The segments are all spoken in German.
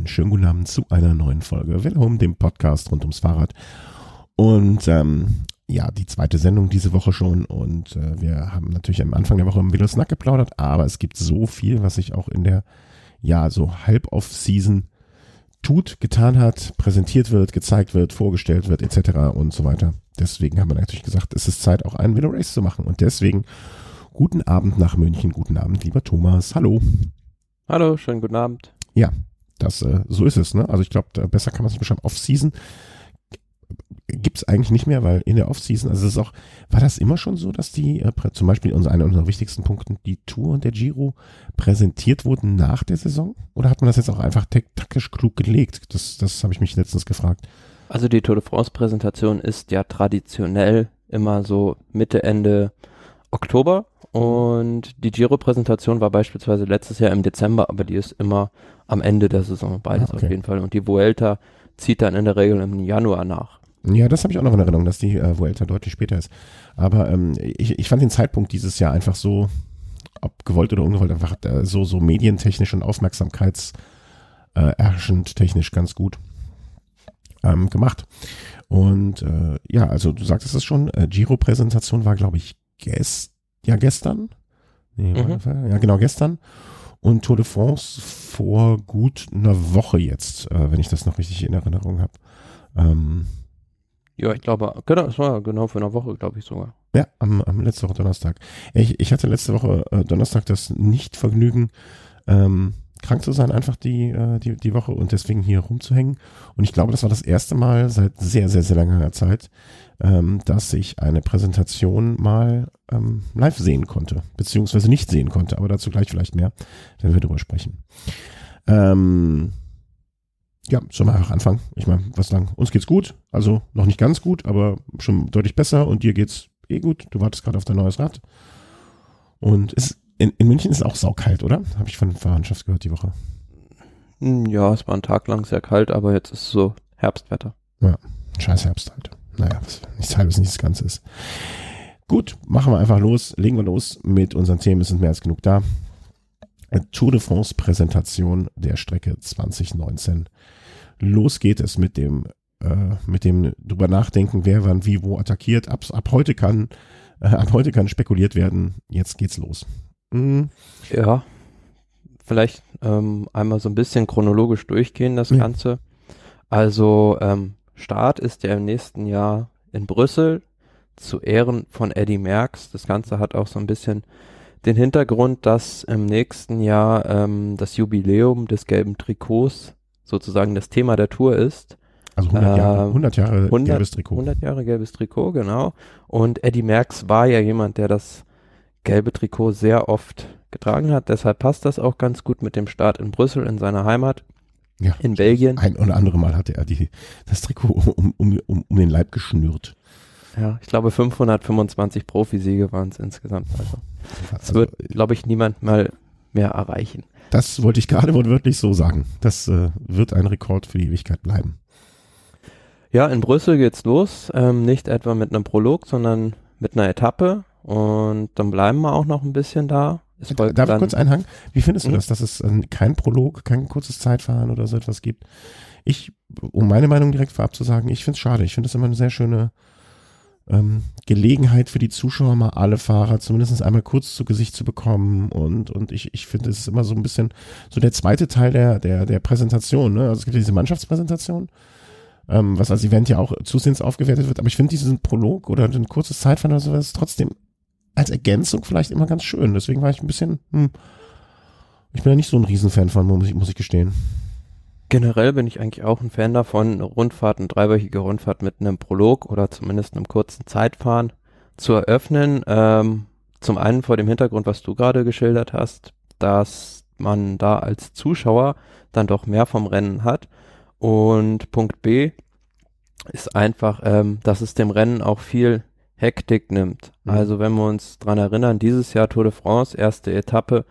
einen schönen guten Abend zu einer neuen Folge Willkommen, dem Podcast rund ums Fahrrad. Und ähm, ja, die zweite Sendung diese Woche schon und äh, wir haben natürlich am Anfang der Woche im Snack geplaudert, aber es gibt so viel, was sich auch in der, ja, so halb off-Season tut, getan hat, präsentiert wird, gezeigt wird, vorgestellt wird, etc. und so weiter. Deswegen haben wir natürlich gesagt, es ist Zeit, auch einen Velo Race zu machen und deswegen guten Abend nach München, guten Abend, lieber Thomas, hallo. Hallo, schönen guten Abend. Ja, das, äh, so ist es, ne? Also ich glaube, besser kann man es nicht beschreiben. Off-Season gibt es eigentlich nicht mehr, weil in der Off-Season, also es ist auch, war das immer schon so, dass die, äh, zum Beispiel unser, einer unserer wichtigsten Punkten, die Tour und der Giro präsentiert wurden nach der Saison? Oder hat man das jetzt auch einfach taktisch klug gelegt? Das, das habe ich mich letztens gefragt. Also die Tour de France-Präsentation ist ja traditionell immer so Mitte, Ende Oktober und die Giro-Präsentation war beispielsweise letztes Jahr im Dezember, aber die ist immer am Ende der Saison, beides ah, okay. auf jeden Fall. Und die Vuelta zieht dann in der Regel im Januar nach. Ja, das habe ich auch noch in Erinnerung, dass die äh, Vuelta deutlich später ist. Aber ähm, ich, ich fand den Zeitpunkt dieses Jahr einfach so, ob gewollt oder ungewollt, einfach äh, so, so medientechnisch und aufmerksamkeitserschend äh, technisch ganz gut ähm, gemacht. Und äh, ja, also du sagtest es schon, äh, Giro-Präsentation war, glaube ich, gest ja gestern. Nee, mhm. Ja, genau, gestern. Und Tour de France vor gut einer Woche jetzt, äh, wenn ich das noch richtig in Erinnerung habe. Ähm, ja, ich glaube, genau, es war genau für eine Woche, glaube ich sogar. Ja, am, am letzte Woche Donnerstag. Ich, ich hatte letzte Woche äh, Donnerstag das Nicht-Vergnügen, ähm, krank zu sein, einfach die, äh, die, die Woche und deswegen hier rumzuhängen. Und ich glaube, das war das erste Mal seit sehr, sehr, sehr langer Zeit, ähm, dass ich eine Präsentation mal ähm, live sehen konnte, beziehungsweise nicht sehen konnte, aber dazu gleich vielleicht mehr, wenn wir drüber sprechen. Ähm, ja, sollen wir einfach anfangen? Ich meine, was sagen? Uns geht's gut, also noch nicht ganz gut, aber schon deutlich besser und dir geht's eh gut. Du wartest gerade auf dein neues Rad. Und es in, in München ist es auch saukalt, oder? Habe ich von Verwandtschaft gehört die Woche. Hm, ja, es war ein Tag lang sehr kalt, aber jetzt ist es so Herbstwetter. Ja, scheiß Herbst halt. Naja, was, nichts halbes, nichts Ganzes. Gut, machen wir einfach los. Legen wir los mit unseren Themen. Es sind mehr als genug da. Tour de France Präsentation der Strecke 2019. Los geht es mit dem, äh, mit dem drüber nachdenken, wer wann wie wo attackiert. Ab, ab heute kann, äh, ab heute kann spekuliert werden. Jetzt geht's los. Mhm. Ja, vielleicht ähm, einmal so ein bisschen chronologisch durchgehen, das ja. Ganze. Also ähm, Start ist ja im nächsten Jahr in Brüssel zu Ehren von Eddie Merckx. Das Ganze hat auch so ein bisschen den Hintergrund, dass im nächsten Jahr ähm, das Jubiläum des gelben Trikots sozusagen das Thema der Tour ist. Also 100 Jahre, 100 Jahre 100, gelbes Trikot. 100 Jahre gelbes Trikot, genau. Und Eddie Merckx war ja jemand, der das gelbe Trikot sehr oft getragen hat. Deshalb passt das auch ganz gut mit dem Start in Brüssel, in seiner Heimat. Ja, in Belgien. Ein oder andere Mal hatte er die, das Trikot um, um, um, um den Leib geschnürt. Ja, ich glaube 525 Profisiege waren es insgesamt. Also, das also, wird, glaube ich, niemand mal mehr erreichen. Das wollte ich gerade wortwörtlich so sagen. Das äh, wird ein Rekord für die Ewigkeit bleiben. Ja, in Brüssel geht's los. Ähm, nicht etwa mit einem Prolog, sondern mit einer Etappe. Und dann bleiben wir auch noch ein bisschen da. Es Darf ich kurz einhaken? Wie findest du mhm. das, dass es äh, kein Prolog, kein kurzes Zeitfahren oder so etwas gibt? Ich, um meine Meinung direkt vorab zu sagen, ich finde es schade. Ich finde es immer eine sehr schöne ähm, Gelegenheit für die Zuschauer, mal alle Fahrer zumindest einmal kurz zu Gesicht zu bekommen. Und, und ich, ich finde, es ist immer so ein bisschen so der zweite Teil der, der, der Präsentation. Ne? Also es gibt diese Mannschaftspräsentation ähm, was als Event ja auch zusehends aufgewertet wird. Aber ich finde diesen Prolog oder ein kurzes Zeitfahren oder sowas trotzdem als Ergänzung vielleicht immer ganz schön. Deswegen war ich ein bisschen, hm, ich bin ja nicht so ein Riesenfan von, muss ich, muss ich gestehen. Generell bin ich eigentlich auch ein Fan davon, Rundfahrten, dreiwöchige Rundfahrt mit einem Prolog oder zumindest einem kurzen Zeitfahren zu eröffnen. Ähm, zum einen vor dem Hintergrund, was du gerade geschildert hast, dass man da als Zuschauer dann doch mehr vom Rennen hat. Und Punkt B ist einfach, ähm, dass es dem Rennen auch viel Hektik nimmt. Mhm. Also wenn wir uns dran erinnern, dieses Jahr Tour de France, erste Etappe,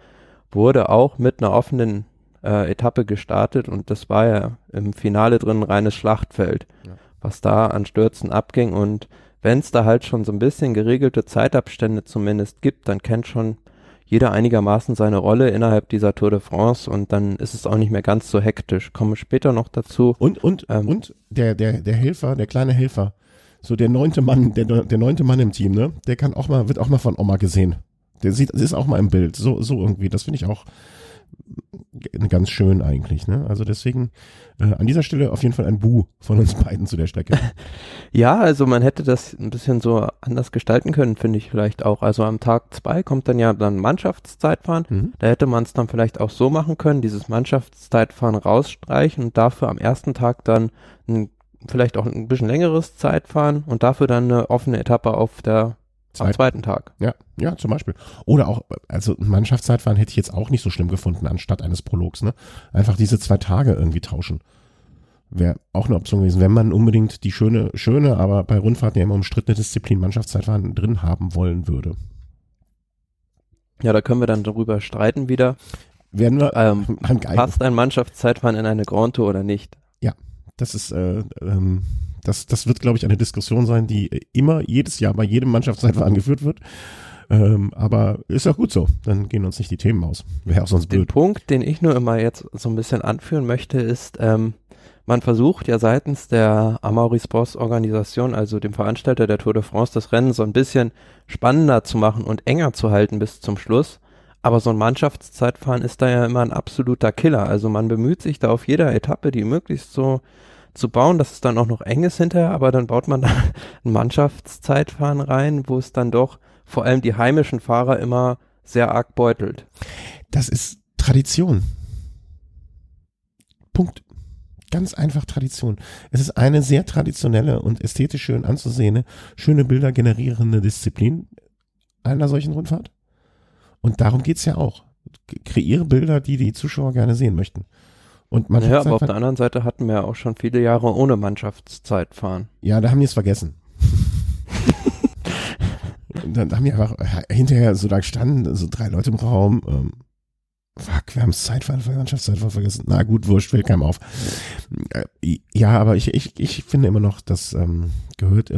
wurde auch mit einer offenen äh, Etappe gestartet und das war ja im Finale drin ein reines Schlachtfeld, ja. was da an Stürzen abging und wenn es da halt schon so ein bisschen geregelte Zeitabstände zumindest gibt, dann kennt schon jeder einigermaßen seine Rolle innerhalb dieser Tour de France und dann ist es auch nicht mehr ganz so hektisch. Komme später noch dazu. Und, und, ähm, und der, der, der Helfer, der kleine Helfer, so der neunte Mann, der, der neunte Mann im Team, ne? Der kann auch mal, wird auch mal von Oma gesehen. Der sieht, ist auch mal im Bild. So, so irgendwie. Das finde ich auch ganz schön eigentlich. Ne? Also deswegen äh, an dieser Stelle auf jeden Fall ein Bu von uns beiden zu der Strecke. ja, also man hätte das ein bisschen so anders gestalten können, finde ich vielleicht auch. Also am Tag zwei kommt dann ja dann Mannschaftszeitfahren. Mhm. Da hätte man es dann vielleicht auch so machen können, dieses Mannschaftszeitfahren rausstreichen und dafür am ersten Tag dann ein, vielleicht auch ein bisschen längeres Zeitfahren und dafür dann eine offene Etappe auf der Zeit. Am zweiten Tag. Ja, ja, zum Beispiel. Oder auch, also Mannschaftszeitfahren hätte ich jetzt auch nicht so schlimm gefunden, anstatt eines Prologs, ne? Einfach diese zwei Tage irgendwie tauschen. Wäre auch eine Option gewesen, wenn man unbedingt die schöne, schöne, aber bei Rundfahrten ja immer umstrittene Disziplin Mannschaftszeitfahren drin haben wollen würde. Ja, da können wir dann darüber streiten wieder. Werden wir ähm, passt ein Mannschaftszeitfahren in eine Grand Tour oder nicht? Das ist äh, ähm, das, das wird, glaube ich, eine Diskussion sein, die immer jedes Jahr bei jedem Mannschaftszeitfahren geführt wird. Ähm, aber ist auch gut so. Dann gehen uns nicht die Themen aus. Wäre auch sonst blöd. Der Punkt, den ich nur immer jetzt so ein bisschen anführen möchte, ist, ähm, man versucht ja seitens der Amaury Sports Organisation, also dem Veranstalter der Tour de France, das Rennen so ein bisschen spannender zu machen und enger zu halten bis zum Schluss. Aber so ein Mannschaftszeitfahren ist da ja immer ein absoluter Killer. Also man bemüht sich da auf jeder Etappe, die möglichst so zu bauen, dass es dann auch noch eng ist hinterher, aber dann baut man da ein Mannschaftszeitfahren rein, wo es dann doch vor allem die heimischen Fahrer immer sehr arg beutelt. Das ist Tradition. Punkt. Ganz einfach Tradition. Es ist eine sehr traditionelle und ästhetisch schön anzusehende, schöne Bilder generierende Disziplin einer solchen Rundfahrt. Und darum geht's ja auch. Kreiere Bilder, die die Zuschauer gerne sehen möchten. Und man ja, aber auf der anderen Seite hatten wir ja auch schon viele Jahre ohne Mannschaftszeit fahren. Ja, da haben die es vergessen. dann haben die einfach hinterher so da gestanden, so drei Leute im Raum. Ähm, fuck, wir haben das Zeitfahren, Mannschaftszeitfahren vergessen. Na gut, wurscht, fällt keinem auf. Äh, ja, aber ich, ich, ich finde immer noch, dass ähm, gehört,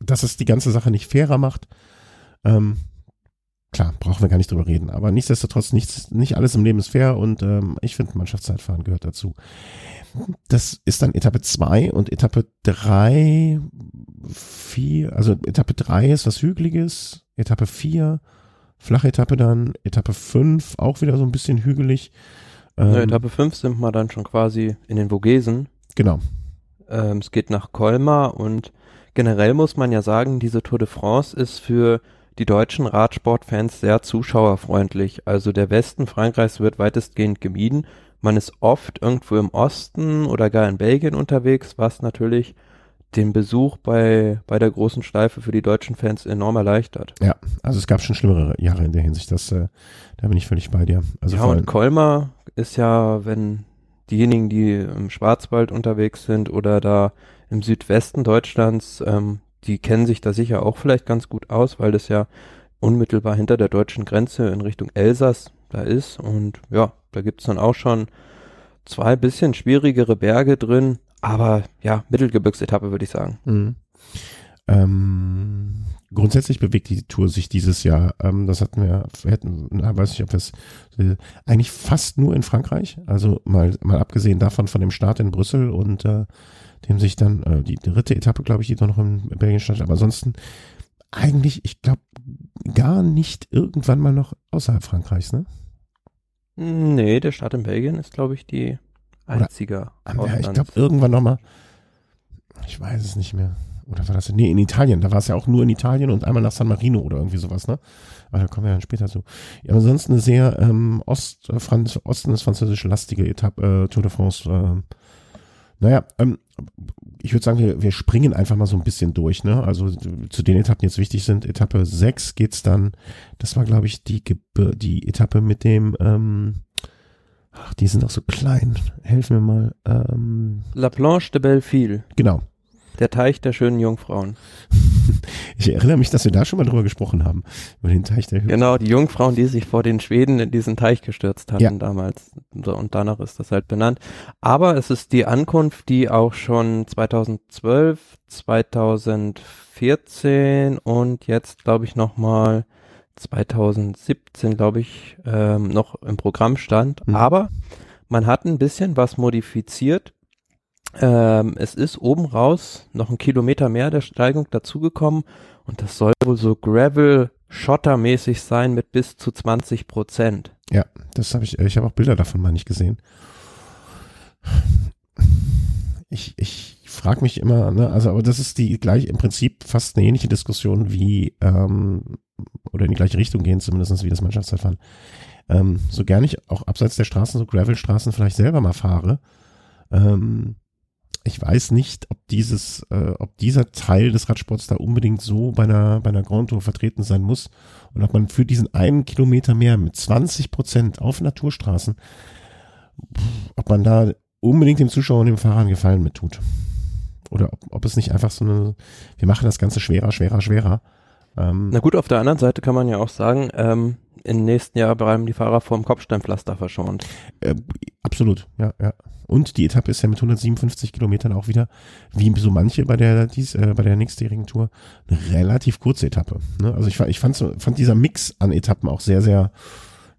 dass es die ganze Sache nicht fairer macht. Ähm, klar, brauchen wir gar nicht drüber reden. Aber nichtsdestotrotz, nichts, nicht alles im Leben ist fair und ähm, ich finde, Mannschaftszeitfahren gehört dazu. Das ist dann Etappe zwei und Etappe drei, vier, also Etappe drei ist was Hügeliges, Etappe vier, flache Etappe dann, Etappe fünf auch wieder so ein bisschen hügelig. Ähm, ja, Etappe fünf sind wir dann schon quasi in den Vogesen. Genau. Ähm, es geht nach Colmar und generell muss man ja sagen, diese Tour de France ist für die deutschen Radsportfans sehr zuschauerfreundlich. Also der Westen Frankreichs wird weitestgehend gemieden. Man ist oft irgendwo im Osten oder gar in Belgien unterwegs, was natürlich den Besuch bei, bei der großen Schleife für die deutschen Fans enorm erleichtert. Ja, also es gab schon schlimmere Jahre in der Hinsicht, das, äh, da bin ich völlig bei dir. Also ja, und Colmar ist ja, wenn diejenigen, die im Schwarzwald unterwegs sind oder da im Südwesten Deutschlands, ähm, die kennen sich da sicher auch vielleicht ganz gut aus, weil das ja unmittelbar hinter der deutschen Grenze in Richtung Elsass da ist. Und ja, da gibt's dann auch schon zwei bisschen schwierigere Berge drin, aber ja, Mittelgebirgsetappe würde ich sagen. Mhm. Ähm, grundsätzlich bewegt die Tour sich dieses Jahr. Ähm, das hatten wir, hätten, na, weiß ich, ob es äh, eigentlich fast nur in Frankreich. Also mal, mal abgesehen davon von dem Start in Brüssel und äh, dem sich dann äh, die dritte Etappe, glaube ich, die doch noch in Belgien stand. Aber ansonsten eigentlich, ich glaube, gar nicht irgendwann mal noch außerhalb Frankreichs, ne? Nee, der Start in Belgien ist, glaube ich, die einzige. Oder, ich glaube, irgendwann noch mal. Ich weiß es nicht mehr. Oder war das? Nee, in Italien. Da war es ja auch nur in Italien und einmal nach San Marino oder irgendwie sowas, ne? Aber da kommen wir dann später zu. Ja, ansonsten eine sehr ähm, Ost, äh, Franz, Osten des französischen lastige Etappe, äh, Tour de France. Äh, naja, ähm, ich würde sagen, wir, wir springen einfach mal so ein bisschen durch. Ne? Also zu den Etappen, die jetzt wichtig sind. Etappe 6 geht's dann, das war glaube ich die, die Etappe mit dem, ähm, ach, die sind auch so klein. Helfen mir mal. Ähm, La Planche de Belleville. Genau. Der Teich der schönen Jungfrauen. Ich erinnere mich, dass wir da schon mal drüber gesprochen haben. Über den Teich der Jungfrauen. Genau, die Jungfrauen, die sich vor den Schweden in diesen Teich gestürzt hatten ja. damals. Und danach ist das halt benannt. Aber es ist die Ankunft, die auch schon 2012, 2014 und jetzt, glaube ich, nochmal 2017, glaube ich, ähm, noch im Programm stand. Mhm. Aber man hat ein bisschen was modifiziert. Ähm, es ist oben raus noch ein Kilometer mehr der Steigung dazugekommen und das soll wohl so Gravel Schotter-mäßig sein mit bis zu 20 Prozent. Ja, das habe ich, ich habe auch Bilder davon mal nicht gesehen. Ich, ich frage mich immer, ne, also aber das ist die gleich im Prinzip fast eine ähnliche Diskussion wie ähm, oder in die gleiche Richtung gehen, zumindest wie das Mannschaftszeitfahren. Ähm, so gern ich auch abseits der Straßen, so Gravelstraßen vielleicht selber mal fahre, ähm, ich weiß nicht, ob dieses, äh, ob dieser Teil des Radsports da unbedingt so bei einer, bei einer Grand Tour vertreten sein muss und ob man für diesen einen Kilometer mehr mit 20 Prozent auf Naturstraßen, ob man da unbedingt dem Zuschauer und dem Fahrer einen Gefallen mit tut. Oder ob, ob es nicht einfach so eine, wir machen das Ganze schwerer, schwerer, schwerer. Ähm, Na gut, auf der anderen Seite kann man ja auch sagen, ähm, im nächsten Jahr bleiben die Fahrer vor dem Kopfsteinpflaster verschont. Äh, absolut, ja, ja. Und die Etappe ist ja mit 157 Kilometern auch wieder, wie so manche bei der dies, äh, bei der nächstjährigen Tour, eine relativ kurze Etappe. Ne? Also ich, ich fand, fand dieser Mix an Etappen auch sehr, sehr,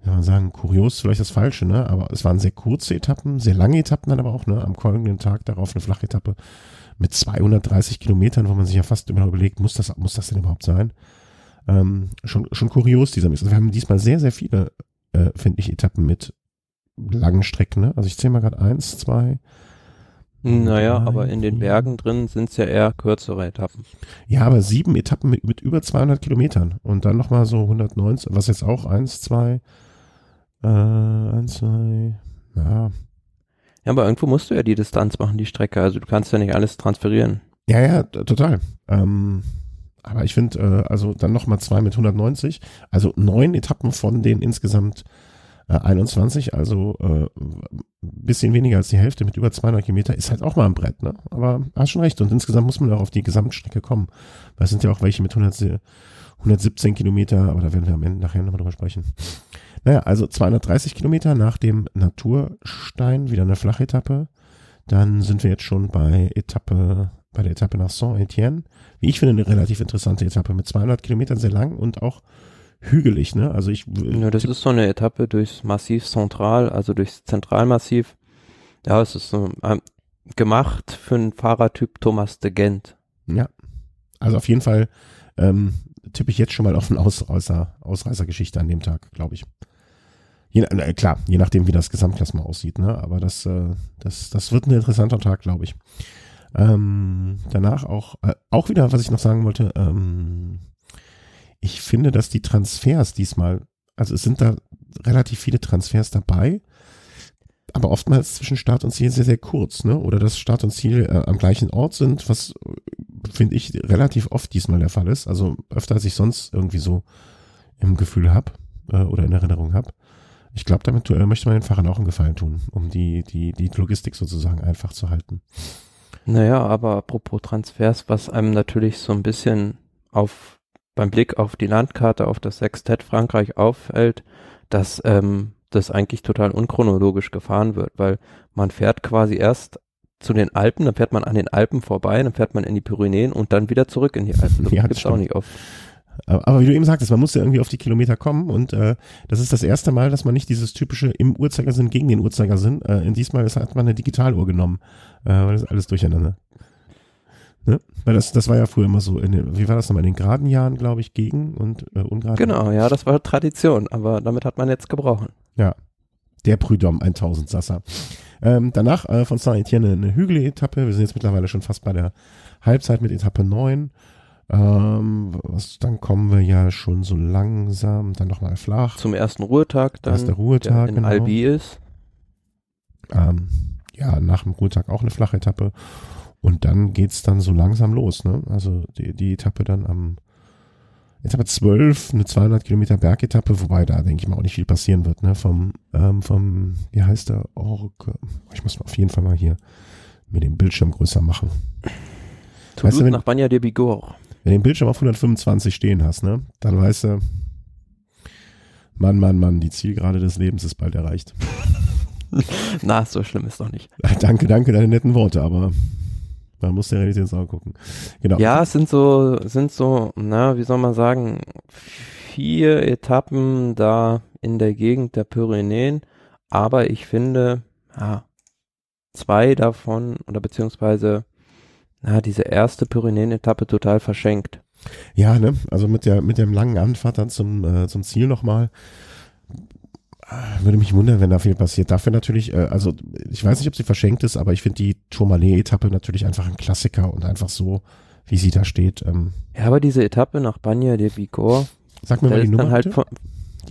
ja man sagen, kurios vielleicht das Falsche, ne? Aber es waren sehr kurze Etappen, sehr lange Etappen dann aber auch, ne? Am folgenden Tag darauf eine Flachetappe mit 230 Kilometern, wo man sich ja fast immer überlegt, muss das, muss das denn überhaupt sein? Ähm, schon, schon kurios, dieser Mix. Also wir haben diesmal sehr, sehr viele, äh, finde ich, Etappen mit langen Strecken. Ne? Also ich zähle mal gerade eins, zwei. Naja, drei, aber in den Bergen drin sind es ja eher kürzere Etappen. Ja, aber sieben Etappen mit, mit über 200 Kilometern und dann nochmal so 190, was jetzt auch eins, zwei, äh, eins, zwei, ja. Ja, aber irgendwo musst du ja die Distanz machen, die Strecke. Also du kannst ja nicht alles transferieren. Ja, ja, total. Ähm, aber ich finde, äh, also dann nochmal zwei mit 190, also neun Etappen von den insgesamt 21, äh, also äh, bisschen weniger als die Hälfte mit über 200 Kilometer, ist halt auch mal ein Brett, ne? Aber hast schon recht. Und insgesamt muss man auch auf die Gesamtstrecke kommen. Weil es sind ja auch welche mit 100, 117 Kilometer, aber da werden wir am Ende nachher nochmal drüber sprechen. Naja, also 230 Kilometer nach dem Naturstein, wieder eine Flachetappe. Dann sind wir jetzt schon bei Etappe, bei der Etappe nach Saint-Etienne. Wie ich finde, eine relativ interessante Etappe mit 200 Kilometern sehr lang und auch hügelig, ne? Also ich. Ja, das ist so eine Etappe durchs Massiv Central, also durchs Zentralmassiv. Ja, es ist so ähm, gemacht für einen Fahrertyp Thomas de Gent. Ja. Also auf jeden Fall ähm, tippe ich jetzt schon mal auf eine Ausreißer, Ausreißergeschichte an dem Tag, glaube ich. Je, äh, klar, je nachdem, wie das Gesamtklassement aussieht, ne? Aber das, äh, das, das wird ein interessanter Tag, glaube ich. Ähm, danach auch, äh, auch wieder, was ich noch sagen wollte, ähm, ich finde, dass die Transfers diesmal, also es sind da relativ viele Transfers dabei, aber oftmals zwischen Start und Ziel sehr, sehr kurz, ne? Oder dass Start und Ziel äh, am gleichen Ort sind, was finde ich relativ oft diesmal der Fall ist. Also öfter als ich sonst irgendwie so im Gefühl habe äh, oder in Erinnerung habe. Ich glaube, damit äh, möchte man den Fahrern auch einen Gefallen tun, um die, die, die Logistik sozusagen einfach zu halten. Naja, aber apropos Transfers, was einem natürlich so ein bisschen auf beim Blick auf die Landkarte, auf das Sextett Frankreich auffällt, dass ähm, das eigentlich total unchronologisch gefahren wird, weil man fährt quasi erst zu den Alpen, dann fährt man an den Alpen vorbei, dann fährt man in die Pyrenäen und dann wieder zurück in die Alpen. Das ja, gibt's auch nicht oft. Aber wie du eben sagtest, man muss ja irgendwie auf die Kilometer kommen und äh, das ist das erste Mal, dass man nicht dieses typische im Uhrzeigersinn gegen den Uhrzeigersinn, äh, in diesmal ist, hat man eine Digitaluhr genommen, äh, weil das ist alles durcheinander. Ne? Weil das, das war ja früher immer so, in den, wie war das nochmal, in den geraden Jahren, glaube ich, gegen und äh, ungeraden Genau, ja, das war Tradition, aber damit hat man jetzt gebrochen. Ja, der Prudhomme 1000 Sasser. Ähm, danach äh, von Saint-Etienne eine Hügeletappe, wir sind jetzt mittlerweile schon fast bei der Halbzeit mit Etappe 9. Ähm, was, dann kommen wir ja schon so langsam, dann nochmal flach. Zum ersten Ruhetag, dann, der Ruhetag, der in genau. Albi ist. Ähm, ja, nach dem Ruhetag auch eine flache Etappe. Und dann geht's dann so langsam los, ne? Also die, die Etappe dann am Etappe 12, eine 200 Kilometer Bergetappe, wobei da denke ich mal auch nicht viel passieren wird, ne? Vom, ähm, vom, wie heißt der? Oh, ich muss auf jeden Fall mal hier mit dem Bildschirm größer machen. Toulouse weißt du, wenn, nach Banya de Bigorre. Wenn du den Bildschirm auf 125 stehen hast, ne? Dann weißt du, Mann, Mann, Mann, die Zielgerade des Lebens ist bald erreicht. Na, so schlimm ist doch nicht. Danke, danke, deine netten Worte, aber man muss der Realität ins Auge gucken. Genau. Ja, es sind so, sind so, na, wie soll man sagen, vier Etappen da in der Gegend der Pyrenäen, aber ich finde, ja, zwei davon oder beziehungsweise na, diese erste Pyrenäen-Etappe total verschenkt. Ja, ne, also mit der, mit dem langen Anfahrt dann zum, äh, zum Ziel nochmal. Würde mich wundern, wenn da viel passiert. Dafür natürlich, äh, also ich weiß nicht, ob sie verschenkt ist, aber ich finde die Tourmalet-Etappe natürlich einfach ein Klassiker und einfach so, wie sie da steht. Ähm, Ja, aber diese Etappe nach Bagna de Bigorre, sag mir mal die ist Nummer. dann halt von,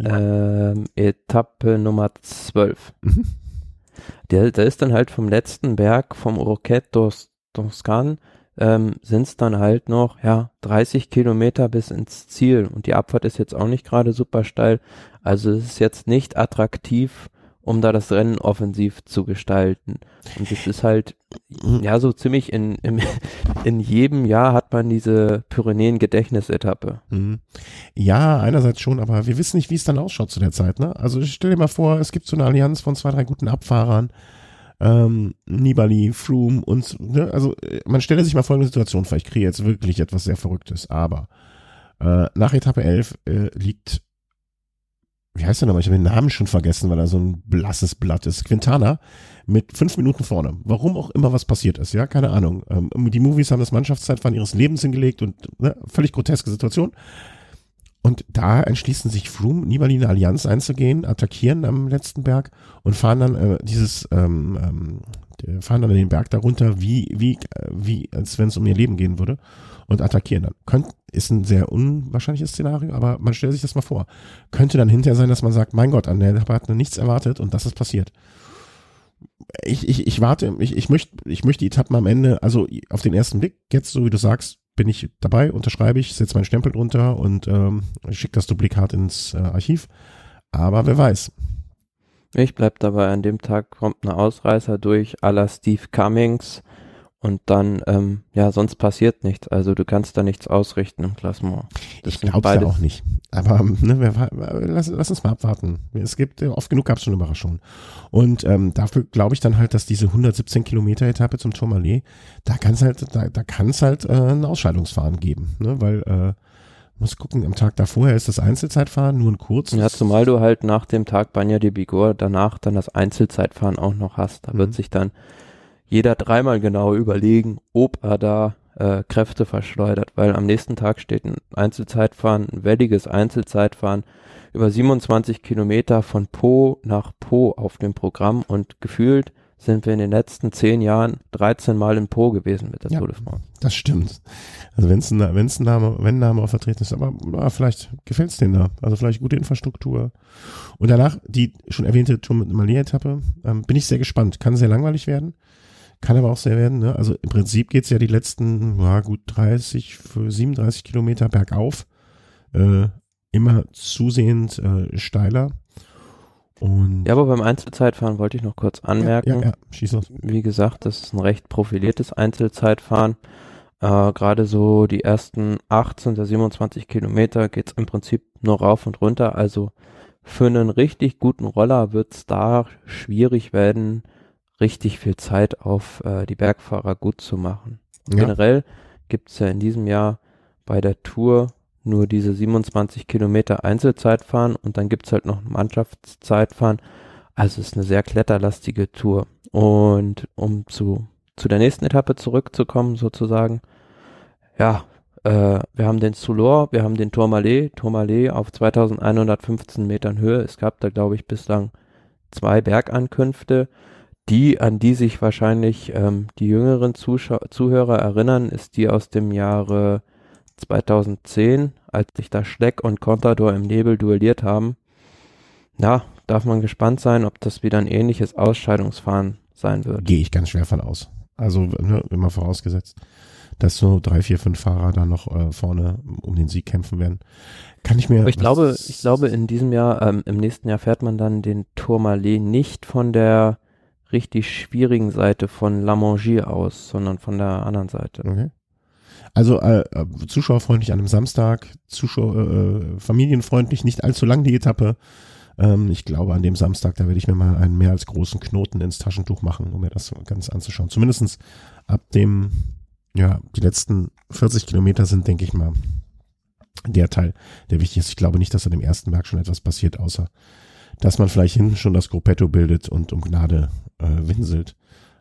ähm, Etappe Nummer 12. Mhm. Der, da ist dann halt vom letzten Berg, vom Roquette dos Toscan, ähm, sind es dann halt noch, ja, 30 Kilometer bis ins Ziel. Und die Abfahrt ist jetzt auch nicht gerade super steil. Also es ist jetzt nicht attraktiv, um da das Rennen offensiv zu gestalten. Und es ist halt, ja, so ziemlich in, im, in jedem Jahr hat man diese Pyrenäen-Gedächtnisetappe. Mhm. Ja, einerseits schon, aber wir wissen nicht, wie es dann ausschaut zu der Zeit. Ne? Also stell dir mal vor, es gibt so eine Allianz von zwei, drei guten Abfahrern, ähm, Nibali, Froome und, ne? also äh, man stelle sich mal folgende Situation vor, ich kriege jetzt wirklich etwas sehr Verrücktes, aber äh, nach Etappe 11 äh, liegt, wie heißt der nochmal, ich habe den Namen schon vergessen, weil er so ein blasses Blatt ist, Quintana mit fünf Minuten vorne. Warum auch immer was passiert ist, ja, keine Ahnung. Ähm, die Movies haben das Mannschaftszeitfahren ihres Lebens hingelegt und ne, völlig groteske Situation. Und da entschließen sich Froome, Nibali eine Allianz einzugehen, attackieren am letzten Berg und fahren dann äh, dieses, ähm, ähm, fahren dann den Berg darunter, wie, wie, äh, wie, als wenn es um ihr Leben gehen würde und attackieren dann. Könnt, ist ein sehr unwahrscheinliches Szenario, aber man stellt sich das mal vor. Könnte dann hinterher sein, dass man sagt, mein Gott, an der hat man nichts erwartet und das ist passiert. Ich, ich, ich warte, ich, ich möchte, ich möchte die Etappen am Ende, also auf den ersten Blick, jetzt so wie du sagst, bin ich dabei, unterschreibe ich, setze meinen Stempel drunter und ähm, schicke das Duplikat ins äh, Archiv. Aber wer weiß. Ich bleib dabei, an dem Tag kommt ein Ausreißer durch à la Steve Cummings und dann, ähm, ja, sonst passiert nichts. Also du kannst da nichts ausrichten im Klassement. Das ich glaube ja auch nicht. Aber ne, wer, lass, lass uns mal abwarten. Es gibt, äh, oft genug gab es schon Überraschungen. Und ähm, dafür glaube ich dann halt, dass diese 117 Kilometer Etappe zum Tourmalet, da kann es halt, da, da kann es halt äh, ein Ausscheidungsfahren geben. Ne? Weil, äh, muss gucken, am Tag davor ist das Einzelzeitfahren nur ein kurzes. Ja, zumal du halt nach dem Tag Banya de Bigorre danach dann das Einzelzeitfahren auch noch hast. Da Mhm. wird sich dann jeder dreimal genau überlegen, ob er da äh, Kräfte verschleudert, weil am nächsten Tag steht ein Einzelzeitfahren, ein welliges Einzelzeitfahren über 27 Kilometer von Po nach Po auf dem Programm und gefühlt sind wir in den letzten zehn Jahren 13 Mal in Po gewesen mit der Ja. Tour de France. Das stimmt. Also wenn es ein, wenn's ein Name, wenn ein Name auch vertreten ist, aber na, vielleicht gefällt es denen da. Also vielleicht gute Infrastruktur. Und danach die schon erwähnte Tour mit Malé-Etappe. Ähm, bin ich sehr gespannt. Kann sehr langweilig werden. Kann aber auch sehr werden. Ne? Also im Prinzip geht's ja die letzten, ja gut 30, für 37 Kilometer bergauf. Äh, immer zusehend äh, steiler. Und Ja, aber beim Einzelzeitfahren wollte ich noch kurz anmerken. ja, ja, schieß los. Wie gesagt, das ist ein recht profiliertes Einzelzeitfahren. Äh, Gerade so die ersten 18 der 27 Kilometer geht's im Prinzip nur rauf und runter. Also für einen richtig guten Roller wird's da schwierig werden, richtig viel Zeit auf äh, die Bergfahrer gut zu machen. Ja. Generell gibt's ja in diesem Jahr bei der Tour nur diese 27 Kilometer Einzelzeitfahren und dann gibt's halt noch Mannschaftszeitfahren. Also es ist eine sehr kletterlastige Tour. Und um zu, zu der nächsten Etappe zurückzukommen, sozusagen, ja, äh, wir haben den Soulor, wir haben den Tourmalet, Tourmalet auf 2115 Metern Höhe. Es gab da, glaube ich, bislang zwei Bergankünfte. Die, an die sich wahrscheinlich ähm, die jüngeren Zuschau Zuhörer erinnern, ist die aus dem Jahre 2010, als sich da Schleck und Contador im Nebel duelliert haben. Ja, darf man gespannt sein, ob das wieder ein ähnliches Ausscheidungsfahren sein wird. Gehe ich ganz schwer von aus. Also ne, immer vorausgesetzt, dass so drei, vier, fünf Fahrer da noch äh, vorne um den Sieg kämpfen werden. Kann ich mir. Aber ich glaube, ich glaube, in diesem Jahr, ähm, im nächsten Jahr fährt man dann den Tourmalet nicht von der richtig schwierigen Seite von La Mongie aus, sondern von der anderen Seite. Okay. Also äh, äh, zuschauerfreundlich an einem Samstag, Zuschauer, äh, familienfreundlich, nicht allzu lang die Etappe. Ähm, ich glaube, an dem Samstag, da werde ich mir mal einen mehr als großen Knoten ins Taschentuch machen, um mir das ganz anzuschauen. Zumindestens ab dem, ja, die letzten 40 Kilometer sind, denke ich mal, der Teil, der wichtig ist. Ich glaube nicht, dass an dem ersten Berg schon etwas passiert, außer dass man vielleicht hinten schon das Gruppetto bildet und um Gnade äh, winselt.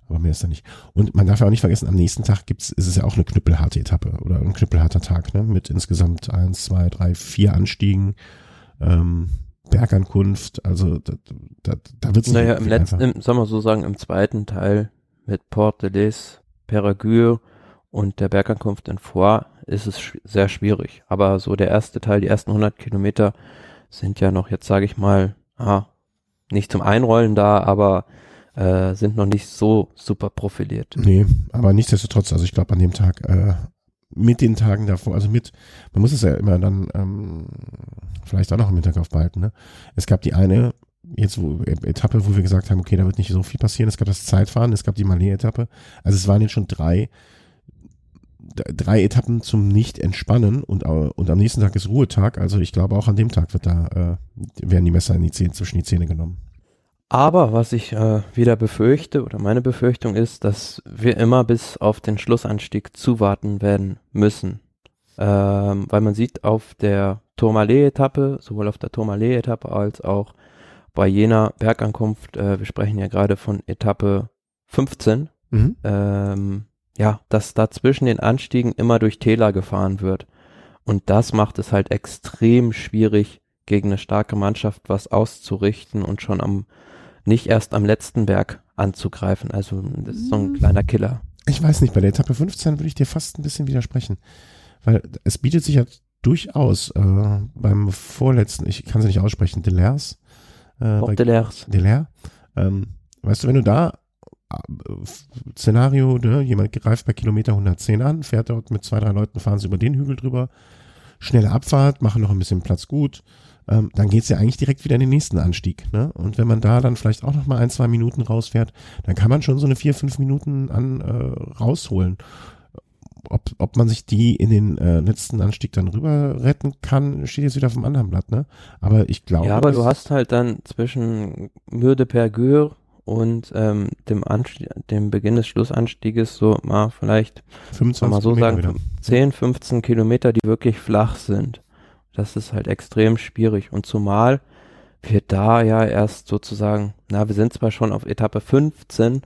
Aber mehr ist da nicht. Und man darf ja auch nicht vergessen, am nächsten Tag gibt's, ist es ja auch eine knüppelharte Etappe oder ein knüppelharter Tag, ne? Mit insgesamt eins, zwei, drei, vier Anstiegen, ähm, Bergankunft, also da, da, da wird's Naja, im letzten, im, sagen wir so sagen, im zweiten Teil mit Port de Les, Peragure und der Bergankunft in Foix ist es sch sehr schwierig. Aber so der erste Teil, die ersten 100 Kilometer sind ja noch, jetzt sage ich mal, ah, nicht zum Einrollen da, aber äh, sind noch nicht so super profiliert. Nee, aber nichtsdestotrotz, also ich glaube an dem Tag, äh, mit den Tagen davor, also mit, man muss es ja immer dann ähm, vielleicht auch noch im Hinterkopf behalten, ne? Es gab die eine, jetzt wo Etappe, wo wir gesagt haben, okay, da wird nicht so viel passieren. Es gab das Zeitfahren, es gab die Malé-Etappe. Also es waren jetzt schon drei, drei Etappen zum Nicht-Entspannen und, und am nächsten Tag ist Ruhetag. Also ich glaube auch an dem Tag wird da, äh, werden die Messer in die Zähne, zwischen die Zähne genommen. Aber was ich äh, wieder befürchte oder meine Befürchtung ist, dass wir immer bis auf den Schlussanstieg zuwarten werden müssen. Ähm, weil man sieht auf der Tourmalet-Etappe, sowohl auf der Tourmalet-Etappe als auch bei jener Bergankunft, äh, wir sprechen ja gerade von Etappe 15, mhm. ähm, ja, dass da zwischen den Anstiegen immer durch Täler gefahren wird. Und das macht es halt extrem schwierig, gegen eine starke Mannschaft was auszurichten und schon am nicht erst am letzten Berg anzugreifen. Also das ist so ein kleiner Killer. Ich weiß nicht, bei der Etappe 15 würde ich dir fast ein bisschen widersprechen. Weil es bietet sich ja durchaus äh, beim vorletzten, ich kann sie nicht aussprechen, Delers. Äh, bei, Delers. Delers. Ähm, weißt du, wenn du da Szenario, ne, jemand greift bei Kilometer 110 an, fährt dort mit zwei, drei Leuten, fahren sie über den Hügel drüber, schnelle Abfahrt, machen noch ein bisschen Platz gut, ähm, dann geht's ja eigentlich direkt wieder in den nächsten Anstieg. Ne? Und wenn man da dann vielleicht auch noch mal ein, zwei Minuten rausfährt, dann kann man schon so eine vier, fünf Minuten an äh, rausholen. Ob, ob man sich die in den äh, letzten Anstieg dann rüber retten kann, steht jetzt wieder vom anderen Blatt, ne? Aber ich glaube. Ja, aber du hast halt dann zwischen Mürde Pergür und ähm, dem, Anstieg, dem Beginn des Schlussanstieges so mal vielleicht 25 mal so sagen, wieder. 10, 15 Kilometer, die wirklich flach sind. Das ist halt extrem schwierig. Und zumal wir da ja erst sozusagen, na, wir sind zwar schon auf Etappe 15,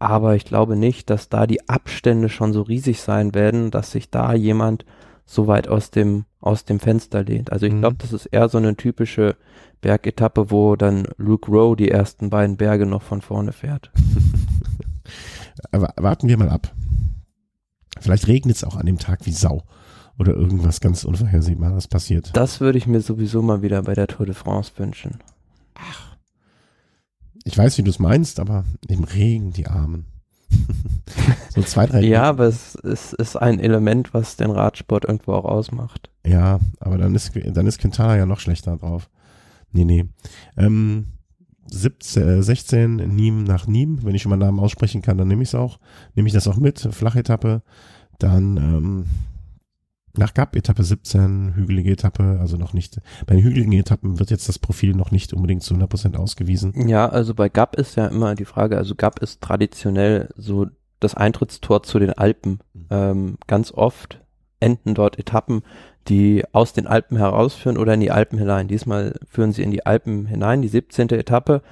aber ich glaube nicht, dass da die Abstände schon so riesig sein werden, dass sich da jemand so weit aus dem, aus dem Fenster lehnt. Also ich mhm. glaube, das ist eher so eine typische Bergetappe, wo dann Luke Rowe die ersten beiden Berge noch von vorne fährt. aber warten wir mal ab. Vielleicht regnet es auch an dem Tag wie Sau oder irgendwas ganz Unvorhersehbares passiert. Das würde ich mir sowieso mal wieder bei der Tour de France wünschen. Ach. Ich weiß, wie du es meinst, aber im Regen, die Armen. so zwei, drei. ja, aber es, es ist ein Element, was den Radsport irgendwo auch ausmacht. Ja, aber dann ist, dann ist Quintana ja noch schlechter drauf. Nee, nee. Ähm, 17, äh, 16 Niem nach Niem, wenn ich schon mal Namen aussprechen kann, dann nehme ich es auch. Nehme ich das auch mit, Flachetappe. Dann ähm, nach Gap, Etappe 17, hügelige Etappe, also noch nicht, bei den hügeligen Etappen wird jetzt das Profil noch nicht unbedingt zu 100% ausgewiesen. Ja, also bei Gap ist ja immer die Frage, also Gap ist traditionell so das Eintrittstor zu den Alpen. Mhm. Ähm, ganz oft enden dort Etappen, die aus den Alpen herausführen oder in die Alpen hinein. Diesmal führen sie in die Alpen hinein, die 17. Etappe.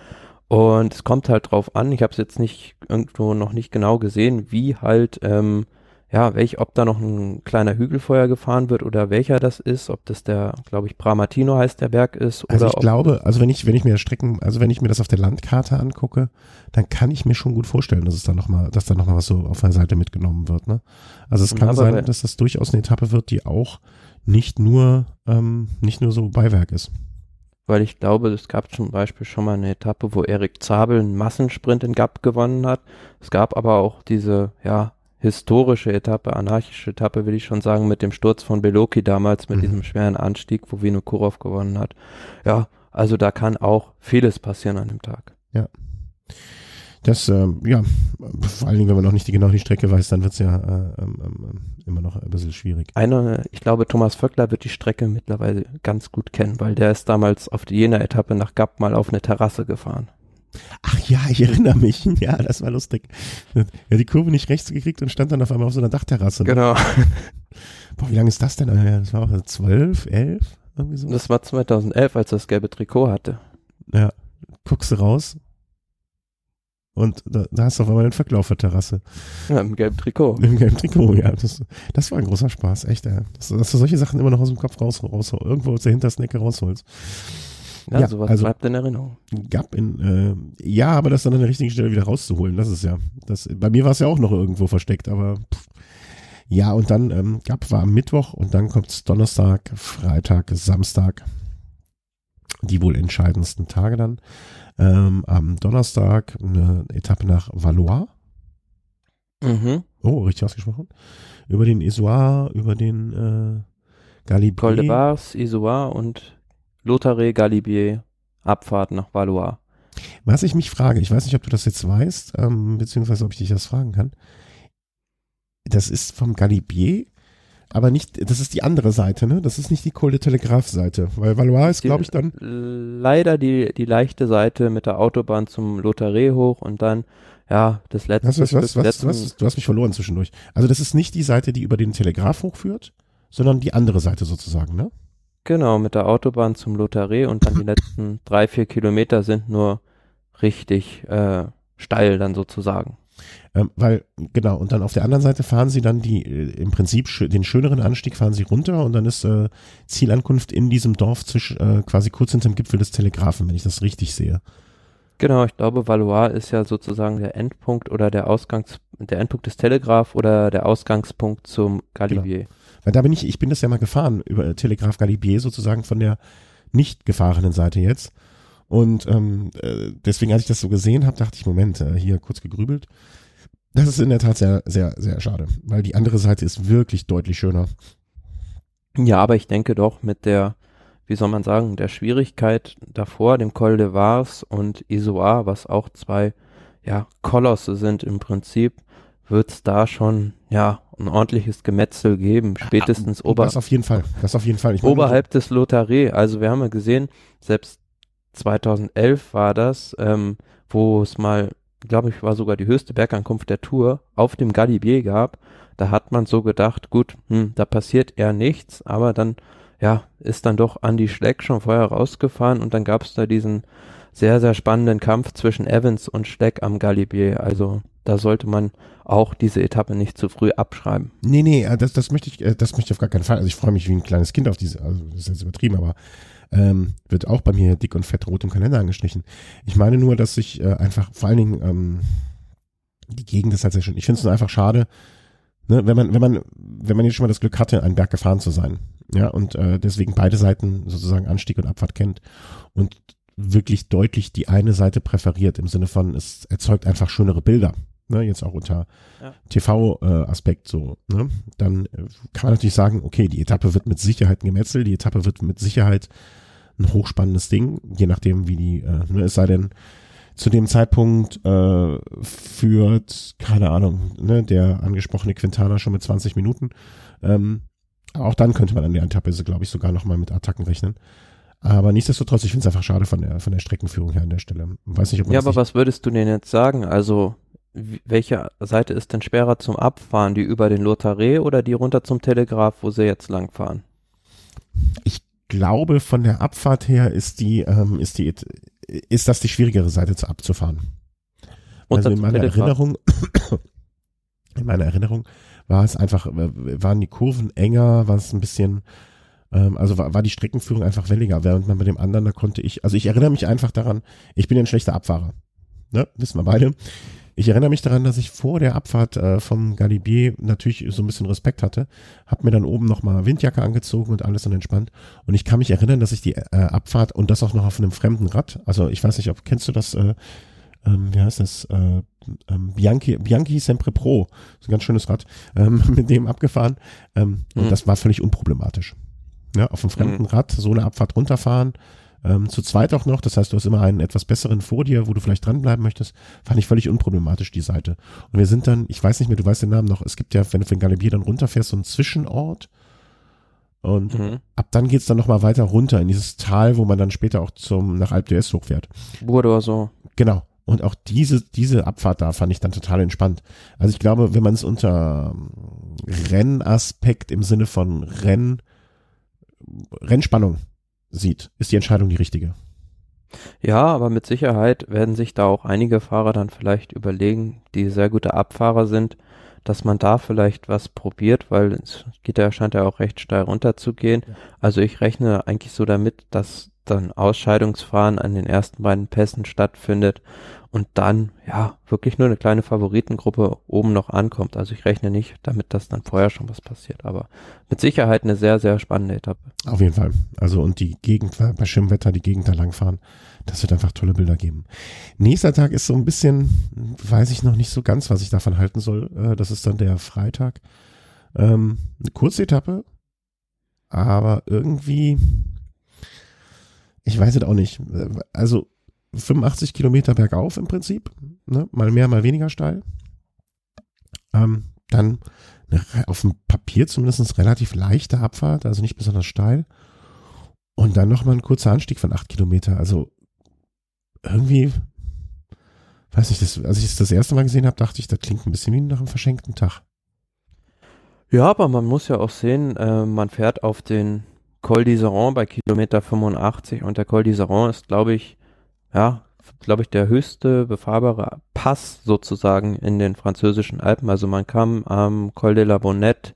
Und es kommt halt drauf an, ich habe es jetzt nicht irgendwo noch nicht genau gesehen, wie halt ähm, ja, welch, ob da noch ein kleiner Hügel vorher gefahren wird oder welcher das ist, ob das der, glaube ich, Bramatino heißt der Berg ist. Also oder ich glaube, also wenn ich, wenn ich mir Strecken, also wenn ich mir das auf der Landkarte angucke, dann kann ich mir schon gut vorstellen, dass es da nochmal, dass da nochmal was so auf der Seite mitgenommen wird, ne? Also es kann sein, dass das durchaus eine Etappe wird, die auch nicht nur, ähm, nicht nur so Beiwerk ist weil ich glaube, es gab zum Beispiel schon mal eine Etappe, wo Erik Zabel einen Massensprint in Gap gewonnen hat. Es gab aber auch diese, ja, historische Etappe, anarchische Etappe, will ich schon sagen, mit dem Sturz von Beloki damals, mit mhm. diesem schweren Anstieg, wo Vino Kurov gewonnen hat. Ja, also da kann auch vieles passieren an dem Tag. Ja. Das, ähm, ja, vor allen Dingen, wenn man noch nicht die, genau die Strecke weiß, dann wird es ja äh, ähm, ähm, immer noch ein bisschen schwierig. Einer, ich glaube, Thomas Vöckler wird die Strecke mittlerweile ganz gut kennen, weil der ist damals auf jener Etappe nach Gap mal auf eine Terrasse gefahren. Ach ja, ich erinnere mich. Ja, das war lustig. Ja, die Kurve nicht rechts gekriegt und stand dann auf einmal auf so einer Dachterrasse. Genau. Boah, wie lange ist das denn? Das war auch zwölf, elf, irgendwie so. Das war 2011, als das gelbe Trikot hatte. Ja, guckst du raus und da, da hast du auf einmal einen auf der Terrasse. Ja, im gelben Trikot. Im gelben Trikot, ja. Das, das war ein großer Spaß, echt, ja. Dass, dass du solche Sachen immer noch aus dem Kopf raus, raus irgendwo aus der hintersten Ecke rausholst. Ja, sowas also bleibt in Erinnerung. gab in, äh, ja, aber das dann an der richtigen Stelle wieder rauszuholen, das ist ja, das, bei mir war es ja auch noch irgendwo versteckt, aber pff. ja, und dann ähm, gab, war am Mittwoch und dann kommt's Donnerstag, Freitag, Samstag, die wohl entscheidendsten Tage dann. Ähm, am Donnerstag eine Etappe nach Valois. Mhm. Oh, richtig ausgesprochen. Über den Isoire, über den äh, Galibier. Col de Vars, Isoire und Lothare Galibier. Abfahrt nach Valois. Was ich mich frage, ich weiß nicht, ob du das jetzt weißt, ähm, beziehungsweise ob ich dich das fragen kann. Das ist vom Galibier, aber nicht, das ist die andere Seite, ne? Das ist nicht die Col de Telegraph Seite, weil Valois ist, glaube ich, dann, Leider die, die leichte Seite mit der Autobahn zum Lothare hoch und dann, ja, das letzte was, was, was, was, was, du hast mich verloren zwischendurch. Also das ist nicht die Seite, die über den Telegraph hochführt, sondern die andere Seite sozusagen, ne? Genau, mit der Autobahn zum Lothare und dann die letzten drei, vier Kilometer sind nur richtig äh, steil dann sozusagen. Ähm, weil, genau, und dann auf der anderen Seite fahren sie dann die, äh, im Prinzip schö- den schöneren Anstieg fahren sie runter und dann ist äh, Zielankunft in diesem Dorf zwischen, äh, quasi kurz hinterm Gipfel des Telegraphen, wenn ich das richtig sehe. Genau, ich glaube, Valois ist ja sozusagen der Endpunkt oder der Ausgangs, der Endpunkt des Telegraph oder der Ausgangspunkt zum Galibier. Weil da bin ich, ich bin das ja mal gefahren über äh, Telegraph Galibier sozusagen von der nicht gefahrenen Seite jetzt. Und ähm, äh, deswegen, als ich das so gesehen habe, dachte ich, Moment, äh, hier kurz gegrübelt. Das ist in der Tat sehr, sehr, sehr schade, weil die andere Seite ist wirklich deutlich schöner. Ja, aber ich denke doch mit der, wie soll man sagen, der Schwierigkeit davor, dem Col de Vars und Isoar, was auch zwei, ja, Kolosse sind im Prinzip, wird's da schon, ja, ein ordentliches Gemetzel geben, spätestens ober, Das auf jeden Fall. Das auf jeden Fall. Ich oberhalb des Lothare. Also wir haben ja gesehen, selbst 2011 war das, ähm, wo es mal, glaube ich, war sogar die höchste Bergankunft der Tour auf dem Galibier gab. Da hat man so gedacht, gut, hm, da passiert eher nichts, aber dann, ja, ist dann doch Andy Schleck schon vorher rausgefahren und dann gab es da diesen sehr, sehr spannenden Kampf zwischen Evans und Schleck am Galibier. Also da sollte man auch diese Etappe nicht zu früh abschreiben. Nee, nee, äh, das, das möchte ich, äh, das möchte ich auf gar keinen Fall. Also ich freue mich wie ein kleines Kind auf diese, also das ist jetzt übertrieben, aber ähm, wird auch bei mir dick und fett rot im Kalender angestrichen. Ich meine nur, dass ich äh, einfach, vor allen Dingen, ähm, die Gegend ist halt sehr schön. Ich finde es einfach schade, ne, wenn man, wenn man, wenn man jetzt schon mal das Glück hatte, einen Berg gefahren zu sein. Ja, und äh, deswegen beide Seiten sozusagen Anstieg und Abfahrt kennt und wirklich deutlich die eine Seite präferiert, im Sinne von, es erzeugt einfach schönere Bilder. Ne, jetzt auch unter Ja. TV-Aspekt so, ne? Dann äh, kann man natürlich sagen, okay, die Etappe wird mit Sicherheit ein Gemetzel, die Etappe wird mit Sicherheit ein hochspannendes Ding, je nachdem, wie die, äh, ne, es sei denn, zu dem Zeitpunkt äh, führt, keine Ahnung, ne, der angesprochene Quintana schon mit 20 Minuten. Ähm, auch dann könnte man an der Etappe, glaube ich, sogar nochmal mit Attacken rechnen. Aber nichtsdestotrotz, ich finde es einfach schade von der, von der Streckenführung her an der Stelle. Weiß nicht, ob man Ja, aber was würdest du denn jetzt sagen? Also, welche Seite ist denn schwerer zum Abfahren? Die über den Lothare oder die runter zum Telegraph, wo sie jetzt langfahren? ich glaube, von der Abfahrt her ist die, ähm, ist die, ist das die schwierigere Seite zu abzufahren. Runter also in meiner Telegraph. Erinnerung, in meiner Erinnerung war es einfach, waren die Kurven enger, war es ein bisschen, ähm, also war, war die Streckenführung einfach welliger, während man bei dem anderen, da konnte ich, also ich erinnere mich einfach daran, ich bin ja ein schlechter Abfahrer, ne, wissen wir beide. Ich erinnere mich daran, dass ich vor der Abfahrt äh, vom Galibier natürlich so ein bisschen Respekt hatte, hab mir dann oben nochmal Windjacke angezogen und alles und entspannt. Und ich kann mich erinnern, dass ich die äh, Abfahrt und das auch noch auf einem fremden Rad, also ich weiß nicht, ob kennst du das, äh, ähm, wie heißt das, äh, ähm, Bianchi, Bianchi Sempre Pro, so ein ganz schönes Rad, ähm, mit dem abgefahren. Ähm, Und Mhm. das war völlig unproblematisch. Ja, auf einem fremden Mhm. Rad so eine Abfahrt runterfahren, ähm, zu zweit auch noch, das heißt, du hast immer einen etwas besseren vor dir, wo du vielleicht dranbleiben möchtest, fand ich völlig unproblematisch, die Seite. Und wir sind dann, ich weiß nicht mehr, du weißt den Namen noch, es gibt ja, wenn du von Galibier dann runterfährst, so einen Zwischenort. Und Mhm. ab dann geht's dann nochmal weiter runter in dieses Tal, wo man dann später auch zum, nach Alpe d'Huez hochfährt. Burdo so. Genau. Und auch diese, diese Abfahrt da fand ich dann total entspannt. Also ich glaube, wenn man es unter ähm, Rennaspekt im Sinne von Renn, Rennspannung sieht, ist die Entscheidung die richtige. Ja, aber mit Sicherheit werden sich da auch einige Fahrer dann vielleicht überlegen, die sehr gute Abfahrer sind, dass man da vielleicht was probiert, weil es geht ja, scheint ja auch recht steil runterzugehen. Ja. Also ich rechne eigentlich so damit, dass dann Ausscheidungsfahren an den ersten beiden Pässen stattfindet und dann ja wirklich nur eine kleine Favoritengruppe oben noch ankommt. Also ich rechne nicht damit, dass dann vorher schon was passiert, aber mit Sicherheit eine sehr, sehr spannende Etappe. Auf jeden Fall. Also und die Gegend, bei Schirmwetter die Gegend da langfahren, das wird einfach tolle Bilder geben. Nächster Tag ist so ein bisschen, weiß ich noch nicht so ganz, was ich davon halten soll. Äh, das ist dann der Freitag. Ähm, eine kurze Etappe, aber irgendwie, ich weiß es auch nicht. Also 85 Kilometer bergauf im Prinzip, ne? mal mehr, mal weniger steil. Ähm, dann eine, auf dem Papier zumindest relativ leichte Abfahrt, also nicht besonders steil. Und dann nochmal ein kurzer Anstieg von 8 Kilometer. Also irgendwie, weiß nicht, das, als ich es das erste Mal gesehen habe, dachte ich, das klingt ein bisschen wie nach einem verschenkten Tag. Ja, aber man muss ja auch sehen, äh, man fährt auf den Col d'Iseron bei Kilometer 85 und der Col d'Iseron ist, glaube ich, ja, glaube ich, der höchste befahrbare Pass sozusagen in den französischen Alpen. Also man kann am Col de la Bonnette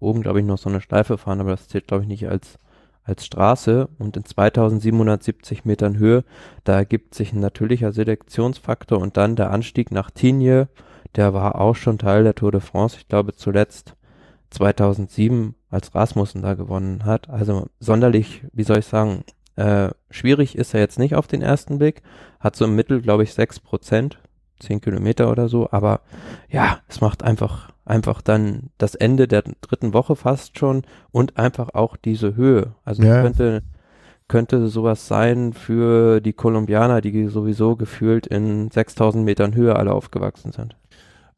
oben, glaube ich, noch so eine Schleife fahren, aber das zählt, glaube ich, nicht als, als Straße. Und in 2770 Metern Höhe, da ergibt sich ein natürlicher Selektionsfaktor und dann der Anstieg nach Tignes, der war auch schon Teil der Tour de France. Ich glaube, zuletzt 2007, als Rasmussen da gewonnen hat. Also sonderlich, wie soll ich sagen, äh, schwierig ist er jetzt nicht auf den ersten Blick. Hat so im Mittel, glaube ich, sechs Prozent, zehn Kilometer oder so. Aber ja, es macht einfach, einfach dann das Ende der dritten Woche fast schon und einfach auch diese Höhe. Also ja. könnte, könnte sowas sein für die Kolumbianer, die sowieso gefühlt in 6000 Metern Höhe alle aufgewachsen sind.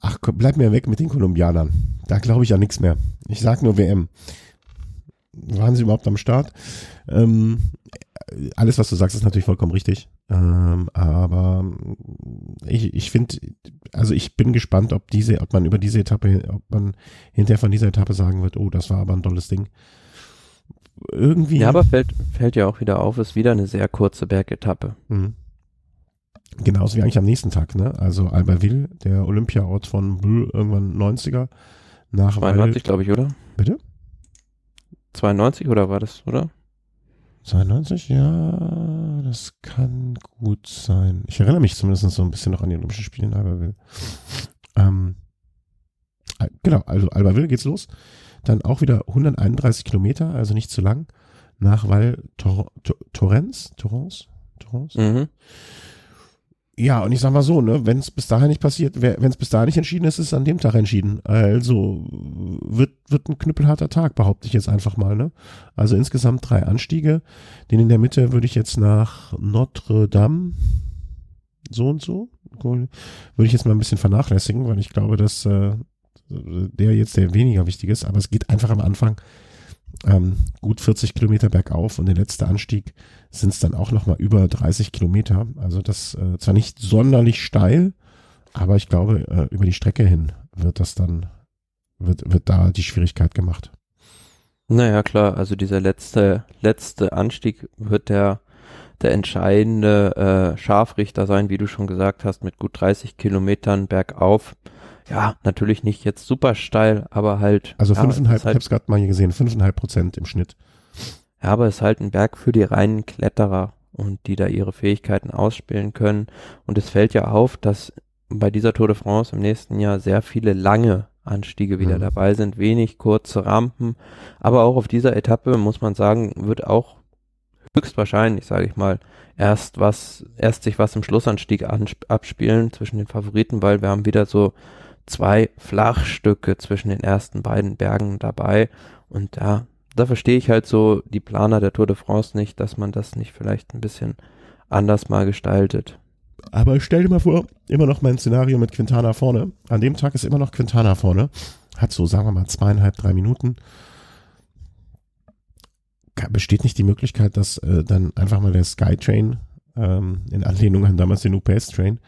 Ach, bleib mir weg mit den Kolumbianern. Da glaube ich ja nichts mehr. Ich sag nur WM. Waren sie überhaupt am Start? Ähm, alles, was du sagst, ist natürlich vollkommen richtig. Ähm, aber ich, ich finde, also ich bin gespannt, ob diese, ob man über diese Etappe, ob man hinterher von dieser Etappe sagen wird, oh, das war aber ein tolles Ding. Irgendwie. Ja, aber fällt, fällt ja auch wieder auf, ist wieder eine sehr kurze Bergetappe. Mhm. Genauso wie eigentlich am nächsten Tag, ne? Also Albertville, der Olympiaort von Brühl, irgendwann 90er. Nach 92, glaube ich, oder? Bitte? 92 oder war das, oder? 92, ja, das kann gut sein. Ich erinnere mich zumindest so ein bisschen noch an die Olympischen Spiele in Albertville. Ähm, genau, also Albertville geht's los. Dann auch wieder 131 Kilometer, also nicht zu lang, nach Val Tor Tor Torrens, Torrens, Torrens. Mhm. Ja, und ich sag mal so, ne, wenn es bis dahin nicht passiert, wenn es bis dahin nicht entschieden ist, ist es an dem Tag entschieden. Also wird, wird ein knüppelharter Tag, behaupte ich jetzt einfach mal, ne? Also insgesamt drei Anstiege. Den in der Mitte würde ich jetzt nach Notre Dame so und so, würde ich jetzt mal ein bisschen vernachlässigen, weil ich glaube, dass äh, der jetzt der weniger wichtig ist, aber es geht einfach am Anfang ähm, gut 40 Kilometer bergauf und der letzte Anstieg sind es dann auch nochmal über 30 Kilometer. Also das äh, zwar nicht sonderlich steil, aber ich glaube, äh, über die Strecke hin wird das dann, wird, wird da die Schwierigkeit gemacht. Naja, klar, also dieser letzte, letzte Anstieg wird der, der entscheidende äh, Scharfrichter sein, wie du schon gesagt hast, mit gut 30 Kilometern bergauf ja, natürlich nicht jetzt super steil, aber halt. Also fünfeinhalb, ja, halt, ich hab's gerade mal hier gesehen, fünfeinhalb Prozent im Schnitt. Ja, aber es ist halt ein Berg für die reinen Kletterer und die da ihre Fähigkeiten ausspielen können. Und es fällt ja auf, dass bei dieser Tour de France im nächsten Jahr sehr viele lange Anstiege wieder mhm. dabei sind, wenig kurze Rampen. Aber auch auf dieser Etappe muss man sagen, wird auch höchstwahrscheinlich, sage ich mal, erst was, erst sich was im Schlussanstieg abspielen zwischen den Favoriten, weil wir haben wieder so zwei Flachstücke zwischen den ersten beiden Bergen dabei. Und ja, da verstehe ich halt so die Planer der Tour de France nicht, dass man das nicht vielleicht ein bisschen anders mal gestaltet. Aber stell dir mal vor, immer noch mein Szenario mit Quintana vorne. An dem Tag ist immer noch Quintana vorne. Hat so, sagen wir mal, zweieinhalb, drei Minuten. Besteht nicht die Möglichkeit, dass äh, dann einfach mal der Skytrain ähm, in Anlehnung an damals den UPS-Train,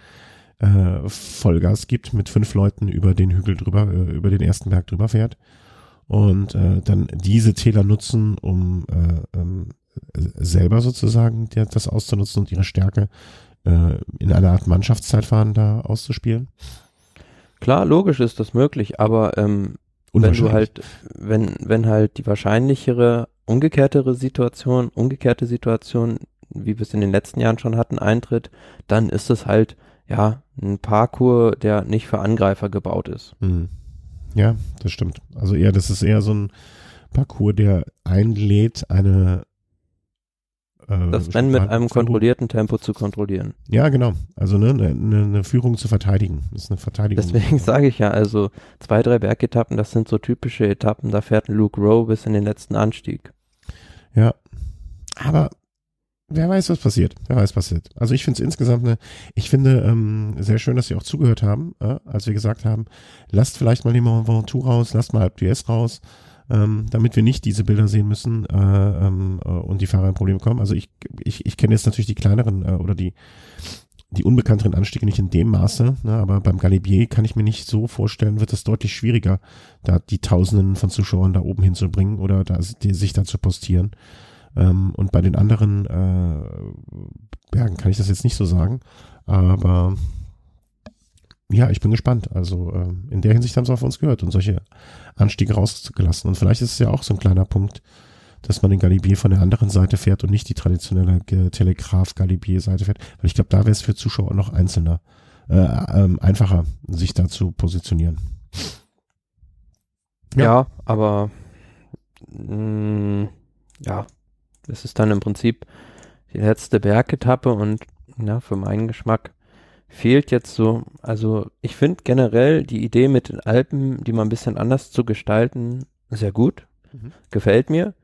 äh, Vollgas gibt, mit fünf Leuten über den Hügel drüber, äh, über den ersten Berg drüber fährt und äh, dann diese Täler nutzen, um äh, ähm, selber sozusagen der, das auszunutzen und ihre Stärke äh, in einer Art Mannschaftszeitfahren da auszuspielen. Klar, logisch ist das möglich, aber ähm, wenn du halt, wenn, wenn halt die wahrscheinlichere, umgekehrtere Situation, umgekehrte Situation, wie wir es in den letzten Jahren schon hatten, eintritt, dann ist es halt, ja, ein Parcours, der nicht für Angreifer gebaut ist. Mhm. Ja, das stimmt. Also eher, das ist eher so ein Parcours, der einlädt, eine äh, das Rennen mit einem kontrollierten Tempo zu kontrollieren. Ja, genau. Also ne, eine, eine Führung zu verteidigen. Das ist eine Verteidigung. Deswegen sage ich ja, also zwei, drei Bergetappen, das sind so typische Etappen, da fährt Luke Rowe bis in den letzten Anstieg. Ja. Aber wer weiß, was passiert. Wer weiß, was passiert. Also ich finde es insgesamt eine, ich finde ähm, sehr schön, dass Sie auch zugehört haben, äh, als wir gesagt haben, lasst vielleicht mal den Mont Ventoux raus, lasst mal d'Huez raus ähm, damit wir nicht diese Bilder sehen müssen äh, ähm, äh, und die Fahrer in Probleme kommen. Also ich, ich, ich kenne jetzt natürlich die kleineren äh, oder die die unbekannteren Anstiege nicht in dem Maße, ne, aber beim Galibier kann ich mir nicht so vorstellen, wird es deutlich schwieriger, da die Tausenden von Zuschauern da oben hinzubringen oder da, die, sich da zu postieren. Ähm, und bei den anderen äh, Bergen kann ich das jetzt nicht so sagen, aber ja, ich bin gespannt. Also äh, in der Hinsicht haben sie auf uns gehört und solche Anstiege rausgelassen. Und vielleicht ist es ja auch so ein kleiner Punkt, dass man den Galibier von der anderen Seite fährt und nicht die traditionelle Telegraph-Galibier-Seite fährt. Weil ich glaube, da wäre es für Zuschauer noch einzelner, äh, ähm, einfacher, sich da zu positionieren. Ja, ja aber mh, mm, ja, es ist dann im Prinzip die letzte Bergetappe und ja, für meinen Geschmack fehlt jetzt so, also ich finde generell die Idee mit den Alpen, die mal ein bisschen anders zu gestalten, sehr gut. Mhm. Gefällt mir.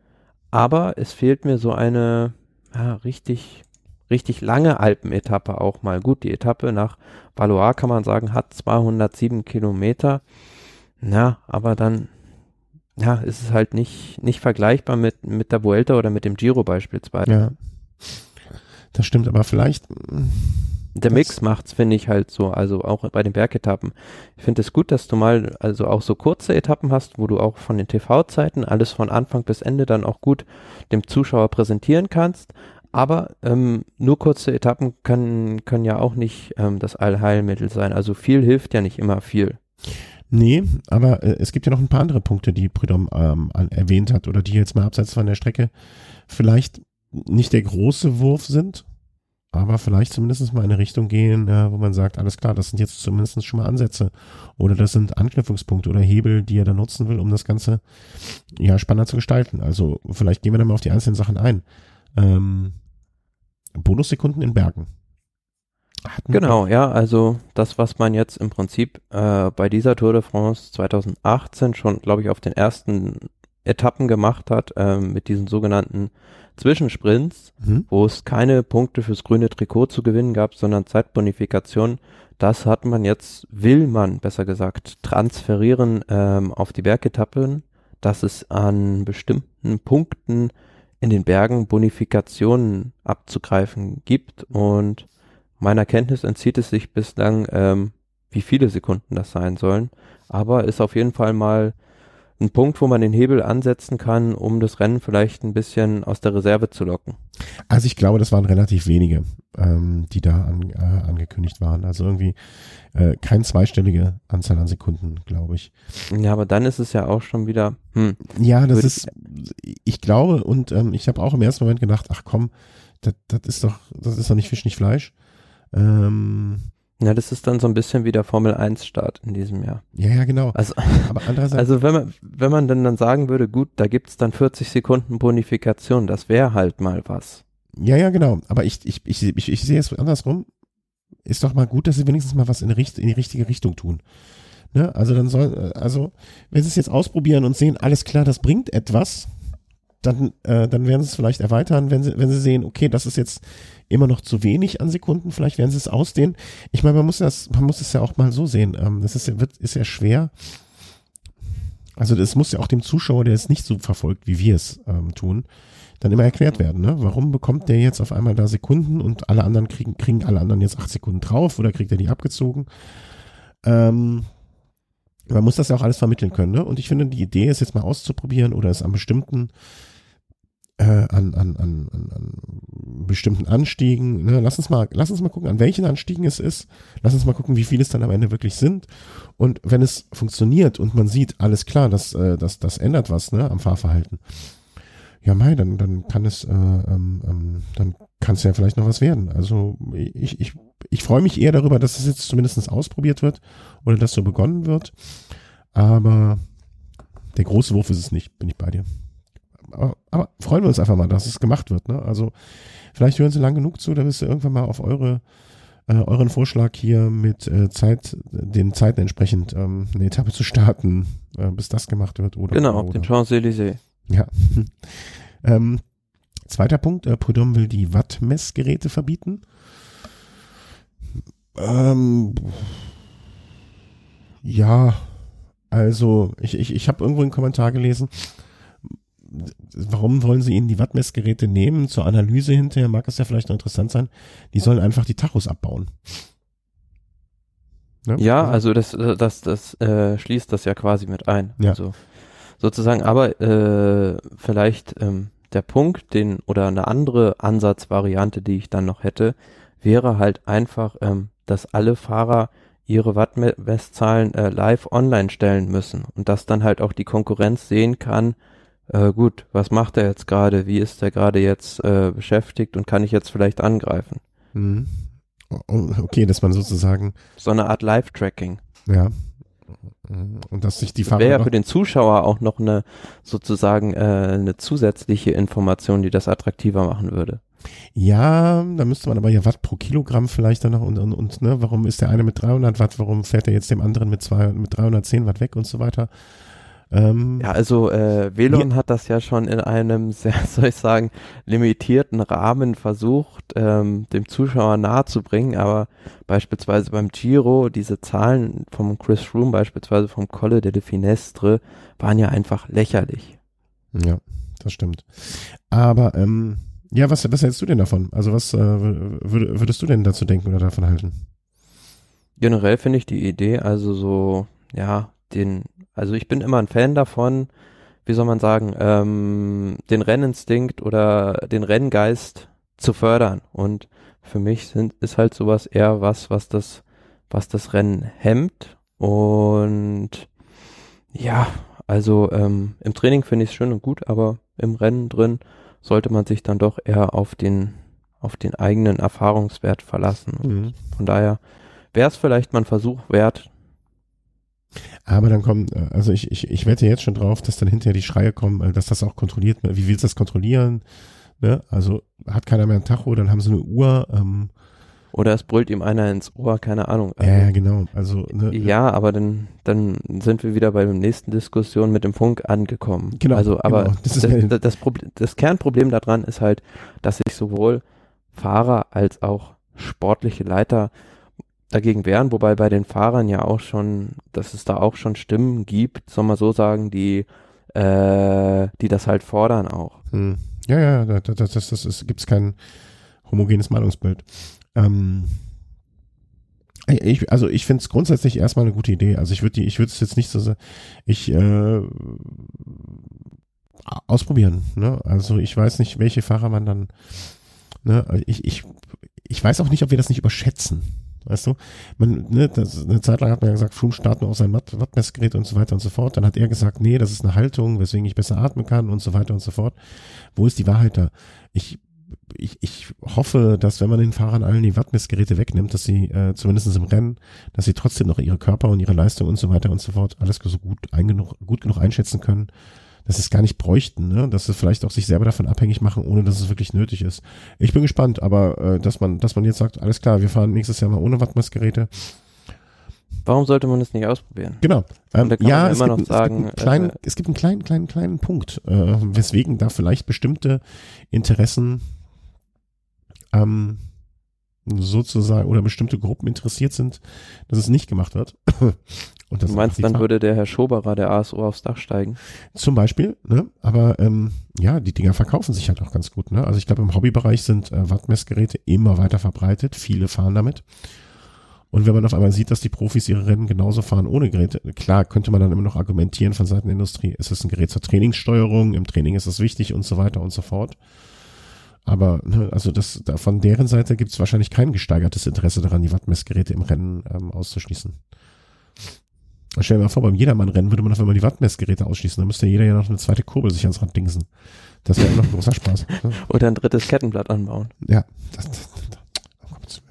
Aber es fehlt mir so eine ja, richtig, richtig lange Alpenetappe auch mal. Gut, die Etappe nach Valois kann man sagen, hat 207 Kilometer. Na, aber dann, ja, ist es halt nicht, nicht vergleichbar mit, mit der Vuelta oder mit dem Giro beispielsweise. Ja. Das stimmt, aber vielleicht, der das Mix macht's, finde ich halt so, also auch bei den Bergetappen. Ich finde es gut, dass du mal also auch so kurze Etappen hast, wo du auch von den TV-Zeiten alles von Anfang bis Ende dann auch gut dem Zuschauer präsentieren kannst. Aber ähm, nur kurze Etappen können, können ja auch nicht ähm, das Allheilmittel sein. Also viel hilft ja nicht immer viel. Nee, aber äh, es gibt ja noch ein paar andere Punkte, die Prudhomme ähm, erwähnt hat oder die jetzt mal abseits von der Strecke vielleicht nicht der große Wurf sind, aber vielleicht zumindest mal in eine Richtung gehen, äh, wo man sagt, alles klar, das sind jetzt zumindest schon mal Ansätze oder das sind Anknüpfungspunkte oder Hebel, die er da nutzen will, um das Ganze ja spannender zu gestalten. Also vielleicht gehen wir dann mal auf die einzelnen Sachen ein. Ähm, Bonussekunden in Bergen. Hatten genau, ja, also das, was man jetzt im Prinzip äh, bei dieser Tour de France 2018 schon, glaube ich, auf den ersten Etappen gemacht hat, äh, mit diesen sogenannten Zwischensprints, mhm. wo es keine Punkte fürs grüne Trikot zu gewinnen gab, sondern Zeitbonifikation. Das hat man jetzt, will man besser gesagt, transferieren ähm, auf die Bergetappen, dass es an bestimmten Punkten in den Bergen Bonifikationen abzugreifen gibt und meiner Kenntnis entzieht es sich bislang, ähm, wie viele Sekunden das sein sollen, aber ist auf jeden Fall mal ein Punkt, wo man den Hebel ansetzen kann, um das Rennen vielleicht ein bisschen aus der Reserve zu locken? Also ich glaube, das waren relativ wenige, ähm, die da an, äh, angekündigt waren. Also irgendwie äh, kein zweistellige Anzahl an Sekunden, glaube ich. Ja, aber dann ist es ja auch schon wieder. Hm, ja, das ist, ich glaube, und ähm, ich habe auch im ersten Moment gedacht, ach komm, das, das ist doch, das ist doch nicht Fisch, nicht Fleisch. Ähm, ja, das ist dann so ein bisschen wie der Formel 1 Start in diesem Jahr. Ja, ja, genau. Also, aber andererseits also wenn man, wenn man dann, dann sagen würde, gut, da gibt's dann 40 Sekunden Bonifikation, das wäre halt mal was. Ja, ja, genau. Aber ich, ich, ich, ich, ich sehe es andersrum. Ist doch mal gut, dass sie wenigstens mal was in, Richt, in die richtige Richtung tun. Ne? Also dann soll, also wenn sie es jetzt ausprobieren und sehen, alles klar, das bringt etwas, dann, äh, dann werden sie es vielleicht erweitern, wenn sie, wenn sie sehen, okay, das ist jetzt immer noch zu wenig an Sekunden, vielleicht werden sie es ausdehnen. Ich meine, man muss das, man muss es ja auch mal so sehen. Ähm, das ist ja, wird, ist ja schwer. Also das muss ja auch dem Zuschauer, der es nicht so verfolgt, wie wir es ähm, tun, dann immer erklärt werden. Ne? Warum bekommt der jetzt auf einmal da Sekunden und alle anderen kriegen, kriegen alle anderen jetzt acht Sekunden drauf oder kriegt er die abgezogen? Ähm, man muss das ja auch alles vermitteln können. Ne? Und ich finde, die Idee ist jetzt mal auszuprobieren oder es an bestimmten äh, an, an, an, an bestimmten Anstiegen. Ne? Lass uns mal, lass uns mal gucken, an welchen Anstiegen es ist. Lass uns mal gucken, wie viele es dann am Ende wirklich sind. Und wenn es funktioniert und man sieht, alles klar, das, äh, das, das ändert was ne, am Fahrverhalten. Ja, mei, dann, dann kann es, äh, ähm, ähm, dann kann es ja vielleicht noch was werden. Also ich, ich, ich freue mich eher darüber, dass es jetzt zumindest ausprobiert wird oder dass so begonnen wird. Aber der große Wurf ist es nicht, bin ich bei dir. Aber, aber freuen wir uns einfach mal, dass es gemacht wird. Ne? Also vielleicht hören Sie lang genug zu, da wirst du irgendwann mal auf eure äh, euren Vorschlag hier mit äh, Zeit, den Zeiten entsprechend ähm, eine Etappe zu starten, äh, bis das gemacht wird. Oder, genau, auf den Champs-Élysées. Ja. ähm, zweiter Punkt, äh, Prudhomme will die Wattmessgeräte verbieten. Ähm, ja, also ich, ich, ich habe irgendwo einen Kommentar gelesen, warum wollen sie ihnen die Wattmessgeräte nehmen? Zur Analyse hinterher mag es ja vielleicht noch interessant sein. Die sollen einfach die Tachos abbauen. Ne? Ja, also das, das, das äh, schließt das ja quasi mit ein. Ja. Also sozusagen, aber äh, vielleicht ähm, der Punkt, den oder eine andere Ansatzvariante, die ich dann noch hätte, wäre halt einfach, ähm, dass alle Fahrer ihre Wattmesszahlen äh, live online stellen müssen und dass dann halt auch die Konkurrenz sehen kann, äh, gut, was macht er jetzt gerade, wie ist er gerade jetzt äh, beschäftigt und kann ich jetzt vielleicht angreifen? Mhm. Okay, dass man sozusagen so eine Art Live-Tracking. Ja. Und dass sich die Fahrer wäre ja für den Zuschauer auch noch eine sozusagen äh, eine zusätzliche Information, die das attraktiver machen würde. Ja, da müsste man aber ja Watt pro Kilogramm vielleicht dann noch und, und, und ne, warum ist der eine mit 300 Watt, warum fährt er jetzt dem anderen mit, zwei, mit 310 Watt weg und so weiter. Ähm, ja, also äh, Velon hat das ja schon in einem sehr, soll ich sagen, limitierten Rahmen versucht, ähm, dem Zuschauer nahezubringen, aber beispielsweise beim Giro, diese Zahlen vom Chris Froome, beispielsweise vom Colle delle Finestre, waren ja einfach lächerlich. Ja, das stimmt. Aber ähm, ja, was, was hältst du denn davon? Also was äh, würd, würdest du denn dazu denken oder davon halten? Generell finde ich die Idee, also so, ja, den also ich bin immer ein Fan davon, wie soll man sagen, ähm, den Renninstinkt oder den Renngeist zu fördern. Und für mich sind, ist halt sowas eher was, was das, was das Rennen hemmt. Und ja, also ähm, im Training finde ich es schön und gut, aber im Rennen drin sollte man sich dann doch eher auf den, auf den eigenen Erfahrungswert verlassen. Mhm. Von daher wäre es vielleicht mal ein Versuch wert, aber dann kommt, äh, also ich, ich, ich wette jetzt schon drauf, dass dann hinterher die Schreie kommen, äh, dass das auch kontrolliert Wie willst du das kontrollieren? Ne? Also hat keiner mehr ein Tacho, dann haben sie eine Uhr. Ähm, oder es brüllt ihm einer ins Ohr, keine Ahnung. Also, ja, genau. Also, ne, ja, aber dann, dann sind wir wieder bei der nächsten Diskussion mit dem Funk angekommen. Genau. Also, aber genau. Das, das, das, Problem, das Kernproblem daran ist halt, dass sich sowohl Fahrer als auch sportliche Leiter dagegen wehren, wobei bei den Fahrern ja auch schon, dass es da auch schon Stimmen gibt, soll man so sagen, die, äh, die das halt fordern auch. Hm. Ja, ja, das, das, das, das ist, gibt's kein homogenes Meinungsbild. Ähm, ich, also ich finde es grundsätzlich erstmal eine gute Idee. Also ich würde ich würde es jetzt nicht so, ich äh, ausprobieren. Ne? Also ich weiß nicht, welche Fahrer man dann. Ne? Ich, ich, ich weiß auch nicht, ob wir das nicht überschätzen. Weißt du, man, ne, das, eine Zeit lang hat man ja gesagt, Froome startet auf sein Watt, Wattmessgerät und so weiter und so fort. Dann hat er gesagt, nee, das ist eine Haltung, weswegen ich besser atmen kann und so weiter und so fort. Wo ist die Wahrheit da? Ich, ich, ich hoffe, dass wenn man den Fahrern allen die Wattmessgeräte wegnimmt, dass sie äh, zumindest im Rennen, dass sie trotzdem noch ihre Körper und ihre Leistung und so weiter und so fort alles so gut, eingenug, gut genug einschätzen können, dass sie es gar nicht bräuchten, ne? dass sie vielleicht auch sich selber davon abhängig machen, ohne dass es wirklich nötig ist. Ich bin gespannt, aber äh, dass man, dass man jetzt sagt, alles klar, wir fahren nächstes Jahr mal ohne Wattmessgeräte. Warum sollte man es nicht ausprobieren? Genau. Ähm, ja, es, gibt, sagen, es, gibt kleinen, äh, es gibt einen kleinen, kleinen, kleinen Punkt, äh, weswegen da vielleicht bestimmte Interessen ähm, sozusagen oder bestimmte Gruppen interessiert sind, dass es nicht gemacht wird. Und das du meinst, dann würde der Herr Schoberer der ASO aufs Dach steigen? Zum Beispiel, ne? Aber ähm, ja, die Dinger verkaufen sich halt auch ganz gut, ne? Also ich glaube, im Hobbybereich sind äh, Wattmessgeräte immer weiter verbreitet. Viele fahren damit. Und wenn man auf einmal sieht, dass die Profis ihre Rennen genauso fahren ohne Geräte, klar, könnte man dann immer noch argumentieren von Seiten der Industrie, es ist ein Gerät zur Trainingssteuerung, im Training ist es wichtig und so weiter und so fort. Aber ne, also das da, von deren Seite gibt es wahrscheinlich kein gesteigertes Interesse daran, die Wattmessgeräte im Rennen ähm, auszuschließen. Stell dir mal vor, beim Jedermann-Rennen würde man auf einmal die Wattmessgeräte ausschließen. Dann müsste jeder ja noch eine zweite Kurbel sich ans Rad dingsen. Das wäre immer noch ein großer Spaß. Ne? Oder ein drittes Kettenblatt anbauen. Ja. Das, das, das,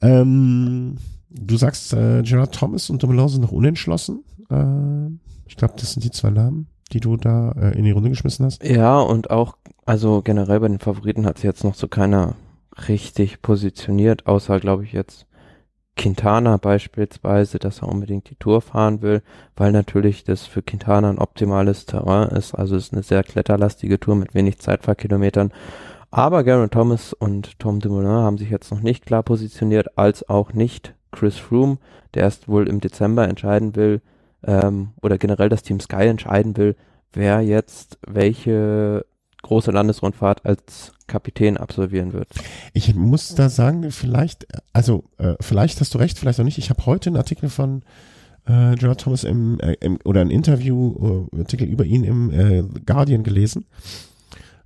ähm, du sagst, äh, Gerard Thomas und Dumoulin sind noch unentschlossen. Äh, ich glaube, das sind die zwei Namen, die du da äh, in die Runde geschmissen hast. Ja, und auch, also generell bei den Favoriten hat sich jetzt noch so keiner richtig positioniert, außer, glaube ich, jetzt Quintana beispielsweise, dass er unbedingt die Tour fahren will, weil natürlich das für Quintana ein optimales Terrain ist. Also es ist eine sehr kletterlastige Tour mit wenig Zeitfahrkilometern. Aber Garen Thomas und Tom Dumoulin haben sich jetzt noch nicht klar positioniert, als auch nicht Chris Froome, der erst wohl im Dezember entscheiden will, ähm, oder generell das Team Sky entscheiden will, wer jetzt welche große Landesrundfahrt als Kapitän absolvieren wird. Ich muss da sagen, vielleicht, also äh, vielleicht hast du recht, vielleicht auch nicht. Ich habe heute einen Artikel von äh, Gerard Thomas im, äh, im oder ein Interview, äh, Artikel über ihn im äh, Guardian gelesen,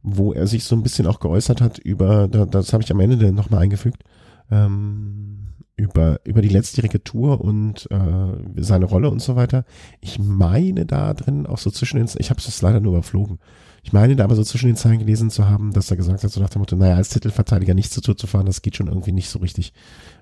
wo er sich so ein bisschen auch geäußert hat über, da, das habe ich am Ende nochmal eingefügt, ähm, über, über die letztjährige Tour und äh, seine Rolle und so weiter. Ich meine da drin auch so zwischen den, ich habe es leider nur überflogen. Ich meine da aber so zwischen den Zeilen gelesen zu haben, dass er gesagt hat, so nach dem Motto, naja, als Titelverteidiger nicht zur Tour zu fahren, das geht schon irgendwie nicht so richtig.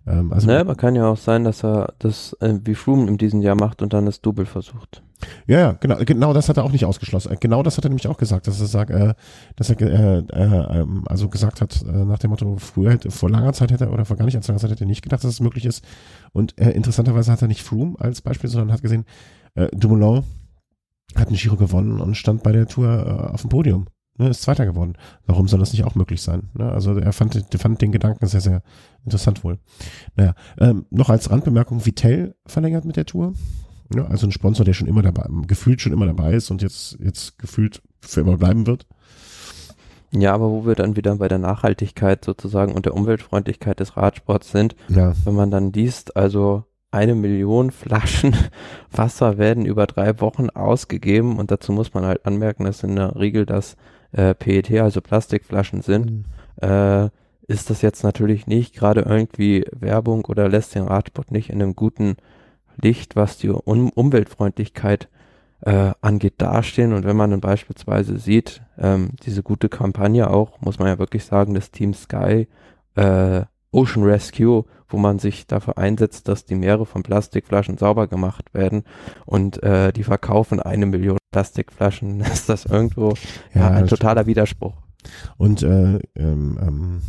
Ähm, also, ne, aber kann ja auch sein, dass er das äh, wie Froome in diesem Jahr macht und dann das Double versucht. Ja, ja, genau, genau das hat er auch nicht ausgeschlossen. Genau das hat er nämlich auch gesagt, dass er sagt, äh, dass er äh, äh, also gesagt hat, äh, nach dem Motto, früher hätte, vor langer Zeit hätte er, oder vor gar nicht als langer Zeit hätte er nicht gedacht, dass es möglich ist. Und äh, interessanterweise hat er nicht Froome als Beispiel, sondern hat gesehen, äh, Dumoulin hat einen Giro gewonnen und stand bei der Tour äh, auf dem Podium. Ne, ist Zweiter geworden. Warum soll das nicht auch möglich sein? Ne, also er fand, fand den Gedanken sehr, sehr interessant wohl. Naja, ähm, noch als Randbemerkung, Vitell verlängert mit der Tour. Ja, also ein Sponsor, der schon immer dabei, gefühlt schon immer dabei ist und jetzt, jetzt gefühlt für immer bleiben wird. Ja, aber wo wir dann wieder bei der Nachhaltigkeit sozusagen und der Umweltfreundlichkeit des Radsports sind, Ja, wenn man dann liest, also eine Million Flaschen Wasser werden über drei Wochen ausgegeben und dazu muss man halt anmerken, dass in der Regel das äh, PET, also Plastikflaschen sind, äh, ist das jetzt natürlich nicht gerade irgendwie Werbung oder lässt den Radsport nicht in einem guten Licht, was die um Umweltfreundlichkeit äh, angeht, dastehen. Und wenn man dann beispielsweise sieht, ähm, diese gute Kampagne auch, muss man ja wirklich sagen, das Team Sky, äh, Ocean Rescue, wo man sich dafür einsetzt, dass die Meere von Plastikflaschen sauber gemacht werden und äh, die verkaufen eine Million Plastikflaschen, ist das irgendwo ja, ein das totaler Widerspruch. Und äh, ähm, ähm,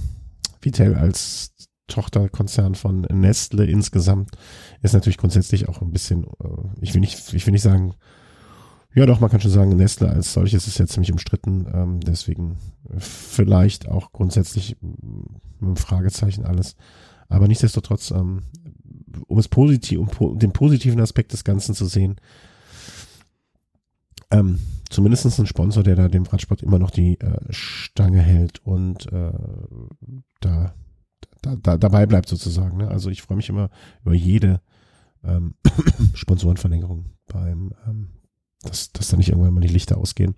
Vitell als Tochterkonzern von Nestle insgesamt ist natürlich grundsätzlich auch ein bisschen, äh, ich will nicht, ich will nicht sagen, ja doch, man kann schon sagen, Nestle als solches ist ja ziemlich umstritten, ähm, deswegen vielleicht auch grundsätzlich mm, ein Fragezeichen alles. Aber nichtsdestotrotz, ähm, um es positiv, um den positiven Aspekt des Ganzen zu sehen, ähm, zumindest ein Sponsor, der da dem Radsport immer noch die äh, Stange hält und äh, da, da, da dabei bleibt sozusagen. Ne? Also ich freue mich immer über jede ähm, Sponsorenverlängerung beim, ähm, dass, dass da nicht irgendwann mal die Lichter ausgehen.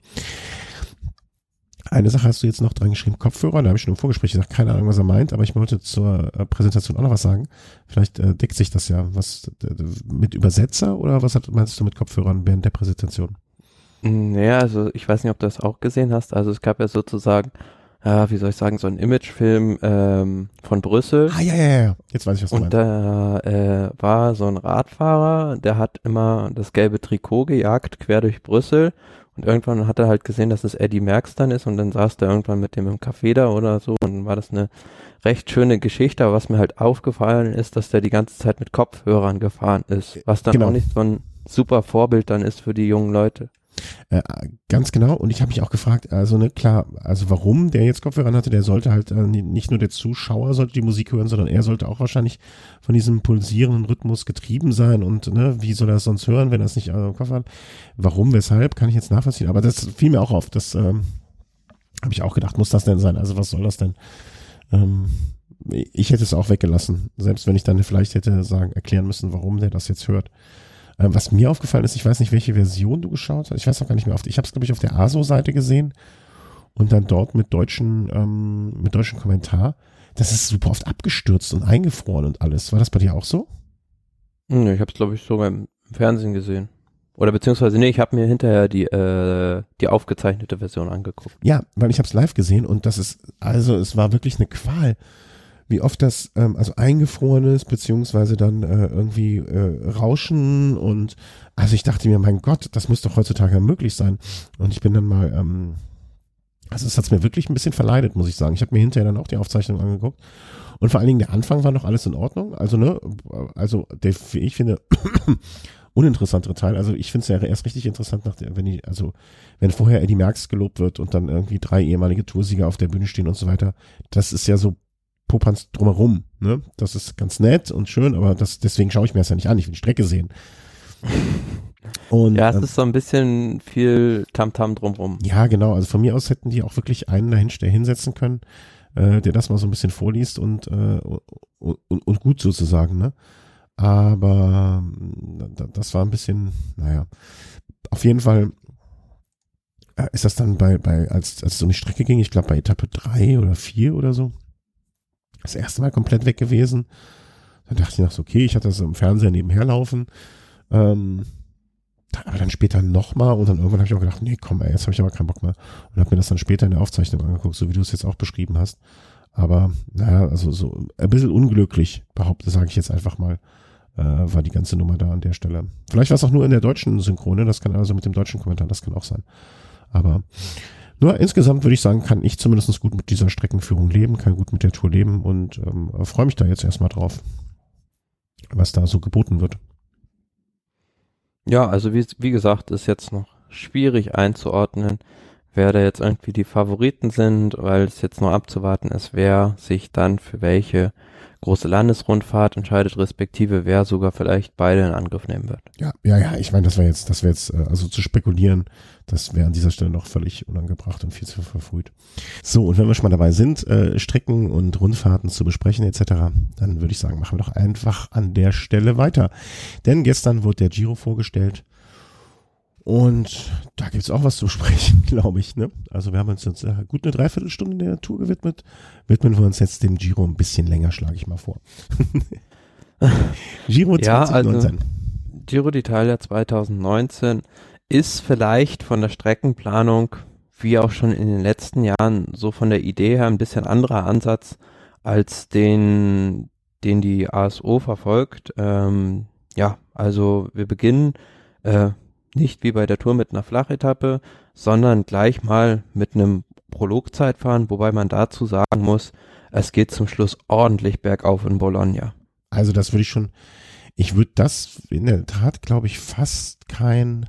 Eine Sache hast du jetzt noch dran geschrieben, Kopfhörer, da habe ich schon im Vorgespräch gesagt, keine Ahnung, was er meint, aber ich wollte zur äh, Präsentation auch noch was sagen. Vielleicht äh, deckt sich das ja. Was mit Übersetzer oder was hat, meinst du mit Kopfhörern während der Präsentation? Naja, also ich weiß nicht, ob du das auch gesehen hast. Also es gab ja sozusagen, äh, wie soll ich sagen, so einen Imagefilm ähm, von Brüssel. Ah, ja, ja, ja. Jetzt weiß ich, was du Und meinst. da äh, war so ein Radfahrer, der hat immer das gelbe Trikot gejagt, quer durch Brüssel. Und irgendwann hat er halt gesehen, dass es Eddie Merckx dann ist und dann saß der irgendwann mit dem im Café da oder so und dann war das eine recht schöne Geschichte, aber was mir halt aufgefallen ist, dass der die ganze Zeit mit Kopfhörern gefahren ist, was dann Genau. auch nicht so ein super Vorbild dann ist für die jungen Leute. Äh, ganz genau. Und ich habe mich auch gefragt, also ne, klar, also warum der jetzt Kopfhörer hatte, der sollte halt äh, nicht nur der Zuschauer sollte die Musik hören, sondern er sollte auch wahrscheinlich von diesem pulsierenden Rhythmus getrieben sein. Und ne, wie soll er es sonst hören, wenn er es nicht äh, im Kopf hat? Warum, weshalb, kann ich jetzt nachvollziehen. Aber das fiel mir auch auf. Das ähm, habe ich auch gedacht, muss das denn sein? Also was soll das denn? Ähm, ich hätte es auch weggelassen, selbst wenn ich dann vielleicht hätte sagen, erklären müssen, warum der das jetzt hört. Äh, was mir aufgefallen ist, ich weiß nicht, welche Version du geschaut hast. Ich weiß auch gar nicht mehr. Ich habe es, glaube ich, auf der ASO-Seite gesehen und dann dort mit deutschen, ähm, mit deutschen Kommentar. Das ist super oft abgestürzt und eingefroren und alles. War das bei dir auch so? Hm, ich habe es, glaube ich, sogar im Fernsehen gesehen. Oder beziehungsweise, nee, ich habe mir hinterher die, äh, die aufgezeichnete Version angeguckt. Ja, weil ich habe es live gesehen und das ist, also es war wirklich eine Qual wie oft das ähm, also eingefroren ist, beziehungsweise dann äh, irgendwie äh, rauschen und also ich dachte mir, mein Gott, das muss doch heutzutage möglich sein. Und ich bin dann mal, ähm, also es hat mir wirklich ein bisschen verleidet, muss ich sagen. Ich habe mir hinterher dann auch die Aufzeichnung angeguckt. Und vor allen Dingen der Anfang war noch alles in Ordnung. Also, ne, also der, ich finde, uninteressantere Teil. Also ich finde es ja erst richtig interessant, nach der, wenn ich, also wenn vorher Eddie Merckx gelobt wird und dann irgendwie drei ehemalige Toursieger auf der Bühne stehen und so weiter. Das ist ja so Popanz drumherum. Ne? Das ist ganz nett und schön, aber das, deswegen schaue ich mir das ja nicht an. Ich will die Strecke sehen. Und, ja, es ähm, ist so ein bisschen viel Tamtam -Tam drumherum. Ja, genau. Also von mir aus hätten die auch wirklich einen dahinter hinsetzen können, äh, der das mal so ein bisschen vorliest und, äh, und, und, gut sozusagen. Ne? Aber das war ein bisschen, naja. Auf jeden Fall äh, ist das dann bei, bei als, als es um die Strecke ging, ich glaube bei Etappe drei oder vier oder so, das erste Mal komplett weg gewesen. Dann dachte ich noch so, okay, ich hatte das im Fernseher nebenher laufen. Ähm, aber dann später nochmal und dann irgendwann habe ich auch gedacht, nee, komm, ey, jetzt habe ich aber keinen Bock mehr. Und habe mir das dann später in der Aufzeichnung angeguckt, so wie du es jetzt auch beschrieben hast. Aber naja, also so ein bisschen unglücklich, behaupte, sage ich jetzt einfach mal, äh, war die ganze Nummer da an der Stelle. Vielleicht war es auch nur in der deutschen Synchrone, das kann also mit dem deutschen Kommentar, das kann auch sein. Aber nur insgesamt würde ich sagen, kann ich zumindest gut mit dieser Streckenführung leben, kann gut mit der Tour leben und ähm, freue mich da jetzt erstmal drauf, was da so geboten wird. Ja, also wie, wie gesagt, ist jetzt noch schwierig einzuordnen, wer da jetzt irgendwie die Favoriten sind, weil es jetzt nur abzuwarten ist, wer sich dann für welche große Landesrundfahrt entscheidet, respektive wer sogar vielleicht beide in Angriff nehmen wird. Ja, ja, ja, ich meine, das wäre jetzt, das wäre jetzt, äh, also zu spekulieren, das wäre an dieser Stelle noch völlig unangebracht und viel zu verfrüht. So, und wenn wir schon mal dabei sind, äh, Strecken und Rundfahrten zu besprechen etc., dann würde ich sagen, machen wir doch einfach an der Stelle weiter. Denn gestern wurde der Giro vorgestellt und da gibt's auch was zu sprechen, glaube ich. Ne? Also wir haben uns jetzt äh, gut eine Dreiviertelstunde der Tour gewidmet. Widmen wir uns jetzt dem Giro ein bisschen länger, schlage ich mal vor. Giro 2019. Ja, also Giro d'Italia 2019 ist vielleicht von der Streckenplanung, wie auch schon in den letzten Jahren, so von der Idee her ein bisschen anderer Ansatz als den, den die ASO verfolgt. Ähm, ja, also wir beginnen äh, nicht wie bei der Tour mit einer Flachetappe, sondern gleich mal mit einem Prologzeitfahren, wobei man dazu sagen muss, es geht zum Schluss ordentlich bergauf in Bologna. Also das würde ich schon, ich würde das in der Tat, glaube ich, fast kein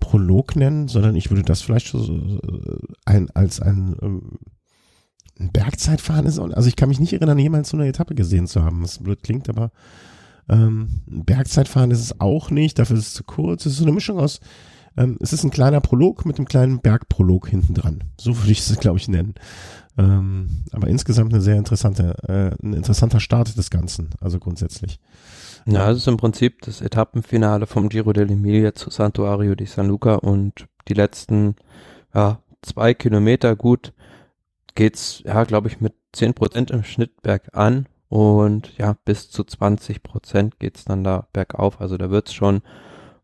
Prolog nennen, sondern ich würde das vielleicht so, äh, ein, als ein, ähm, ein Bergzeitfahren ist. Also ich kann mich nicht erinnern, jemals so eine Etappe gesehen zu haben, was blöd klingt, aber ähm, Bergzeitfahren ist es auch nicht, dafür ist es zu kurz. Es ist so eine Mischung aus, ähm, es ist ein kleiner Prolog mit einem kleinen Bergprolog hinten dran. So würde ich es, glaube ich, nennen. Ähm, aber insgesamt eine sehr interessante, äh, ein interessanter Start des Ganzen, also grundsätzlich. Ja, es ist im Prinzip das Etappenfinale vom Giro dell'Emilia zu Santuario di San Luca und die letzten ja, zwei Kilometer gut geht's, ja, glaube ich, mit zehn Prozent im Schnitt bergan und ja, bis zu 20 Prozent geht's dann da bergauf. Also da wird's schon,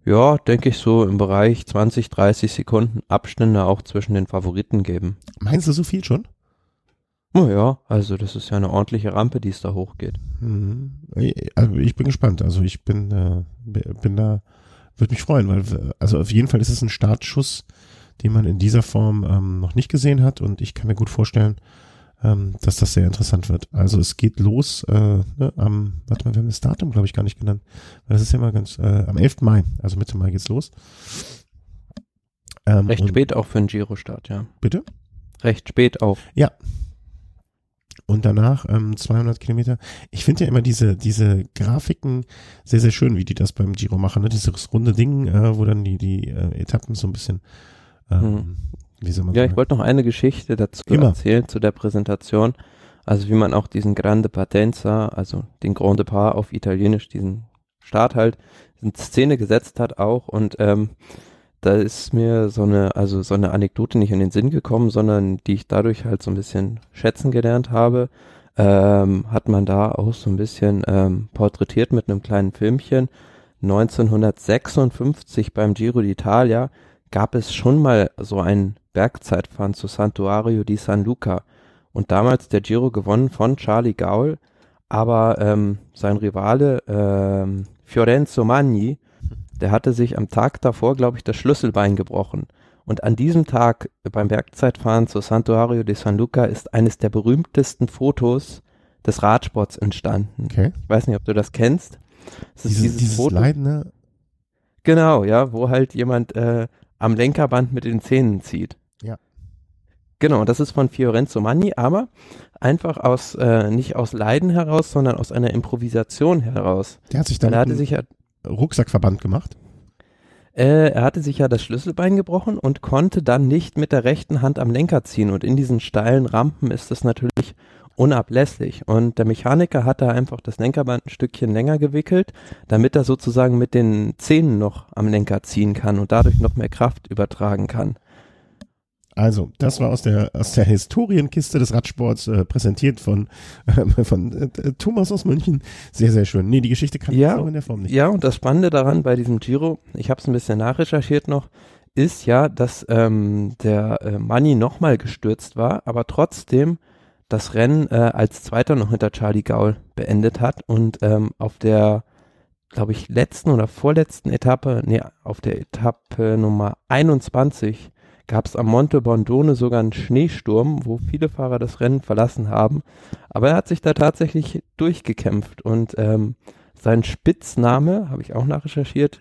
ja, denke ich so im Bereich 20, 30 Sekunden Abstände auch zwischen den Favoriten geben. Meinst du so viel schon? Oh ja, also das ist ja eine ordentliche Rampe, die es da hochgeht. Mhm. Also ich bin gespannt. Also ich bin, äh, bin da, würde mich freuen, weil also auf jeden Fall ist es ein Startschuss, den man in dieser Form ähm, noch nicht gesehen hat und ich kann mir gut vorstellen, ähm, dass das sehr interessant wird. Also es geht los äh, ne, am, warte mal, wir haben das Datum, glaube ich, gar nicht genannt. Weil das ist ja immer ganz, äh, am 11. Mai, also Mitte Mai geht's los. Ähm, Recht spät auch für einen Giro-Start, ja. Bitte? Recht spät auch. Ja. Und danach ähm, 200 Kilometer. Ich finde ja immer diese, diese Grafiken sehr, sehr schön, wie die das beim Giro machen. Ne? Dieses runde Ding, äh, wo dann die, die äh, Etappen so ein bisschen, ähm, hm. Wie soll man Ja, ich wollte noch eine Geschichte dazu immer. erzählen, zu der Präsentation. Also wie man auch diesen Grande Partenza, also den Grand Depart auf Italienisch, diesen Start halt, in Szene gesetzt hat auch und ähm, da ist mir so eine, also so eine Anekdote nicht in den Sinn gekommen, sondern die ich dadurch halt so ein bisschen schätzen gelernt habe, ähm, hat man da auch so ein bisschen ähm, porträtiert mit einem kleinen Filmchen. 1956 beim Giro d'Italia gab es schon mal so ein Bergzeitfahren zu Santuario di San Luca und damals der Giro gewonnen von Charlie Gaul, aber ähm, sein Rivale ähm, Fiorenzo Magni der hatte sich am Tag davor, glaube ich, das Schlüsselbein gebrochen. Und an diesem Tag beim Bergzeitfahren zu Santuario de San Luca ist eines der berühmtesten Fotos des Radsports entstanden. Okay. Ich weiß nicht, ob du das kennst. Das dieses, dieses, dieses Foto. Leiden, ne? Genau, ja, wo halt jemand äh, am Lenkerband mit den Zähnen zieht. Genau, das ist von Fiorenzo Manni, aber einfach aus, äh, nicht aus Leiden heraus, sondern aus einer Improvisation heraus. Der hat sich dann. Er hatte sich ja Rucksackverband gemacht? Äh, er hatte sich ja das Schlüsselbein gebrochen und konnte dann nicht mit der rechten Hand am Lenker ziehen. Und in diesen steilen Rampen ist das natürlich unablässlich. Und der Mechaniker hat da einfach das Lenkerband ein Stückchen länger gewickelt, damit er sozusagen mit den Zähnen noch am Lenker ziehen kann und dadurch noch mehr Kraft übertragen kann. Also, das war aus der, aus der Historienkiste des Radsports äh, präsentiert von, äh, von äh, Thomas aus München. Sehr, sehr schön. Nee, die Geschichte kann ja, ich so in der Form nicht. Ja, und das Spannende daran bei diesem Giro, ich habe es ein bisschen nachrecherchiert noch, ist ja, dass ähm, der äh, Manni nochmal gestürzt war, aber trotzdem das Rennen äh, als Zweiter noch hinter Charlie Gaul beendet hat und ähm, auf der, glaube ich, letzten oder vorletzten Etappe, nee, auf der Etappe Nummer 21 gab es am Monte Bondone sogar einen Schneesturm, wo viele Fahrer das Rennen verlassen haben. Aber er hat sich da tatsächlich durchgekämpft und ähm, sein Spitzname, habe ich auch nachrecherchiert,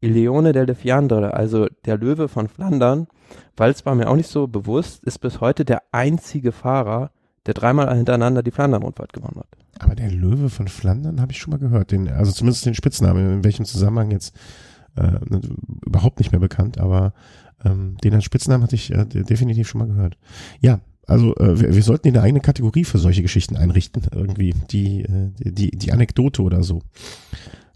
Leone del Fiandre, also der Löwe von Flandern, weil es war mir auch nicht so bewusst, ist bis heute der einzige Fahrer, der dreimal hintereinander die Flandern-Rundfahrt gewonnen hat. Aber der Löwe von Flandern habe ich schon mal gehört, den, also zumindest den Spitznamen, in welchem Zusammenhang jetzt äh, überhaupt nicht mehr bekannt, aber ähm, den Spitznamen hatte ich äh, definitiv schon mal gehört. Ja, also äh, wir, wir sollten eine eigene Kategorie für solche Geschichten einrichten, irgendwie die äh, die die Anekdote oder so.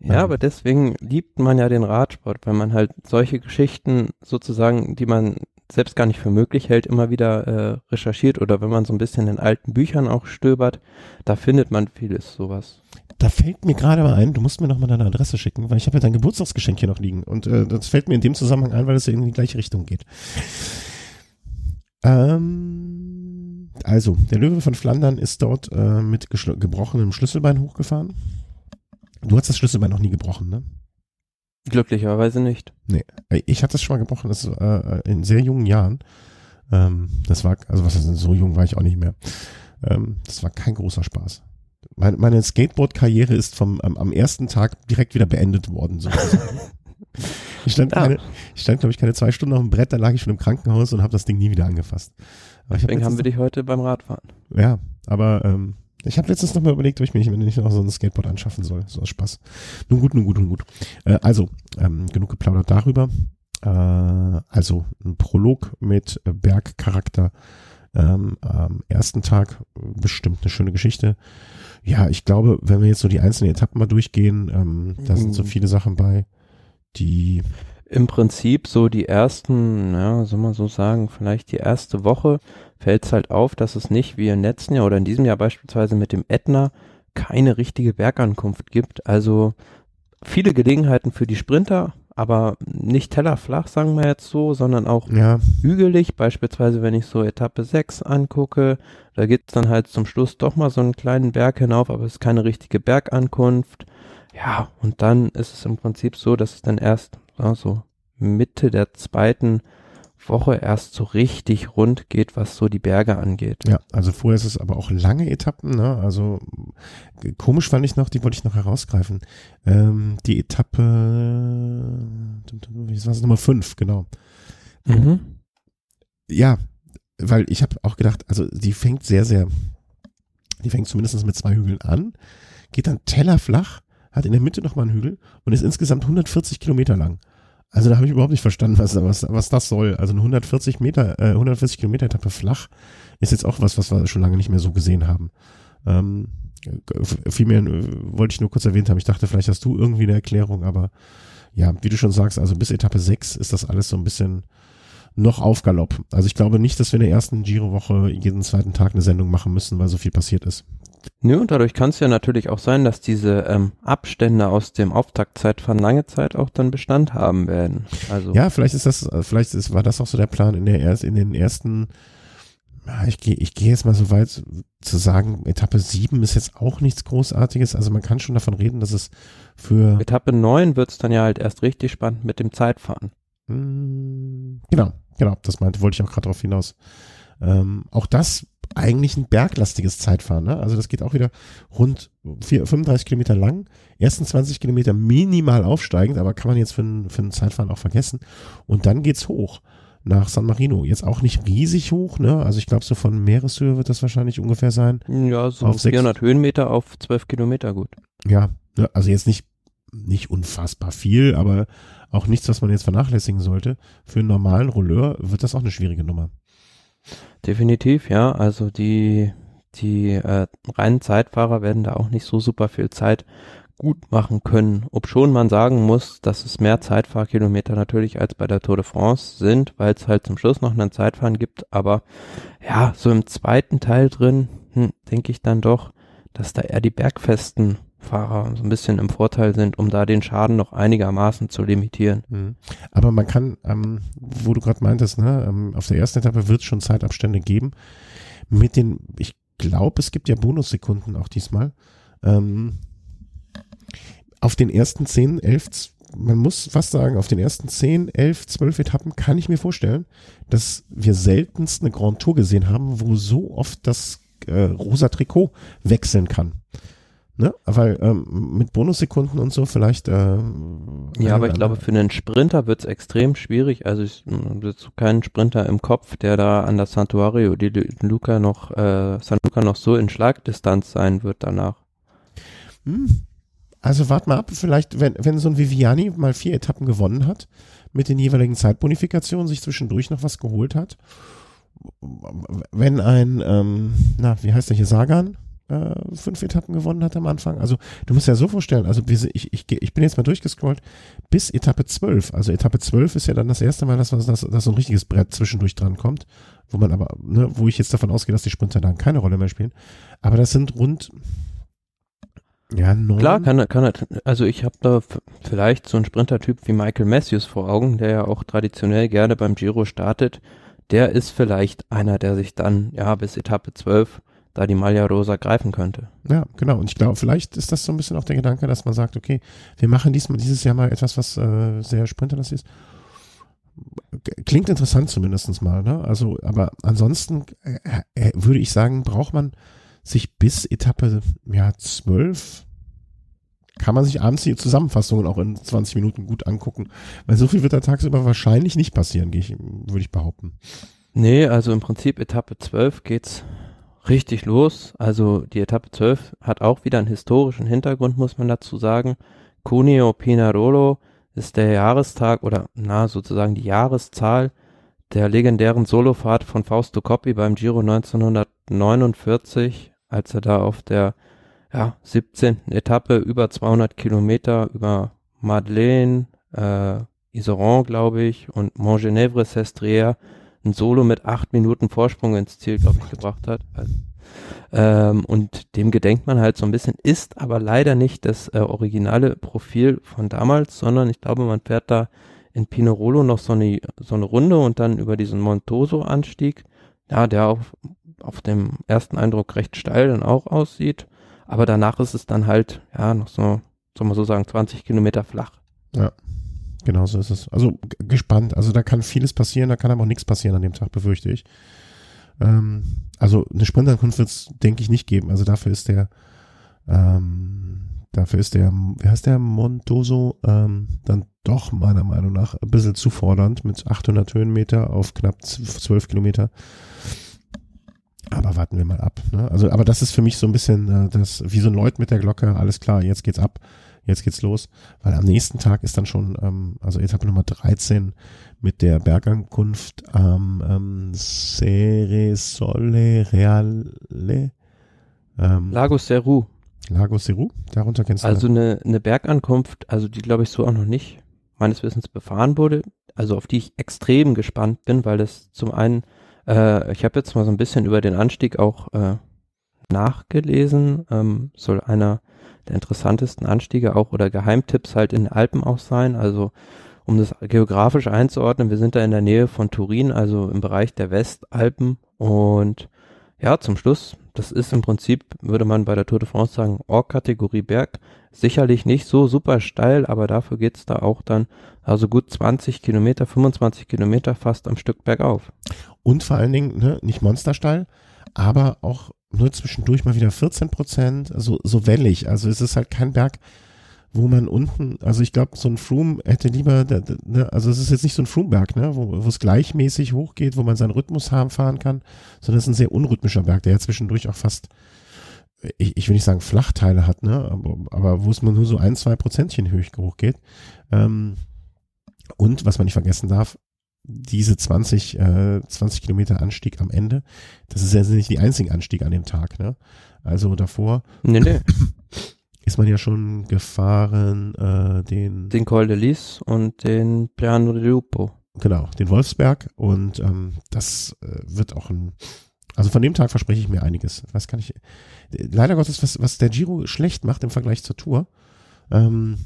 Ja, ähm. aber deswegen liebt man ja den Radsport, weil man halt solche Geschichten sozusagen, die man selbst gar nicht für möglich hält, immer wieder äh, recherchiert oder wenn man so ein bisschen in alten Büchern auch stöbert, da findet man vieles sowas. Da fällt mir gerade mal ein, du musst mir noch mal deine Adresse schicken, weil ich habe ja dein Geburtstagsgeschenk hier noch liegen. Und äh, das fällt mir in dem Zusammenhang ein, weil es ja in die gleiche Richtung geht. Ähm, also, der Löwe von Flandern ist dort äh, mit gebrochenem Schlüsselbein hochgefahren. Du hast das Schlüsselbein noch nie gebrochen, ne? Glücklicherweise nicht. Nee, ich hatte es schon mal gebrochen, das ist, äh, in sehr jungen Jahren. Ähm, das war, also was denn, so jung war ich auch nicht mehr. Ähm, das war kein großer Spaß. Meine, meine Skateboard-Karriere ist vom, am, am, ersten Tag direkt wieder beendet worden, sozusagen. ich stand, ja. keine, ich stand, glaube ich, keine zwei Stunden auf dem Brett, da lag ich schon im Krankenhaus und habe das Ding nie wieder angefasst. Aber Deswegen hab haben wir dich heute beim Radfahren. Ja, aber ähm, ich habe letztens noch mal überlegt, ob ich mir nicht noch so ein Skateboard anschaffen soll. So aus Spaß. Nun gut, nun gut, nun gut. Äh, also, ähm, genug geplaudert darüber. Äh, also, ein Prolog mit Bergcharakter. Ähm, am ersten Tag bestimmt eine schöne Geschichte. Ja, ich glaube, wenn wir jetzt so die einzelnen Etappen mal durchgehen, ähm, da sind so mhm. viele Sachen bei, die im Prinzip so die ersten, ja, soll man so sagen, vielleicht die erste Woche fällt es halt auf, dass es nicht wie im letzten Jahr oder in diesem Jahr beispielsweise mit dem Ätna keine richtige Bergankunft gibt. Also viele Gelegenheiten für die Sprinter, aber nicht tellerflach, sagen wir jetzt so, sondern auch ja. hügelig. Beispielsweise, wenn ich so Etappe 6 angucke, da gibt es dann halt zum Schluss doch mal so einen kleinen Berg hinauf, aber es ist keine richtige Bergankunft. Ja, und dann ist es im Prinzip so, dass es dann erst so Mitte der zweiten Woche erst so richtig rund geht, was so die Berge angeht. Ja, also vorher ist es aber auch lange Etappen, ne? Also komisch fand ich noch, die wollte ich noch herausgreifen. Ähm, die Etappe, wie war es Nummer fünf, genau. Mhm. Ja, weil ich habe auch gedacht, also die fängt sehr, sehr, die fängt zumindest mit zwei Hügeln an, geht dann tellerflach, hat in der Mitte nochmal einen Hügel und ist insgesamt 140 Kilometer lang. Also da habe ich überhaupt nicht verstanden, was, was, was das soll. Also eine 140 Meter, äh, 140 Kilometer Etappe flach ist jetzt auch was, was wir schon lange nicht mehr so gesehen haben. Ähm, vielmehr äh, wollte ich nur kurz erwähnt haben. Ich dachte, vielleicht hast du irgendwie eine Erklärung, aber ja, wie du schon sagst, also bis Etappe 6 ist das alles so ein bisschen noch auf Galopp. Also ich glaube nicht, dass wir in der ersten Giro-Woche jeden zweiten Tag eine Sendung machen müssen, weil so viel passiert ist. Nö, und dadurch kann es ja natürlich auch sein, dass diese ähm, Abstände aus dem Auftaktzeitfahren lange Zeit auch dann Bestand haben werden. Also ja, vielleicht ist das, vielleicht ist, war das auch so der Plan in der erst in den ersten. Ja, ich gehe, ich gehe jetzt mal so weit zu sagen, Etappe 7 ist jetzt auch nichts Großartiges. Also man kann schon davon reden, dass es für Etappe 9 wird es dann ja halt erst richtig spannend mit dem Zeitfahren. Hm, genau, genau, das meinte, wollte ich auch gerade darauf hinaus. Ähm, auch das eigentlich ein berglastiges Zeitfahren. Ne? Also das geht auch wieder rund 4, 35 Kilometer lang. Ersten 20 Kilometer minimal aufsteigend, aber kann man jetzt für ein, für ein Zeitfahren auch vergessen. Und dann geht's hoch nach San Marino. Jetzt auch nicht riesig hoch, ne? Also ich glaube, so von Meereshöhe wird das wahrscheinlich ungefähr sein. Ja, so auf 400 6. Höhenmeter auf 12 Kilometer, gut. Ja, ne? also jetzt nicht, nicht unfassbar viel, aber auch nichts, was man jetzt vernachlässigen sollte. Für einen normalen Rolleur wird das auch eine schwierige Nummer. Definitiv, ja. Also die, die äh, reinen Zeitfahrer werden da auch nicht so super viel Zeit gut machen können. Ob schon man sagen muss, dass es mehr Zeitfahrkilometer natürlich als bei der Tour de France sind, weil es halt zum Schluss noch einen Zeitfahren gibt. Aber ja, so im zweiten Teil drin, hm, denke ich dann doch, dass da eher die bergfesten Fahrer so ein bisschen im Vorteil sind, um da den Schaden noch einigermaßen zu limitieren. Mhm. Aber man kann, ähm, wo du gerade meintest, ne, ähm, auf der ersten Etappe wird es schon Zeitabstände geben. Mit den, ich glaube, es gibt ja Bonussekunden auch diesmal. Ähm, auf den ersten 10, 11, man muss fast sagen, auf den ersten 10, 11, 12 Etappen kann ich mir vorstellen, dass wir seltenst eine Grand Tour gesehen haben, wo so oft das äh, rosa Trikot wechseln kann. Ne? Weil ähm, mit Bonussekunden und so vielleicht. Äh, ja, aber ich glaube, für einen Sprinter wird es extrem schwierig. Also ich so keinen Sprinter im Kopf, der da an der Santuario die Luca noch, äh, San Luca noch so in Schlagdistanz sein wird danach. Hm. Also wart mal ab, vielleicht, wenn, wenn so ein Viviani mal vier Etappen gewonnen hat, mit den jeweiligen Zeitbonifikationen sich zwischendurch noch was geholt hat. Wenn ein, ähm, na, wie heißt der hier, Sagan? Äh, fünf Etappen gewonnen hat am Anfang. Also du musst ja so vorstellen, also wir, ich, ich, ich bin jetzt mal durchgescrollt bis Etappe 12. Also Etappe 12 ist ja dann das erste Mal, dass, dass, dass so ein richtiges Brett zwischendurch dran kommt, wo man aber, ne, wo ich jetzt davon ausgehe, dass die Sprinter dann keine Rolle mehr spielen. Aber das sind rund ja, neun. Klar, kann kann er, also ich habe da vielleicht so einen Sprintertyp wie Michael Matthews vor Augen, der ja auch traditionell gerne beim Giro startet. Der ist vielleicht einer, der sich dann, ja, bis Etappe 12 da die Maglia Rosa greifen könnte. Ja, genau. Und ich glaube, vielleicht ist das so ein bisschen auch der Gedanke, dass man sagt, okay, wir machen diesmal dieses Jahr mal etwas, was äh, sehr sprinterlastig ist. Klingt interessant zumindestens mal, ne? Also, aber ansonsten äh, äh, würde ich sagen, braucht man sich bis Etappe ja, 12 kann man sich abends die Zusammenfassungen auch in 20 Minuten gut angucken. Weil so viel wird da tagsüber wahrscheinlich nicht passieren, würde ich behaupten. Nee, also im Prinzip Etappe 12 geht's richtig los. Also die Etappe 12 hat auch wieder einen historischen Hintergrund, muss man dazu sagen. Cuneo Pinarolo ist der Jahrestag oder na sozusagen die Jahreszahl der legendären Solofahrt von Fausto Coppi beim Giro 1949, als er da auf der ja, 17. Etappe über 200 Kilometer über Madeleine, äh, Iseron, glaube ich, und Montgenèvre-Sestriere ein Solo mit acht Minuten Vorsprung ins Ziel, glaube ich, gebracht hat. Ähm, und dem gedenkt man halt so ein bisschen, ist aber leider nicht das äh, originale Profil von damals, sondern ich glaube, man fährt da in Pinerolo noch so eine, so eine Runde und dann über diesen Montoso-Anstieg, ja, der auf, auf dem ersten Eindruck recht steil dann auch aussieht, aber danach ist es dann halt, ja, noch so, soll man so sagen, 20 Kilometer flach. Ja. Genau so ist es. Also gespannt. Also da kann vieles passieren, da kann aber auch nichts passieren an dem Tag, befürchte ich. Ähm, also eine Sprintankunft wird es, denke ich, nicht geben. Also dafür ist der, ähm, dafür ist der, wie heißt der, Montoso, ähm, dann doch meiner Meinung nach ein bisschen zu fordernd mit 800 Höhenmeter auf knapp 12 Kilometer. Aber warten wir mal ab. Ne? Also, aber das ist für mich so ein bisschen äh, das, wie so ein Leut mit der Glocke, alles klar, jetzt geht's ab, jetzt geht's los. Weil am nächsten Tag ist dann schon, ähm, also Etappe Nummer 13 mit der Bergankunft am ähm, Sere Sole Reale. Ähm, Lago Seru. Lago Seru, darunter kennst du. Also eine, eine Bergankunft, also die glaube ich so auch noch nicht meines Wissens befahren wurde, also auf die ich extrem gespannt bin, weil das zum einen äh, ich habe jetzt mal so ein bisschen über den Anstieg auch äh, nachgelesen. Ähm, soll einer der interessantesten Anstiege auch oder Geheimtipps halt in den Alpen auch sein. Also um das geografisch einzuordnen, wir sind da in der Nähe von Turin, also im Bereich der Westalpen. Und ja, zum Schluss, das ist im Prinzip, würde man bei der Tour de France sagen, Org-Kategorie Berg. Sicherlich nicht so super steil, aber dafür geht's da auch dann also gut 20 Kilometer, 25 Kilometer fast am Stück bergauf. Und vor allen Dingen, ne, nicht monstersteil, aber auch nur zwischendurch mal wieder 14 Prozent, so, so wellig. Also es ist halt kein Berg, wo man unten, also ich glaube, so ein Froome hätte lieber, ne, also es ist jetzt nicht so ein Froome-Berg, ne, wo, es gleichmäßig hochgeht, wo man seinen Rhythmus haben, fahren kann, sondern es ist ein sehr unrhythmischer Berg, der ja zwischendurch auch fast, ich, ich will nicht sagen Flachteile hat, ne, aber, aber wo es nur so ein, zwei Prozentchen hoch geht. Ähm, und was man nicht vergessen darf, diese 20, äh, 20 Kilometer Anstieg am Ende, das ist ja nicht die einzige Anstieg an dem Tag, ne? Also davor nee, nee. ist man ja schon gefahren, äh, den den Col de Lis und den Piano de Lupo. Genau, den Wolfsberg und ähm, das äh, wird auch ein also von dem Tag verspreche ich mir einiges. Was kann ich leider Gottes was was der Giro schlecht macht im Vergleich zur Tour. Ähm,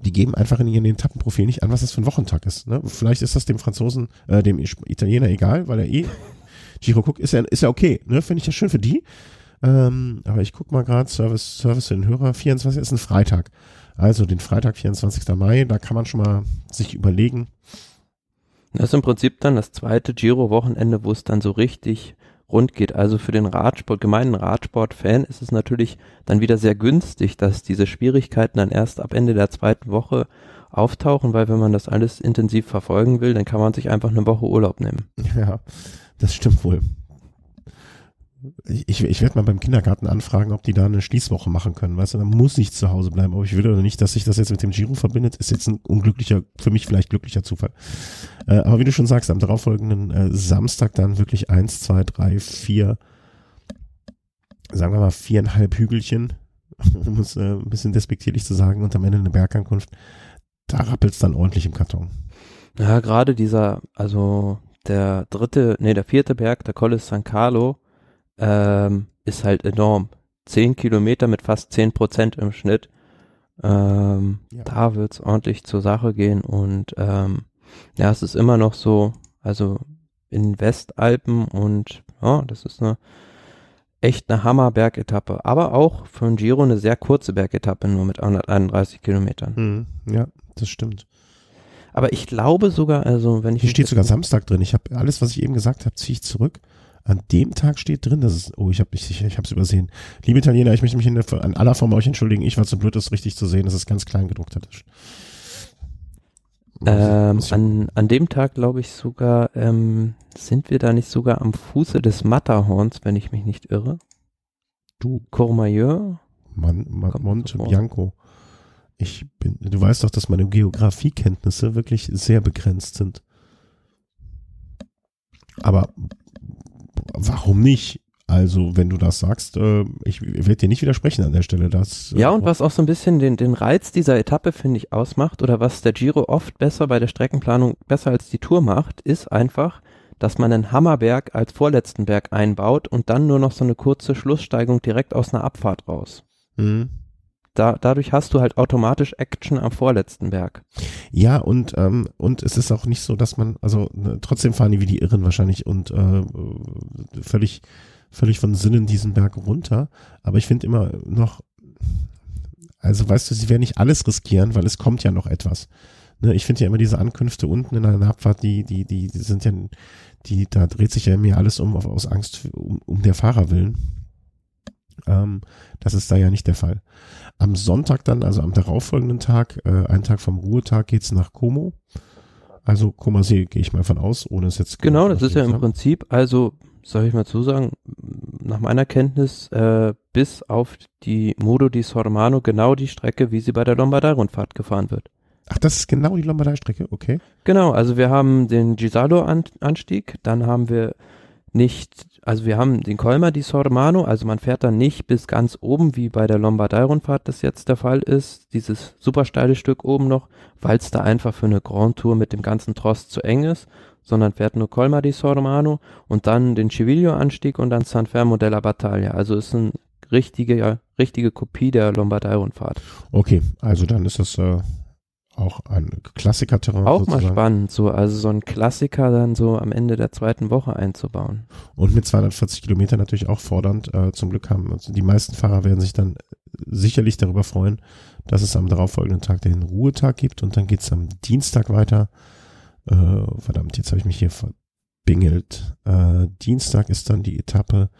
die geben einfach in ihren Etappenprofil nicht an, was das für ein Wochentag ist. Ne? Vielleicht ist das dem Franzosen, äh, dem Italiener egal, weil er eh Giro guckt, ist ja, ist ja okay, ne? Finde ich ja schön für die. Ähm, aber ich guck mal gerade, Service, Service für den Hörer, 24 ist ein Freitag. Also den Freitag, 24. Mai, da kann man schon mal sich überlegen. Das ist im Prinzip dann das zweite Giro-Wochenende, wo es dann so richtig rund geht. Also für den Radsport, gemeinen Radsport-Fan ist es natürlich dann wieder sehr günstig, dass diese Schwierigkeiten dann erst ab Ende der zweiten Woche auftauchen, weil wenn man das alles intensiv verfolgen will, dann kann man sich einfach eine Woche Urlaub nehmen. Ja, das stimmt wohl ich, ich werde mal beim Kindergarten anfragen, ob die da eine Schließwoche machen können. Weißt du, dann muss ich zu Hause bleiben. Ob ich will oder nicht, dass sich das jetzt mit dem Giro verbindet, ist jetzt ein unglücklicher, für mich vielleicht glücklicher Zufall. Äh, aber wie du schon sagst, am darauffolgenden äh, Samstag dann wirklich eins, zwei, drei, vier, sagen wir mal viereinhalb Hügelchen, um es äh, ein bisschen despektierlich zu sagen, und am Ende eine Bergankunft. Da rappelt's dann ordentlich im Karton. Ja, gerade dieser, also der dritte, nee, der vierte Berg, der Colle San Carlo, ähm, ist halt enorm. Zehn Kilometer mit fast zehn Prozent im Schnitt. Ähm, ja. Da wird's ordentlich zur Sache gehen und ähm, ja, es ist immer noch so, also in Westalpen und ja, das ist eine echt eine Hammer-Bergetappe, aber auch für ein Giro eine sehr kurze Bergetappe, nur mit 131 Kilometern. Mhm, ja, das stimmt. Aber ich glaube sogar, also wenn ich. Hier steht sogar Samstag drin. Ich habe alles, was ich eben gesagt habe, ziehe ich zurück. An dem Tag steht drin, das ist, oh, ich habe ich, ich hab's übersehen. Liebe Italiener, ich möchte mich in der, an aller Form euch entschuldigen. Ich war zu blöd, das richtig zu sehen, dass es ganz klein gedruckt hat. Ähm, an, an dem Tag glaube ich sogar, ähm, sind wir da nicht sogar am Fuße des Matterhorns, wenn ich mich nicht irre? Du. Courmayeur? Man, man, Monte Bianco. Ich bin, du weißt doch, dass meine Geografiekenntnisse wirklich sehr begrenzt sind. Aber warum nicht? Also, wenn du das sagst, äh, ich werde dir nicht widersprechen an der Stelle. Das, äh, ja, und was auch so ein bisschen den, den Reiz dieser Etappe, finde ich, ausmacht, oder was der Giro oft besser bei der Streckenplanung besser als die Tour macht, ist einfach, dass man einen Hammerberg als vorletzten Berg einbaut und dann nur noch so eine kurze Schlusssteigung direkt aus einer Abfahrt raus. Mhm da, dadurch hast du halt automatisch Action am vorletzten Berg. Ja, und, ähm, und es ist auch nicht so, dass man, also ne, trotzdem fahren die wie die Irren wahrscheinlich und äh, völlig, völlig von Sinnen diesen Berg runter. Aber ich finde immer noch, also weißt du, sie werden nicht alles riskieren, weil es kommt ja noch etwas. Ne, ich finde ja immer diese Ankünfte unten in einer Abfahrt, die, die, die, die sind ja, die, da dreht sich ja mir alles um, aus Angst um, um der Fahrer willen. Ähm, das ist da ja nicht der Fall. Am Sonntag dann, also am darauffolgenden Tag, äh, einen Tag vom Ruhetag, geht's nach Como. Also Comasee gehe ich mal von aus, ohne es jetzt Genau, das ist ja im Prinzip, also soll ich mal zusagen, nach meiner Kenntnis äh, bis auf die Modo di Sormano genau die Strecke, wie sie bei der Lombardei-Rundfahrt gefahren wird. Ach, das ist genau die Lombardei-Strecke, okay. Genau, also wir haben den Gisalo-Anstieg, dann haben wir nicht, also wir haben den Colma di Sormano, also man fährt dann nicht bis ganz oben, wie bei der Lombardei-Rundfahrt das jetzt der Fall ist, dieses super steile Stück oben noch, weil es da einfach für eine Grand Tour mit dem ganzen Trost zu eng ist, sondern fährt nur Colma di Sormano und dann den Civiglio-Anstieg und dann San Fermo della Battaglia. Also ist eine richtige, richtige Kopie der Lombardei-Rundfahrt. Okay, also dann ist das äh, auch ein Klassiker-Terrain. Auch sozusagen. mal spannend, so, also so ein Klassiker dann so am Ende der zweiten Woche einzubauen. Und mit 240 Kilometern natürlich auch fordernd. Äh, zum Glück haben also die meisten Fahrer werden sich dann sicherlich darüber freuen, dass es am darauffolgenden Tag den Ruhetag gibt und dann geht's am Dienstag weiter. Äh, verdammt, jetzt habe ich mich hier verbingelt. Äh, Dienstag ist dann die Etappe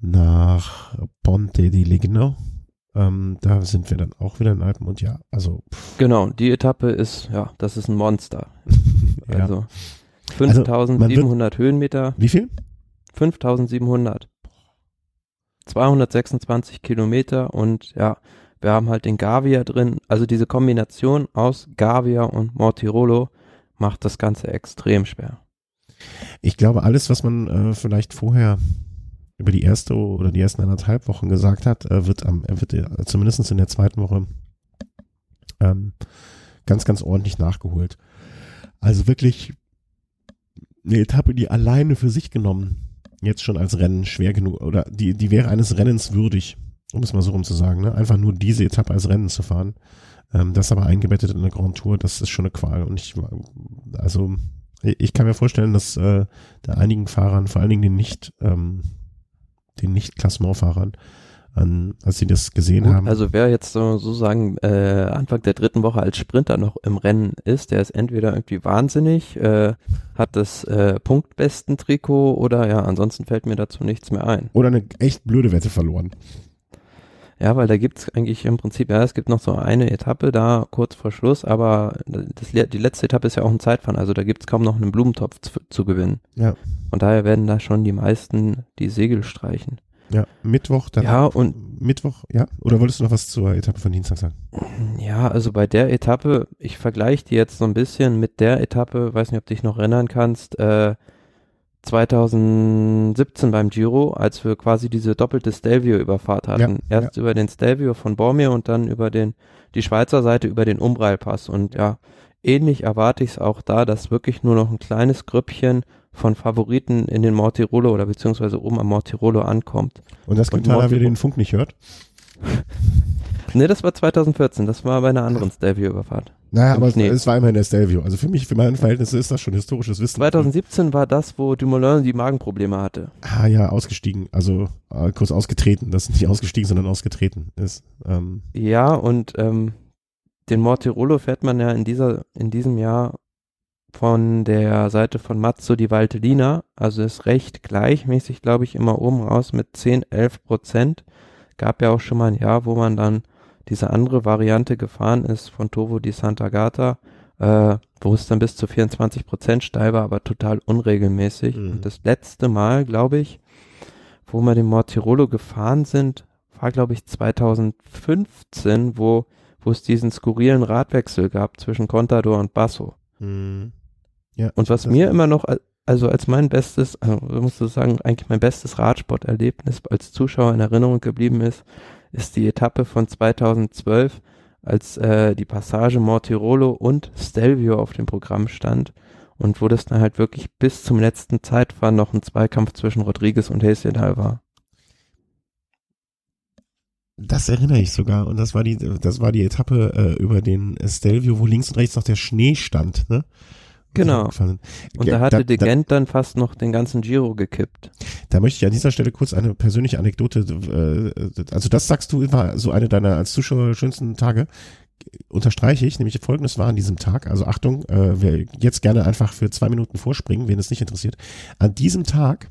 nach Ponte di Legno ähm, da sind wir dann auch wieder in Alpen und ja, also. Pff. Genau, die Etappe ist, ja, das ist ein Monster. ja. Also 5700 also Höhenmeter. Wie viel? 5700. 226 Kilometer und ja, wir haben halt den Gavia drin. Also diese Kombination aus Gavia und Mortirolo macht das Ganze extrem schwer. Ich glaube, alles, was man äh, vielleicht vorher über die erste oder die ersten anderthalb Wochen gesagt hat, wird am, wird äh, zumindest in der zweiten Woche ähm, ganz, ganz ordentlich nachgeholt. Also wirklich eine Etappe, die alleine für sich genommen jetzt schon als Rennen schwer genug oder die, die wäre eines Rennens würdig, um es mal so rum zu sagen, ne? einfach nur diese Etappe als Rennen zu fahren. Ähm, das aber eingebettet in eine Grand Tour, das ist schon eine Qual. Und ich, also ich kann mir vorstellen, dass äh, da einigen Fahrern, vor allen Dingen den nicht ähm, den Nicht-Klassementfahrern, an, als sie das gesehen Gut, haben. Also wer jetzt so, so sagen, äh, Anfang der dritten Woche als Sprinter noch im Rennen ist, der ist entweder irgendwie wahnsinnig, äh, hat das äh, punktbesten Trikot oder ja, ansonsten fällt mir dazu nichts mehr ein. Oder eine echt blöde Wette verloren. Ja, weil da gibt's eigentlich im Prinzip, ja, es gibt noch so eine Etappe da kurz vor Schluss, aber das, die letzte Etappe ist ja auch ein Zeitfahren, also da gibt's kaum noch einen Blumentopf zu, zu gewinnen. Ja. Von daher werden da schon die meisten die Segel streichen. Ja, Mittwoch, dann. Ja, und. Mittwoch, ja? Oder wolltest du noch was zur Etappe von Dienstag sagen? Ja, also bei der Etappe, ich vergleiche die jetzt so ein bisschen mit der Etappe, weiß nicht, ob du dich noch erinnern kannst, äh, 2017 beim Giro, als wir quasi diese doppelte Stelvio-Überfahrt hatten. Ja, Erst ja. über den Stelvio von Bormir und dann über den, die Schweizer Seite über den Umbrailpass. Und ja, ähnlich erwarte ich es auch da, dass wirklich nur noch ein kleines Grüppchen von Favoriten in den Mortirolo oder beziehungsweise oben am Mortirolo ankommt. Und das Quintana wieder den Funk nicht hört? nee, das war 2014, das war bei einer anderen Stelvio-Überfahrt. Naja, aber Schnee. es war immerhin der Stelvio. Also für mich, für meine Verhältnisse ist das schon historisches Wissen. 2017 war das, wo Dumoulin die Magenprobleme hatte. Ah ja, ausgestiegen. Also äh, kurz ausgetreten. Das ist nicht ausgestiegen, sondern ausgetreten ist. Ähm. Ja, und ähm, den Mortirolo fährt man ja in dieser, in diesem Jahr von der Seite von Mazzo di Valtellina, also ist recht gleichmäßig, glaube ich, immer oben raus mit 10, 11 Prozent. Gab ja auch schon mal ein Jahr, wo man dann diese andere Variante gefahren ist von Tovo di Sant'Agata, äh, wo es dann bis zu 24 Prozent steil war, aber total unregelmäßig. Mhm. Und das letzte Mal, glaube ich, wo wir den Mortirolo gefahren sind, war, glaube ich, 2015, wo, wo es diesen skurrilen Radwechsel gab zwischen Contador und Basso. Mhm. Ja, und was mir immer noch, also als mein bestes, also musst du sagen, eigentlich mein bestes Radsporterlebnis als Zuschauer in Erinnerung geblieben ist, ist die Etappe von 2012, als äh, die Passage Mortirolo und Stelvio auf dem Programm stand und wo das dann halt wirklich bis zum letzten Zeitfahren noch ein Zweikampf zwischen Rodriguez und Hesjedal war. Das erinnere ich sogar und das war die das war die Etappe äh, über den Stelvio, wo links und rechts noch der Schnee stand, ne? Genau. Und da hatte da, De Gent dann fast noch den ganzen Giro gekippt. Da möchte ich an dieser Stelle kurz eine persönliche Anekdote, äh, also das sagst du war so eine deiner als Zuschauer schönsten Tage. Unterstreiche ich, nämlich folgendes war an diesem Tag, also Achtung, äh, wer jetzt gerne einfach für zwei Minuten vorspringen, wen es nicht interessiert. An diesem Tag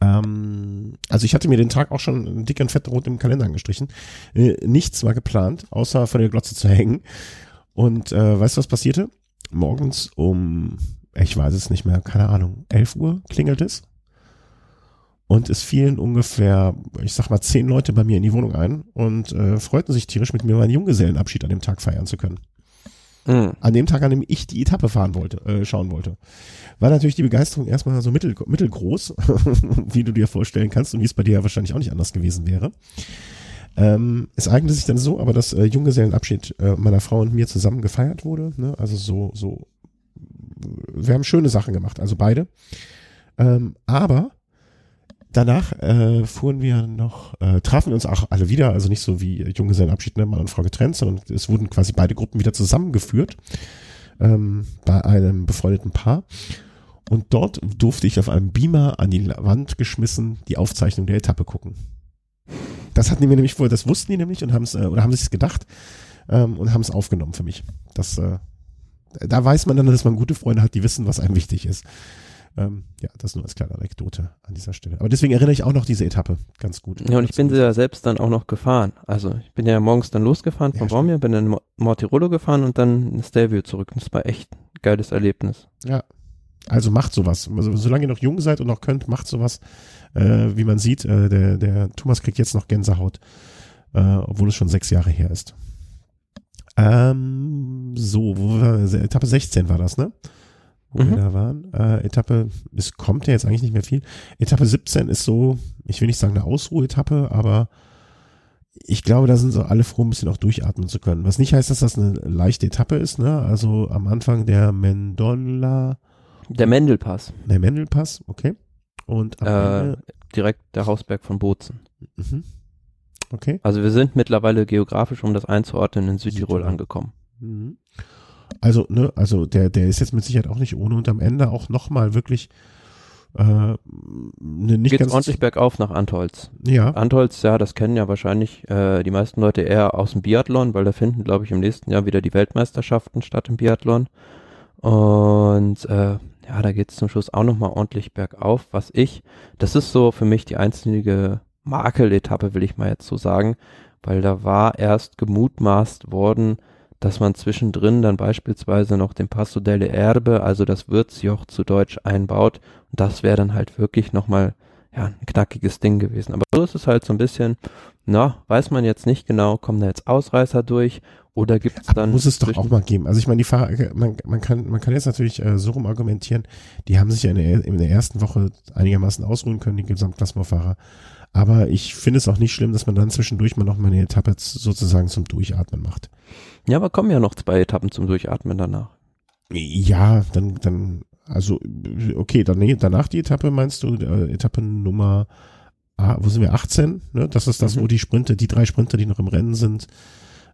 Ähm, also ich hatte mir den Tag auch schon dick und fett rot im Kalender angestrichen. Äh, nichts war geplant, außer von der Glotze zu hängen. Und äh, weißt du, was passierte? Morgens um, ich weiß es nicht mehr, keine Ahnung, 11 Uhr klingelt es. Und es fielen ungefähr, ich sag mal, zehn Leute bei mir in die Wohnung ein und äh, freuten sich tierisch, mit mir meinen Junggesellenabschied an dem Tag feiern zu können. Mhm. An dem Tag, an dem ich die Etappe fahren wollte, äh, schauen wollte. War natürlich die Begeisterung erstmal so mittel, mittelgroß, wie du dir vorstellen kannst und wie es bei dir ja wahrscheinlich auch nicht anders gewesen wäre. Ähm, es eignete sich dann so, aber dass äh, Junggesellenabschied äh, meiner Frau und mir zusammen gefeiert wurde. Ne? Also so, so, wir haben schöne Sachen gemacht, also beide. Ähm, aber danach äh, fuhren wir noch, äh, trafen uns auch alle wieder, also nicht so wie Junggesellenabschied, ne, Mann und Frau getrennt, sondern es wurden quasi beide Gruppen wieder zusammengeführt ähm, bei einem befreundeten Paar. Und dort durfte ich auf einem Beamer an die Wand geschmissen die Aufzeichnung der Etappe gucken. Das hatten die mir nämlich vorher, das wussten die nämlich und haben es, äh, oder haben sich gedacht ähm, und haben es aufgenommen für mich. Das, äh, da weiß man dann, dass man gute Freunde hat, die wissen, was einem wichtig ist. Ähm, ja, das nur als kleine Anekdote an dieser Stelle. Aber deswegen erinnere ich auch noch diese Etappe ganz gut. Ja, und ich bin sie ja selbst dann auch noch gefahren. Also ich bin ja morgens dann losgefahren von ja, Baumir, bin dann in Mortirolo gefahren und dann in Stelvio zurück. Und das war echt ein geiles Erlebnis. Ja, also macht sowas. Also solange ihr noch jung seid und noch könnt, macht sowas. Äh, wie man sieht, äh, der, der Thomas kriegt jetzt noch Gänsehaut, äh, obwohl es schon sechs Jahre her ist. Ähm, so, wo war, Etappe 16 war das, ne? wo mhm. wir da waren. Äh, Etappe, es kommt ja jetzt eigentlich nicht mehr viel. Etappe 17 ist so, ich will nicht sagen eine Ausruhetappe, aber ich glaube, da sind so alle froh, ein bisschen auch durchatmen zu können. Was nicht heißt, dass das eine leichte Etappe ist, ne? Also am Anfang der Mendola. Der Mendelpass. Der Mendelpass, okay. Und äh, direkt der Hausberg von Bozen. Mhm. Okay. Also wir sind mittlerweile geografisch, um das einzuordnen, in Südtirol, Südtirol. angekommen. Mhm. Also, ne, also der, der ist jetzt mit Sicherheit auch nicht ohne und am Ende auch nochmal wirklich äh, ne, nicht Geht's ganz ordentlich bergauf nach Antholz. Ja. Antholz, ja, das kennen ja wahrscheinlich äh, die meisten Leute eher aus dem Biathlon, weil da finden, glaube ich, im nächsten Jahr wieder die Weltmeisterschaften statt im Biathlon. Und äh, ja, da geht's zum Schluss auch nochmal ordentlich bergauf, was ich, das ist so für mich die einzige Makeletappe, will ich mal jetzt so sagen, weil da war erst gemutmaßt worden, dass man zwischendrin dann beispielsweise noch den Passo delle Erbe, also das Würzjoch zu Deutsch einbaut. Und das wäre dann halt wirklich nochmal ja, ein knackiges Ding gewesen. Aber so ist es halt so ein bisschen, na, weiß man jetzt nicht genau, kommen da jetzt Ausreißer durch oder gibt es dann. muss es doch auch mal geben. Also ich meine, die Fahrer, man, man kann, man kann jetzt natürlich äh, so rum argumentieren, die haben sich ja in der, in der ersten Woche einigermaßen ausruhen können, die Gesamtklassemenfahrer. Aber ich finde es auch nicht schlimm, dass man dann zwischendurch mal noch mal eine Etappe sozusagen zum Durchatmen macht. Ja, aber kommen ja noch zwei Etappen zum Durchatmen danach. Ja, dann, dann, also, okay, dann, danach die Etappe meinst du, äh, Etappe Nummer, ah, wo sind wir, 18? Ne? Das ist das, mhm. wo die Sprinter, die drei Sprinter, die noch im Rennen sind,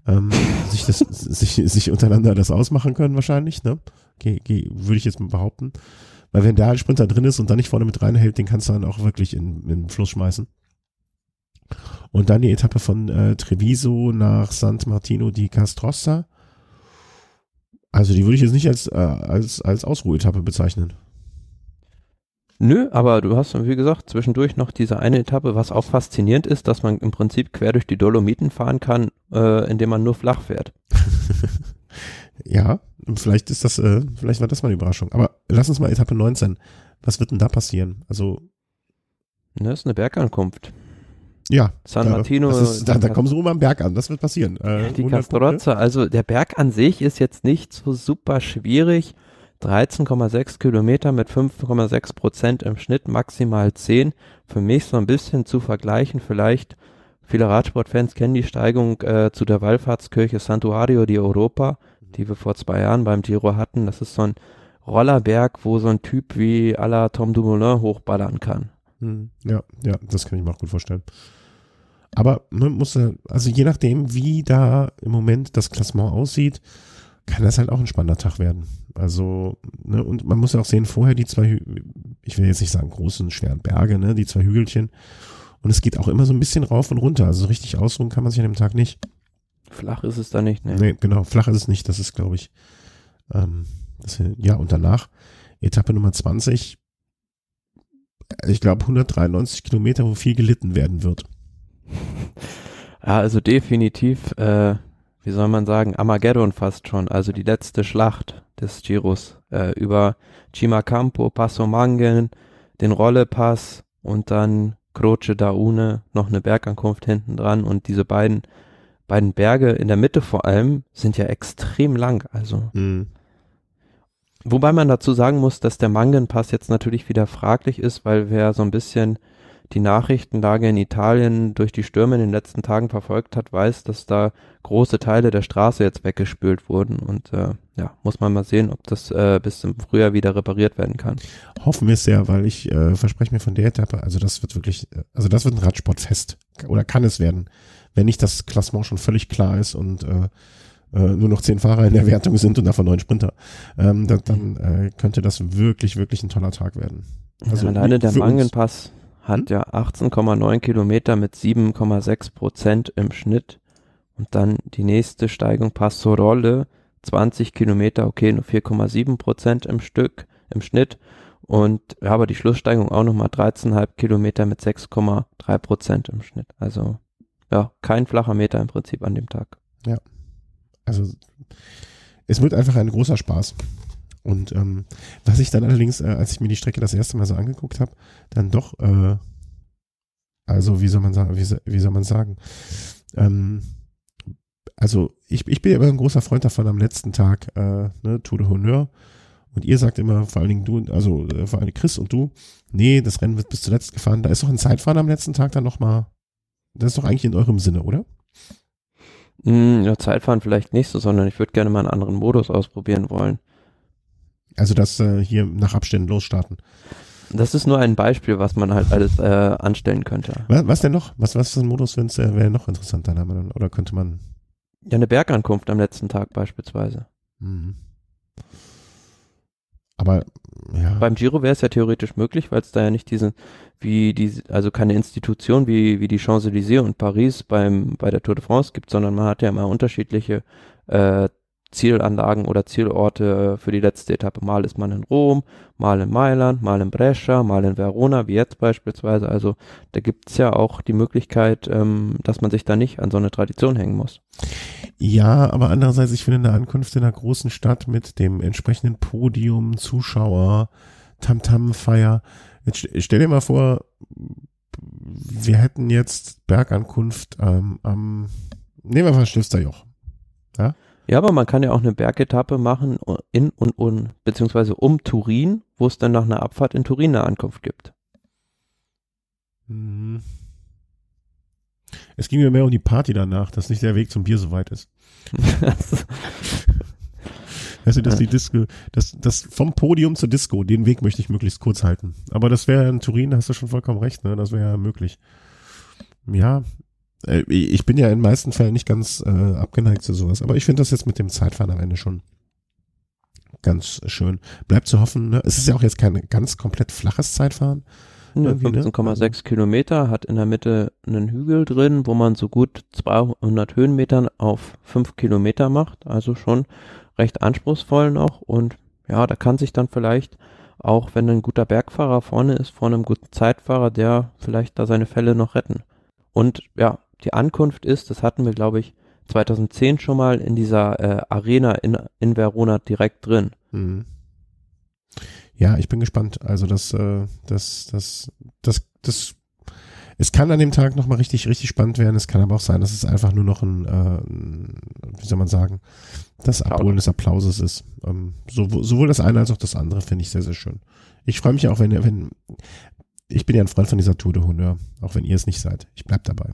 ähm, sich das, sich, sich untereinander das ausmachen können wahrscheinlich, ne? Okay, okay, würde ich jetzt mal behaupten. Weil wenn der ein Sprinter drin ist und dann nicht vorne mit reinhält, den kannst du dann auch wirklich in, in den Fluss schmeißen. Und dann die Etappe von äh, Treviso nach Sant Martino di Castrossa. Also die würde ich jetzt nicht als, äh, als, als Ausruhetappe bezeichnen. Nö, aber du hast, wie gesagt, zwischendurch noch diese eine Etappe, was auch faszinierend ist, dass man im Prinzip quer durch die Dolomiten fahren kann, äh, indem man nur flach fährt. ja, vielleicht ist das, äh, vielleicht war das mal eine Überraschung. Aber lass uns mal Etappe 19. Was wird denn da passieren? Also. Das ist eine Bergankunft. Ja. San Martino. Ist, da, da kommen sie oben am Berg an, das wird passieren. Äh, die Castrozza, also der Berg an sich ist jetzt nicht so super schwierig. 13,6 Kilometer mit 5,6 Prozent im Schnitt, maximal 10. Für mich so ein bisschen zu vergleichen, vielleicht viele Radsportfans kennen die Steigung äh, zu der Wallfahrtskirche Santuario di Europa, die wir vor zwei Jahren beim Giro hatten. Das ist so ein Rollerberg, wo so ein Typ wie à la Tom Dumoulin hochballern kann. Hm, ja, ja, das kann ich mir auch gut vorstellen. Aber man muss, also je nachdem, wie da im Moment das Klassement aussieht, kann das halt auch ein spannender Tag werden. Also, ne, und man muss ja auch sehen, vorher die zwei, ich will jetzt nicht sagen großen, schweren Berge, ne, die zwei Hügelchen. Und es geht auch immer so ein bisschen rauf und runter. Also richtig ausruhen kann man sich an dem Tag nicht. Flach ist es da nicht, ne? Nee, genau, flach ist es nicht. Das ist, glaube ich, ähm, das, ja, und danach, Etappe Nummer 20, ich glaube 193 Kilometer, wo viel gelitten werden wird. Ja, also definitiv, äh, wie soll man sagen, Armageddon fast schon, also die letzte Schlacht des Giros äh, über Cimacampo, Passo Mangen, den Rollepass und dann Croce da Une, noch eine Bergankunft hinten dran. Und diese beiden beiden Berge in der Mitte vor allem sind ja extrem lang, also. Mhm. Wobei man dazu sagen muss, dass der Mangenpass jetzt natürlich wieder fraglich ist, weil wer so ein bisschen die Nachrichtenlage in Italien durch die Stürme in den letzten Tagen verfolgt hat, weiß, dass da große Teile der Straße jetzt weggespült wurden und äh, ja, muss man mal sehen, ob das äh, bis zum Frühjahr wieder repariert werden kann. Hoffen wir es sehr, weil ich äh, verspreche mir von der Etappe, also das wird wirklich, also das wird ein Radsportfest oder kann es werden, wenn nicht das Klassement schon völlig klar ist und äh, äh, nur noch zehn Fahrer in der Wertung sind und davon neun Sprinter, ähm, dann, dann äh, könnte das wirklich, wirklich ein toller Tag werden. Also ja, alleine der. Mangenpass hat Hm? ja 18,9 Kilometer mit 7,6 Prozent im Schnitt und dann die nächste Steigung Passo Rolle 20 Kilometer, okay, nur 4,7 Prozent im Stück, im Schnitt und ja, aber die Schlusssteigung auch nochmal 13,5 Kilometer mit 6,3 Prozent im Schnitt. Also ja, kein flacher Meter im Prinzip an dem Tag. Also es wird einfach ein großer Spaß. Und ähm, was ich dann allerdings, äh, als ich mir die Strecke das erste Mal so angeguckt habe, dann doch, äh, also wie soll man sagen, wie, wie soll man sagen, ähm, also ich, ich bin ja immer ein großer Freund davon am letzten Tag, äh, ne, Tour de Honneur. Und ihr sagt immer, vor allen Dingen du, also äh, vor allem Chris und du, nee, das Rennen wird bis zuletzt gefahren. Da ist doch ein Zeitfahren am letzten Tag dann nochmal, das ist doch eigentlich in eurem Sinne, oder? Hm, ja, Zeitfahren vielleicht nicht so, sondern ich würde gerne mal einen anderen Modus ausprobieren wollen. Also das äh, hier nach Abständen losstarten. Das ist nur ein Beispiel, was man halt alles äh, anstellen könnte. Was, was denn noch? Was, was ist ein Modus, wenn es äh, wäre noch interessant, deiner Meinung nach? Oder könnte man. Ja, eine Bergankunft am letzten Tag beispielsweise. Mhm. Aber ja. Beim Giro wäre es ja theoretisch möglich, weil es da ja nicht diesen, wie die, also keine Institution wie, wie die Champs-Élysées und Paris beim, bei der Tour de France gibt, sondern man hat ja immer unterschiedliche äh, Zielanlagen oder Zielorte für die letzte Etappe. Mal ist man in Rom, mal in Mailand, mal in Brescia, mal in Verona, wie jetzt beispielsweise. Also da gibt's ja auch die Möglichkeit, ähm, dass man sich da nicht an so eine Tradition hängen muss. ja, aber andererseits, ich finde eine Ankunft in einer großen Stadt mit dem entsprechenden Podium, Zuschauer, Tamtam-Feier. Stell dir mal vor, wir hätten jetzt Bergankunft ähm, am, nehmen wir mal Stifterjoch. Ja, aber man kann ja auch eine Bergetappe machen in und um, beziehungsweise um Turin, wo es dann nach einer Abfahrt in Turin eine Ankunft gibt. Mhm. Es ging mir mehr um die Party danach, dass nicht der Weg zum Bier so weit ist. Weißt du, dass die Disco, das, das vom Podium zur Disco, den Weg möchte ich möglichst kurz halten. Aber das wäre in Turin, hast du schon vollkommen recht, ne? Das wäre ja möglich. Ja, ich bin ja in den meisten Fällen nicht ganz äh, abgeneigt zu sowas, aber ich finde das jetzt mit dem Zeitfahren am Ende schon ganz schön. Bleibt zu hoffen, ne? Es ist ja auch jetzt kein ganz komplett flaches Zeitfahren. Ja, Irgendwie, ne? 15,6 Kilometer, hat in der Mitte einen Hügel drin, wo man so gut 200 Höhenmetern auf 5 Kilometer macht, also schon recht anspruchsvoll noch und ja, da kann sich dann vielleicht auch, wenn ein guter Bergfahrer vorne ist, vor einem guten Zeitfahrer, der vielleicht da seine Fälle noch retten. Und ja, die Ankunft ist, das hatten wir glaube ich 2010 schon mal in dieser äh, Arena in, in Verona direkt drin. Mhm. Ja, ich bin gespannt. Also das, äh, das, das, das, das, es kann an dem Tag nochmal richtig, richtig spannend werden. Es kann aber auch sein, dass es einfach nur noch ein, äh, wie soll man sagen, das Abholen des Applauses ist. Ähm, sowohl, sowohl das eine als auch das andere finde ich sehr, sehr schön. Ich freue mich auch, wenn, wenn, ich bin ja ein Freund von dieser Tour de Honneur, auch wenn ihr es nicht seid. Ich bleib dabei.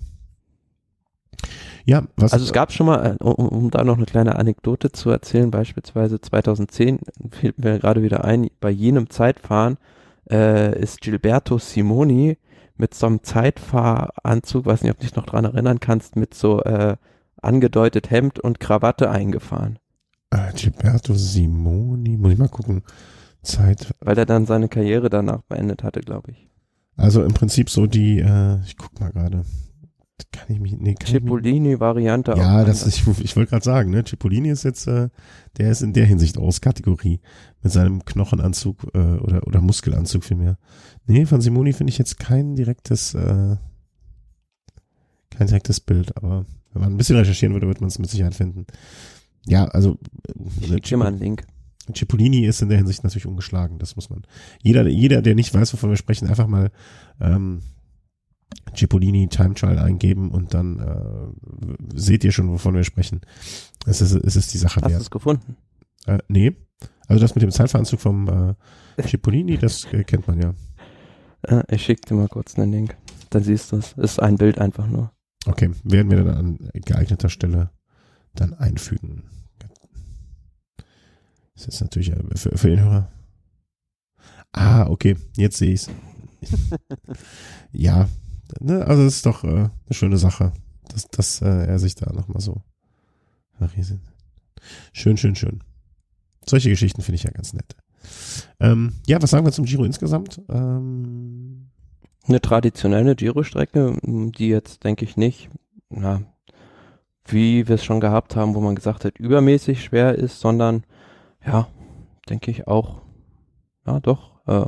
Ja, was, Also es gab schon mal, äh, um, um da noch eine kleine Anekdote zu erzählen, beispielsweise 2010 fällt mir gerade wieder ein, bei jenem Zeitfahren äh, ist Gilberto Simoni mit so einem Zeitfahranzug, weiß nicht, ob du dich noch dran erinnern kannst, mit so äh, angedeutet Hemd und Krawatte eingefahren, äh, Gilberto Simoni, muss ich mal gucken. Zeit, weil er dann seine Karriere danach beendet hatte, glaube ich. Also im Prinzip so die, äh, ich guck mal gerade. Kann ich mich, nee, kann Cipollini-Variante. Ich mich, ja, das ist, ich, ich wollte gerade sagen, ne, Cipollini ist jetzt, äh, der ist in der Hinsicht aus Kategorie mit seinem Knochenanzug äh, oder oder Muskelanzug vielmehr. Nee, von Simoni finde ich jetzt kein direktes, äh, kein direktes Bild, aber wenn man ein bisschen recherchieren würde, wird man es mit Sicherheit finden. Ja, also ich äh, dir mal einen Link. Cipollini ist in der Hinsicht natürlich ungeschlagen, das muss man. Jeder, jeder, der nicht weiß, wovon wir sprechen, einfach mal ähm, Cipollini Time Trial eingeben und dann äh, seht ihr schon, wovon wir sprechen. Es ist, es ist die Sache Hast wert. Hast du es gefunden? Äh, nee. Also das mit dem Zeitveranzug vom äh, Cipollini, das äh, kennt man ja. Äh, ich schicke dir mal kurz einen Link. Dann siehst du es. Ist ein Bild einfach nur. Okay, werden wir dann an geeigneter Stelle dann einfügen. Das ist natürlich äh, für, für den Hörer. Ah, okay, jetzt sehe ich's. ja, ne, also es ist doch äh, eine schöne Sache, dass, dass äh, er sich da nochmal so verriesen. Schön, schön, schön. Solche Geschichten finde ich ja ganz nett. Ähm, ja, was sagen wir zum Giro insgesamt? Ähm, eine traditionelle Giro-Strecke, die jetzt, denke ich, nicht, na, wie wir es schon gehabt haben, wo man gesagt hat, übermäßig schwer ist, sondern ja, denke ich auch, ja doch, äh,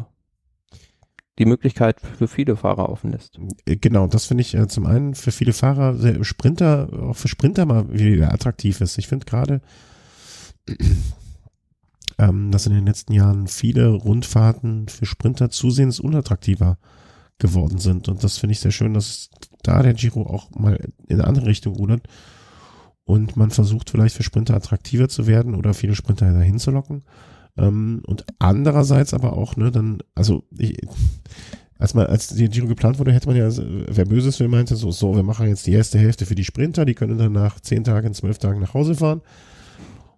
die Möglichkeit für viele Fahrer offen lässt. Äh, genau, das finde ich äh, zum einen für viele Fahrer, Sprinter, auch für Sprinter mal wieder attraktiv ist. Ich finde gerade, ähm, dass in den letzten Jahren viele Rundfahrten für Sprinter zusehends unattraktiver geworden sind. Und das finde ich sehr schön, dass da der Giro auch mal in eine andere Richtung rudert und man versucht vielleicht für Sprinter attraktiver zu werden oder viele Sprinter dahin zu locken. Ähm, und andererseits aber auch, ne, dann, also ich, als man, als die Giro geplant wurde, hätte man ja, wer Böses will, meinte so, so, wir machen jetzt die erste Hälfte für die Sprinter, die können dann nach zehn Tagen, zwölf Tagen nach Hause fahren.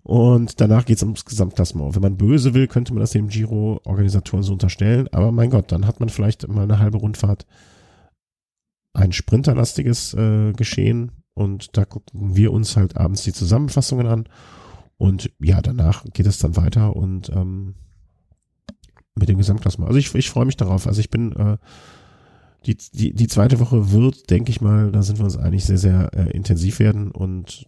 Und danach geht's ums Gesamtklassement. Wenn man böse will, könnte man das dem Giro-Organisatoren so unterstellen. Aber mein Gott, dann hat man vielleicht mal eine halbe Rundfahrt ein sprinterlastiges äh, Geschehen. Und da gucken wir uns halt abends die Zusammenfassungen an und ja, danach geht es dann weiter und ähm, mit dem Gesamtklassement. Also ich, ich freue mich darauf. Also ich bin äh, die, die, die zweite Woche wird, denke ich mal, da sind wir uns eigentlich sehr, sehr äh, intensiv werden und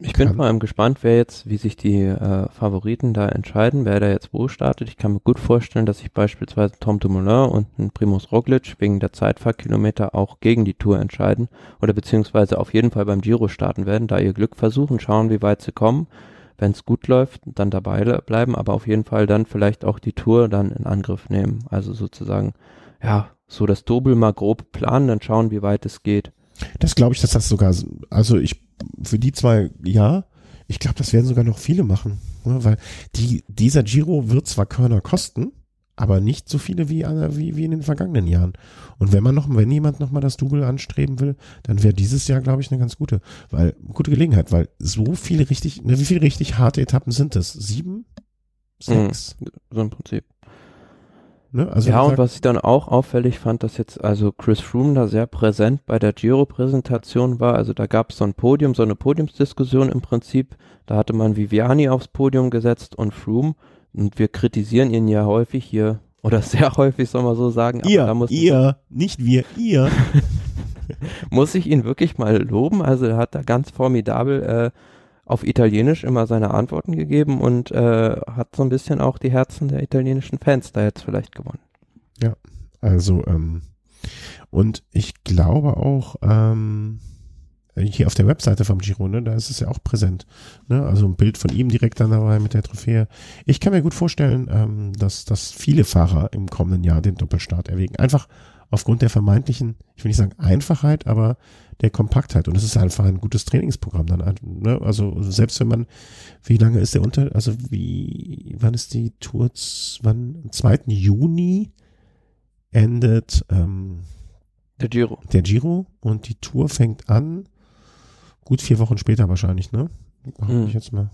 ich bin vor allem gespannt, wer jetzt, wie sich die äh, Favoriten da entscheiden, wer da jetzt wo startet. Ich kann mir gut vorstellen, dass sich beispielsweise Tom Dumoulin und ein Primus Roglic wegen der Zeitfahrkilometer auch gegen die Tour entscheiden oder beziehungsweise auf jeden Fall beim Giro starten werden, da ihr Glück versuchen, schauen, wie weit sie kommen. Wenn es gut läuft, dann dabei bleiben, aber auf jeden Fall dann vielleicht auch die Tour dann in Angriff nehmen. Also sozusagen, ja, so das Dobel mal grob planen, dann schauen, wie weit es geht. Das glaube ich, dass das sogar, also ich für die zwei, ja. Ich glaube, das werden sogar noch viele machen. Ne? Weil die, dieser Giro wird zwar Körner kosten, aber nicht so viele wie, wie, wie in den vergangenen Jahren. Und wenn man noch, wenn jemand noch mal das Double anstreben will, dann wäre dieses Jahr, glaube ich, eine ganz gute, weil, gute Gelegenheit, weil so viele richtig, ne, wie viele richtig harte Etappen sind es? Sieben? Sechs? Mhm, so im Prinzip. Ne? Also ja, und was ich dann auch auffällig fand, dass jetzt also Chris Froome da sehr präsent bei der Giro-Präsentation war. Also da gab es so ein Podium, so eine Podiumsdiskussion im Prinzip. Da hatte man Viviani aufs Podium gesetzt und Froome. Und wir kritisieren ihn ja häufig hier, oder sehr häufig, soll man so sagen. ihr, ihr, nicht wir, ihr. muss ich ihn wirklich mal loben. Also er hat da ganz formidabel äh, auf Italienisch immer seine Antworten gegeben und äh, hat so ein bisschen auch die Herzen der italienischen Fans da jetzt vielleicht gewonnen. Ja, also ähm, und ich glaube auch ähm, hier auf der Webseite vom Giro, ne, da ist es ja auch präsent. Ne? Also ein Bild von ihm direkt dann dabei mit der Trophäe. Ich kann mir gut vorstellen, ähm, dass, dass viele Fahrer im kommenden Jahr den Doppelstart erwägen. Einfach aufgrund der vermeintlichen, ich will nicht sagen Einfachheit, aber der Kompaktheit. Und es ist einfach ein gutes Trainingsprogramm dann. Ne? Also selbst wenn man, wie lange ist der unter, also wie, wann ist die Tour, wann, am 2. Juni endet ähm, der Giro. Der Giro und die Tour fängt an, gut vier Wochen später wahrscheinlich, ne? Hm. Ich jetzt mal.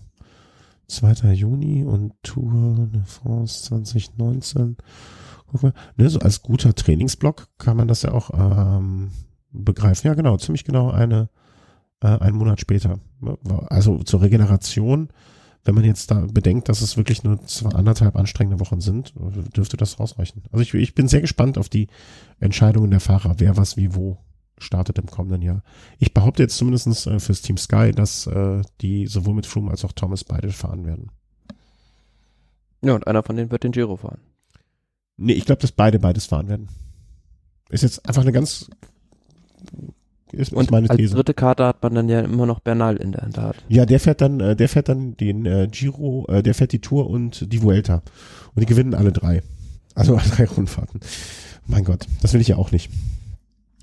2. Juni und Tour de France 2019. Ne, so als guter Trainingsblock kann man das ja auch ähm, begreifen. Ja, genau, ziemlich genau eine, äh, einen Monat später. Also zur Regeneration, wenn man jetzt da bedenkt, dass es wirklich nur zwei, anderthalb anstrengende Wochen sind, dürfte das ausreichen. Also ich, ich bin sehr gespannt auf die Entscheidungen der Fahrer, wer was wie wo startet im kommenden Jahr. Ich behaupte jetzt zumindest äh, fürs Team Sky, dass äh, die sowohl mit Froome als auch Thomas beide fahren werden. Ja, und einer von denen wird den Giro fahren. Nee, ich glaube, dass beide beides fahren werden. Ist jetzt einfach eine ganz ist, und ist meine als These. dritte Karte hat man dann ja immer noch Bernal in der Hinterhand. Ja, der fährt dann, äh, der fährt dann den äh, Giro, äh, der fährt die Tour und die Vuelta. Und die gewinnen alle drei. Also alle drei Rundfahrten. Mein Gott, das will ich ja auch nicht.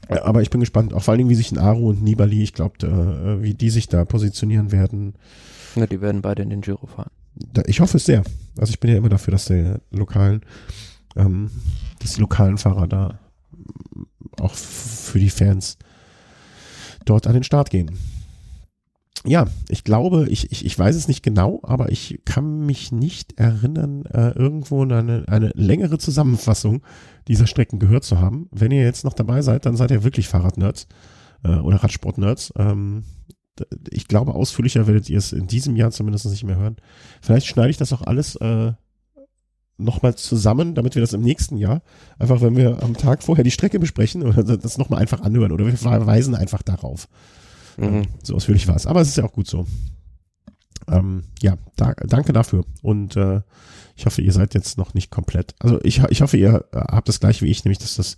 Äh, aber ich bin gespannt, auch vor allen Dingen, wie sich ein Aru und Nibali, ich glaube, äh, wie die sich da positionieren werden. Ja, die werden beide in den Giro fahren. Da, ich hoffe es sehr. Also ich bin ja immer dafür, dass die lokalen, ähm, dass lokalen Fahrer da auch für die Fans dort an den Start gehen. Ja, ich glaube, ich, ich, ich weiß es nicht genau, aber ich kann mich nicht erinnern, äh, irgendwo eine, eine längere Zusammenfassung dieser Strecken gehört zu haben. Wenn ihr jetzt noch dabei seid, dann seid ihr wirklich Fahrradnerds äh, oder Radsportnerds. Ähm, ich glaube, ausführlicher werdet ihr es in diesem Jahr zumindest nicht mehr hören. Vielleicht schneide ich das auch alles äh, nochmal zusammen, damit wir das im nächsten Jahr, einfach wenn wir am Tag vorher die Strecke besprechen, oder das nochmal einfach anhören oder wir verweisen einfach darauf. Mhm. So ausführlich war es. Aber es ist ja auch gut so. Ähm, ja, da, danke dafür. Und äh, ich hoffe, ihr seid jetzt noch nicht komplett. Also ich, ich hoffe, ihr äh, habt das gleiche wie ich, nämlich dass das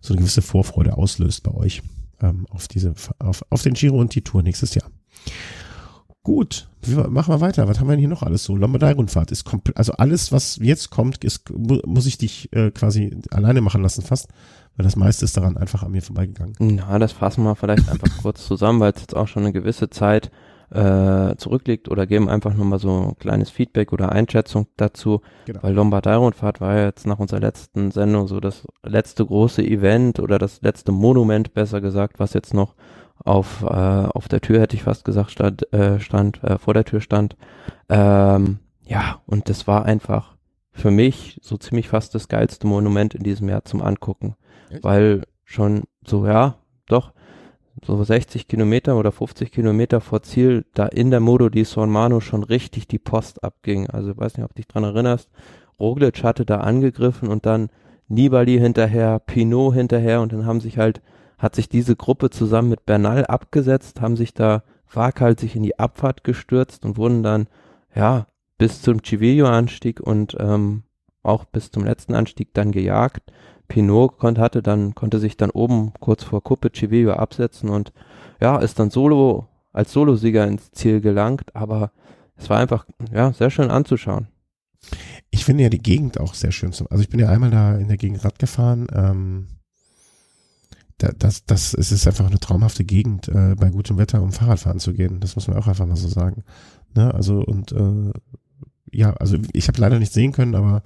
so eine gewisse Vorfreude auslöst bei euch ähm, auf diese, auf, auf den Giro und die Tour nächstes Jahr. Gut, machen wir weiter. Was haben wir denn hier noch alles so? Lombardei-Rundfahrt ist komplett, also alles, was jetzt kommt, ist, muss ich dich äh, quasi alleine machen lassen fast, weil das meiste ist daran einfach an mir vorbeigegangen. Na, das fassen wir vielleicht einfach kurz zusammen, weil es jetzt auch schon eine gewisse Zeit äh, zurückliegt oder geben einfach nur mal so ein kleines Feedback oder Einschätzung dazu, genau. weil Lombardei-Rundfahrt war ja jetzt nach unserer letzten Sendung so das letzte große Event oder das letzte Monument, besser gesagt, was jetzt noch auf, äh, auf der Tür, hätte ich fast gesagt, stand, äh, stand äh, vor der Tür stand. Ähm, ja, und das war einfach für mich so ziemlich fast das geilste Monument in diesem Jahr zum Angucken. Echt? Weil schon so, ja, doch, so 60 Kilometer oder 50 Kilometer vor Ziel, da in der Modo di Son Mano schon richtig die Post abging. Also ich weiß nicht, ob du dich dran erinnerst. Roglic hatte da angegriffen und dann Nibali hinterher, Pinot hinterher und dann haben sich halt hat sich diese Gruppe zusammen mit Bernal abgesetzt, haben sich da waghalsig in die Abfahrt gestürzt und wurden dann, ja, bis zum Civillo-Anstieg und ähm, auch bis zum letzten Anstieg dann gejagt. Pinot konnte, hatte dann, konnte sich dann oben kurz vor Kuppe Civillo absetzen und ja, ist dann solo, als Solosieger ins Ziel gelangt, aber es war einfach, ja, sehr schön anzuschauen. Ich finde ja die Gegend auch sehr schön. Also ich bin ja einmal da in der Gegend Rad gefahren, ähm, das, das, es ist einfach eine traumhafte Gegend, äh, bei gutem Wetter um Fahrradfahren zu gehen. Das muss man auch einfach mal so sagen. Ne? Also und äh, ja, also ich habe leider nicht sehen können, aber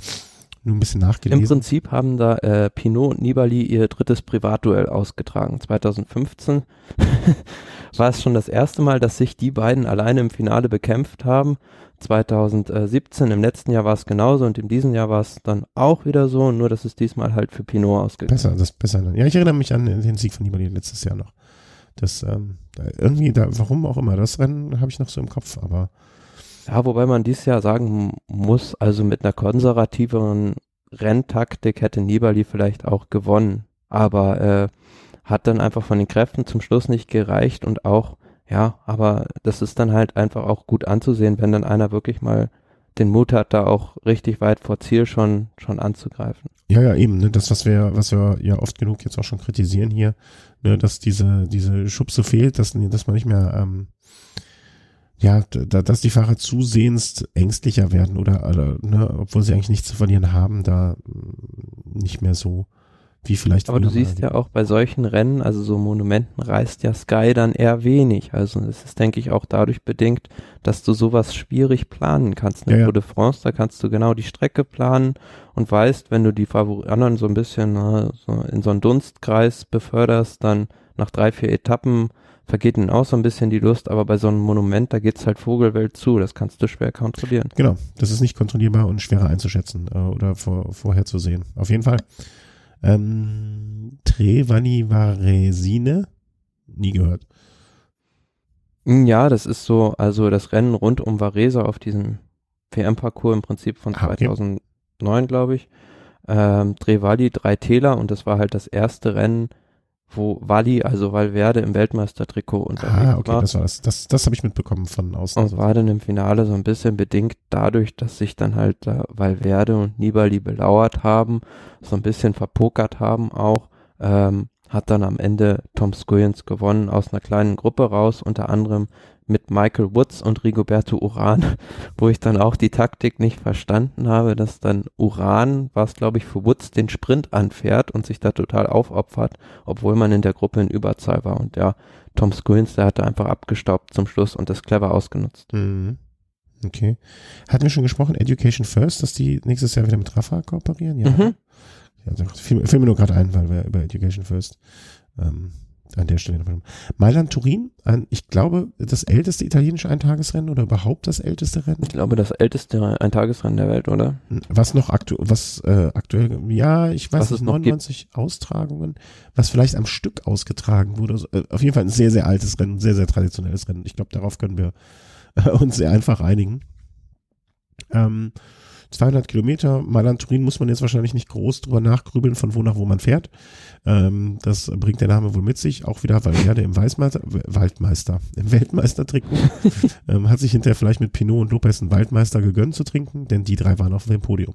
nur ein bisschen nachgelesen. Im Prinzip haben da äh, Pinot und Nibali ihr drittes Privatduell ausgetragen. 2015 war es schon das erste Mal, dass sich die beiden alleine im Finale bekämpft haben. 2017, im letzten Jahr war es genauso und in diesem Jahr war es dann auch wieder so, nur dass es diesmal halt für Pinot ausgegangen Besser, das ist besser. Ja, ich erinnere mich an den Sieg von Nibali letztes Jahr noch. Das ähm, irgendwie, da, warum auch immer, das Rennen habe ich noch so im Kopf, aber ja, wobei man dieses Jahr sagen muss, also mit einer konservativeren Renntaktik hätte Nibali vielleicht auch gewonnen, aber äh, hat dann einfach von den Kräften zum Schluss nicht gereicht und auch ja, aber das ist dann halt einfach auch gut anzusehen, wenn dann einer wirklich mal den Mut hat, da auch richtig weit vor Ziel schon, schon anzugreifen. Ja, ja, eben, ne, das, was wir, was wir ja oft genug jetzt auch schon kritisieren hier, ne, dass diese, diese Schubse fehlt, dass, dass man nicht mehr, ähm, ja, da, dass die Fahrer zusehends ängstlicher werden oder, oder ne, obwohl sie eigentlich nichts zu verlieren haben, da nicht mehr so wie vielleicht. Aber du siehst ja auch bei solchen Rennen, also so Monumenten reißt ja Sky dann eher wenig. Also es ist, denke ich, auch dadurch bedingt, dass du sowas schwierig planen kannst. Eine ja, Tour de France, da kannst du genau die Strecke planen und weißt, wenn du die Favor anderen so ein bisschen na, so in so einen Dunstkreis beförderst, dann nach drei, vier Etappen vergeht ihnen auch so ein bisschen die Lust, aber bei so einem Monument, da geht's halt Vogelwelt zu, das kannst du schwer kontrollieren. Genau, das ist nicht kontrollierbar und schwerer einzuschätzen äh, oder vor, vorherzusehen. Auf jeden Fall. Ähm, Trevani Varesine? Nie gehört. Hm, ja, das ist so, also das Rennen rund um Varese auf diesem WM-Parcours im Prinzip von ah, okay. 2009, glaube ich. Ähm, Trevali, drei Täler und das war halt das erste Rennen wo Wally, also Valverde im Weltmeistertrikot unterwegs Ah, okay, war. das war das. Das, das habe ich mitbekommen von außen. Und war dann im Finale so ein bisschen bedingt dadurch, dass sich dann halt äh, Valverde und Nibali belauert haben, so ein bisschen verpokert haben auch, ähm, hat dann am Ende Tom Squillens gewonnen aus einer kleinen Gruppe raus, unter anderem mit Michael Woods und Rigoberto Uran, wo ich dann auch die Taktik nicht verstanden habe, dass dann Uran, was glaube ich für Woods, den Sprint anfährt und sich da total aufopfert, obwohl man in der Gruppe in Überzahl war und der Tom Squillens, der hatte einfach abgestaubt zum Schluss und das clever ausgenutzt. Mhm. Okay. Hatten wir schon gesprochen, Education First, dass die nächstes Jahr wieder mit Rafa kooperieren? Ja. Mhm. ja fiel, fiel mir nur gerade ein, weil wir über Education First ähm, an der Stelle. Mailand Turin, ein, ich glaube, das älteste italienische Eintagesrennen oder überhaupt das älteste Rennen. Ich glaube, das älteste Eintagesrennen der Welt, oder? Was noch aktuell, was äh, aktuell, ja, ich weiß Was nicht, es noch 99 Austragungen, was vielleicht am Stück ausgetragen wurde. Äh, auf jeden Fall ein sehr, sehr altes Rennen, sehr, sehr traditionelles Rennen. Ich glaube, darauf können wir äh, uns sehr einfach einigen. Ähm, 200 Kilometer, Mailand Turin muss man jetzt wahrscheinlich nicht groß drüber nachgrübeln, von wo nach wo man fährt. Ähm, das bringt der Name wohl mit sich, auch wieder, weil er im Weißmeister, Waldmeister, im Weltmeistertrikot, ähm, hat sich hinterher vielleicht mit Pinot und Lopez einen Waldmeister gegönnt zu trinken, denn die drei waren auf dem Podium.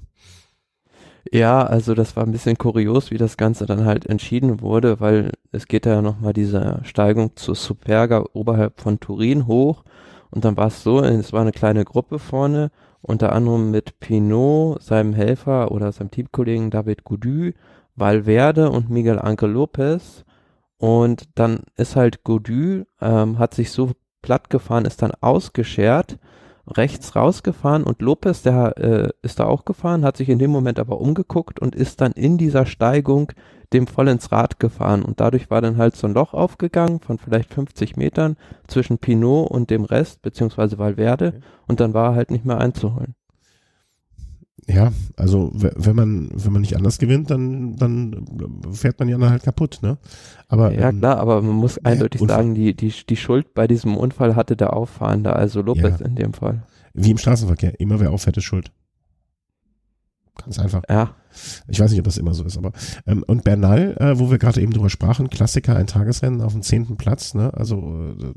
Ja, also das war ein bisschen kurios, wie das Ganze dann halt entschieden wurde, weil es geht ja nochmal diese Steigung zur Superga oberhalb von Turin hoch und dann war es so, es war eine kleine Gruppe vorne, unter anderem mit Pinot, seinem Helfer oder seinem Teamkollegen David Goudy, Valverde und Miguel Angel Lopez. Und dann ist halt Goudy, ähm, hat sich so platt gefahren, ist dann ausgeschert rechts rausgefahren und Lopez, der äh, ist da auch gefahren, hat sich in dem Moment aber umgeguckt und ist dann in dieser Steigung dem voll ins Rad gefahren und dadurch war dann halt so ein Loch aufgegangen von vielleicht 50 Metern zwischen Pinot und dem Rest, beziehungsweise Valverde Okay. und dann war er halt nicht mehr einzuholen. Ja, also wenn man wenn man nicht anders gewinnt, dann dann fährt man ja dann halt kaputt, ne? Aber Ja ähm, klar, aber man muss eindeutig Unfall. sagen, die, die, die Schuld bei diesem Unfall hatte der Auffahrende, also Lopez Ja. in dem Fall. wie im Straßenverkehr, immer wer auffährt, ist schuld. Ganz einfach. Ja, Ich weiß nicht, ob das immer so ist, aber ähm, und Bernal, äh, wo wir gerade eben drüber sprachen, Klassiker, ein Tagesrennen auf dem zehnten Platz, ne? Also äh,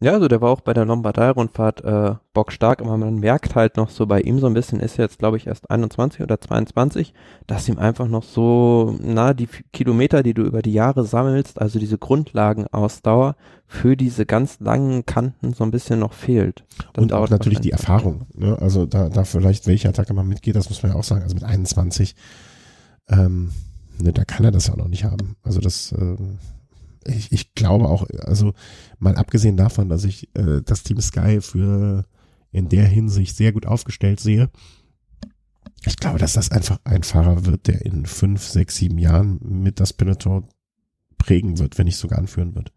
Ja, also der war auch bei der Lombardei-Rundfahrt äh, bockstark, aber man merkt halt noch so bei ihm so ein bisschen, ist jetzt glaube ich erst 21 oder 22, dass ihm einfach noch so, na, die Kilometer, die du über die Jahre sammelst, also diese Grundlagenausdauer für diese ganz langen Kanten so ein bisschen noch fehlt. Das und auch natürlich die. Erfahrung, ne? Also da, da vielleicht welche Attacke man mitgeht, das muss man ja auch sagen. Also mit 21, ähm, ne, da kann er das ja noch nicht haben. Also das, ähm, ich, ich glaube auch, also mal abgesehen davon, dass ich äh, das Team Sky für in der Hinsicht sehr gut aufgestellt sehe. Ich glaube, dass das einfach ein Fahrer wird, der in fünf, sechs, sieben Jahren mit das Peloton prägen wird, wenn nicht sogar anführen wird.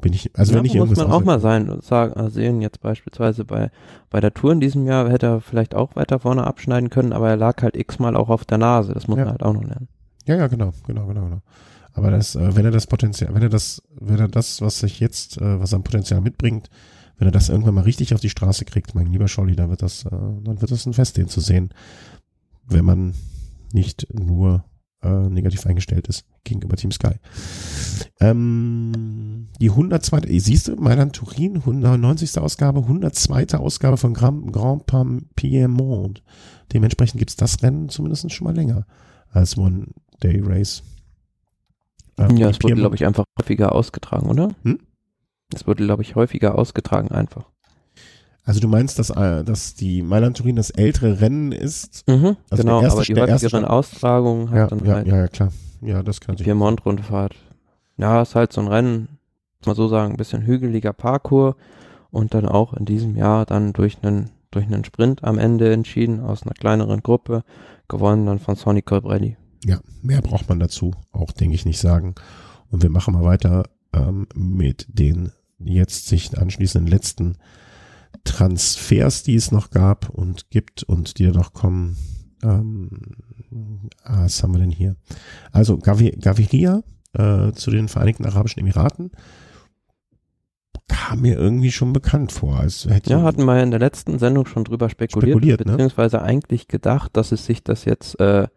Bin ich, also ja, wenn ich muss irgendwas man auch mal sein, sagen, äh, sehen, jetzt beispielsweise bei, bei der Tour in diesem Jahr hätte er vielleicht auch weiter vorne abschneiden können, aber er lag halt x-mal auch auf der Nase, das muss Ja. man halt auch noch lernen. Ja, ja, genau, genau, genau, genau. Aber das, äh, wenn er das Potenzial, wenn er das, wenn er das, was sich jetzt, äh, was er am Potenzial mitbringt, wenn er das irgendwann mal richtig auf die Straße kriegt, mein lieber Scholli, dann wird das, äh, dann wird das ein Fest, den zu sehen, wenn man nicht nur äh, negativ eingestellt ist gegenüber Team Sky. Ähm, die 102. eh, Siehst du, Mailand Turin, 190. Ausgabe, 102. Ausgabe von Grand, Grand Piemont. Dementsprechend gibt's das Rennen zumindest schon mal länger als One Day Race. Ähm, Ja, es wurde, glaube ich, einfach häufiger ausgetragen, oder? Hm? Es wurde, glaube ich, häufiger ausgetragen einfach. Also du meinst, dass, äh, dass die Mailand Turin das ältere Rennen ist? Mhm, Also genau, der erste- aber die häufigeren Austragungen hat Ja, dann ja, halt ja, ja, klar. Ja, das kann die. Piemont-Rundfahrt. Ja, ist halt so ein Rennen, muss man so sagen, ein bisschen hügeliger Parcours und dann auch in diesem Jahr dann durch einen durch einen Sprint am Ende entschieden aus einer kleineren Gruppe, gewonnen dann von Sonny Colbrelli. Ja, mehr braucht man dazu auch, denke ich, nicht sagen. Und wir machen mal weiter ähm, mit den jetzt sich anschließenden letzten Transfers, die es noch gab und gibt und die da noch kommen. Ähm, was haben wir denn hier? Also Gavi Gaviria äh, zu den Vereinigten Arabischen Emiraten kam mir irgendwie schon bekannt vor. Als hätte Ja, hatten wir in der letzten Sendung schon drüber spekuliert, Spekuliert, ne? beziehungsweise eigentlich gedacht, dass es sich das jetzt äh,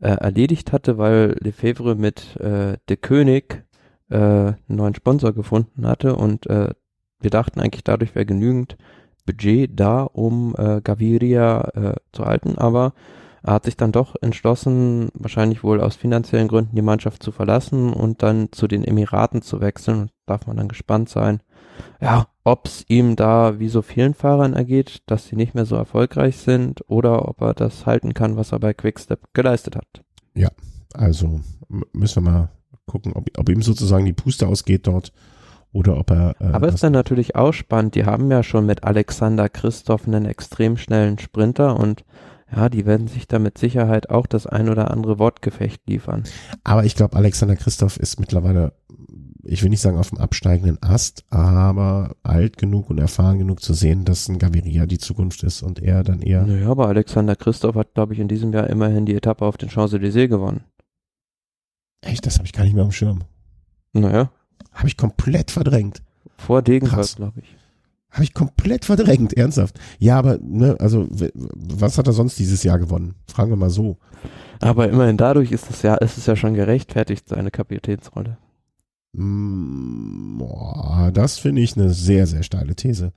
äh, erledigt hatte, weil Lefebvre mit äh, De König äh, einen neuen Sponsor gefunden hatte und äh, wir dachten eigentlich dadurch wäre genügend Budget da, um äh, Gaviria äh, zu halten, aber er hat sich dann doch entschlossen, wahrscheinlich wohl aus finanziellen Gründen die Mannschaft zu verlassen und dann zu den Emiraten zu wechseln. Und darf man dann gespannt sein, ja, ob es ihm da wie so vielen Fahrern ergeht, dass sie nicht mehr so erfolgreich sind oder ob er das halten kann, was er bei Quickstep geleistet hat. Ja, also müssen wir mal gucken, ob, ob ihm sozusagen die Puste ausgeht dort oder ob er. Äh, Aber ist dann natürlich auch spannend. Die haben ja schon mit Alexander Christoph einen extrem schnellen Sprinter und ja, die werden sich da mit Sicherheit auch das ein oder andere Wortgefecht liefern. Aber ich glaube, Alexander Christoph ist mittlerweile, ich will nicht sagen auf dem absteigenden Ast, aber alt genug und erfahren genug zu sehen, dass ein Gaviria die Zukunft ist und er dann eher. Naja, aber Alexander Christoph hat, glaube ich, in diesem Jahr immerhin die Etappe auf den Champs-Élysées gewonnen. Echt, das habe ich gar nicht mehr am Schirm. Naja. Habe ich komplett verdrängt. Vor Degenkolb, glaube ich. Habe ich komplett verdrängt, ernsthaft. Ja, aber, ne, also, was hat er sonst dieses Jahr gewonnen? Fragen wir mal so. Aber immerhin dadurch ist es ja, ist es ja schon gerechtfertigt, seine Kapitänsrolle. Mm, boah, das finde ich eine sehr, sehr steile These.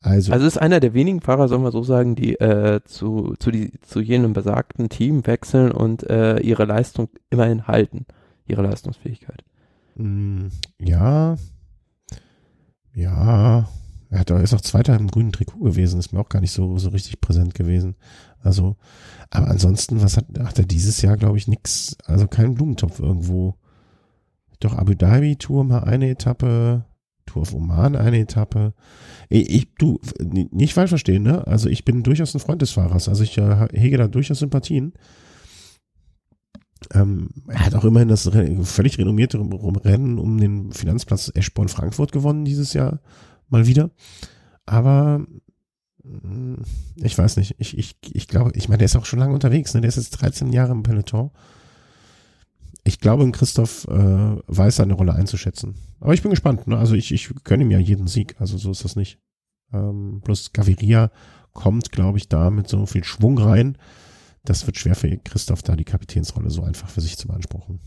Also, also ist einer der wenigen Fahrer, soll man so sagen, die äh, zu, zu, die, zu jenem besagten Team wechseln und äh, ihre Leistung immerhin halten, ihre Leistungsfähigkeit. Mm, ja, ja, er hat, ist auch Zweiter im grünen Trikot gewesen, ist mir auch gar nicht so, so richtig präsent gewesen. Also, aber ansonsten, was hat, hat er dieses Jahr, glaube ich, nix, also keinen Blumentopf irgendwo. Doch Abu Dhabi Tour mal eine Etappe, Tour of Oman eine Etappe. Ich, du, nicht falsch verstehen, ne? Also ich bin durchaus ein Freund des Fahrers. Also ich äh, hege da durchaus Sympathien. Ähm, er hat auch immerhin das völlig renommierte Rennen um den Finanzplatz Eschborn Frankfurt gewonnen dieses Jahr mal wieder. Aber mm, ich weiß nicht. Ich, ich, ich glaube, ich meine, der ist auch schon lange unterwegs. Ne? Der ist jetzt 13 Jahre im Peloton. Ich glaube, Christoph äh, weiß seine Rolle einzuschätzen. Aber ich bin gespannt. Ne? Also ich, ich gönne ihm ja jeden Sieg. Also so ist das nicht. Ähm, bloß Gaviria kommt, glaube ich, da mit so viel Schwung rein. Das wird schwer für Christoph, da die Kapitänsrolle so einfach für sich zu beanspruchen.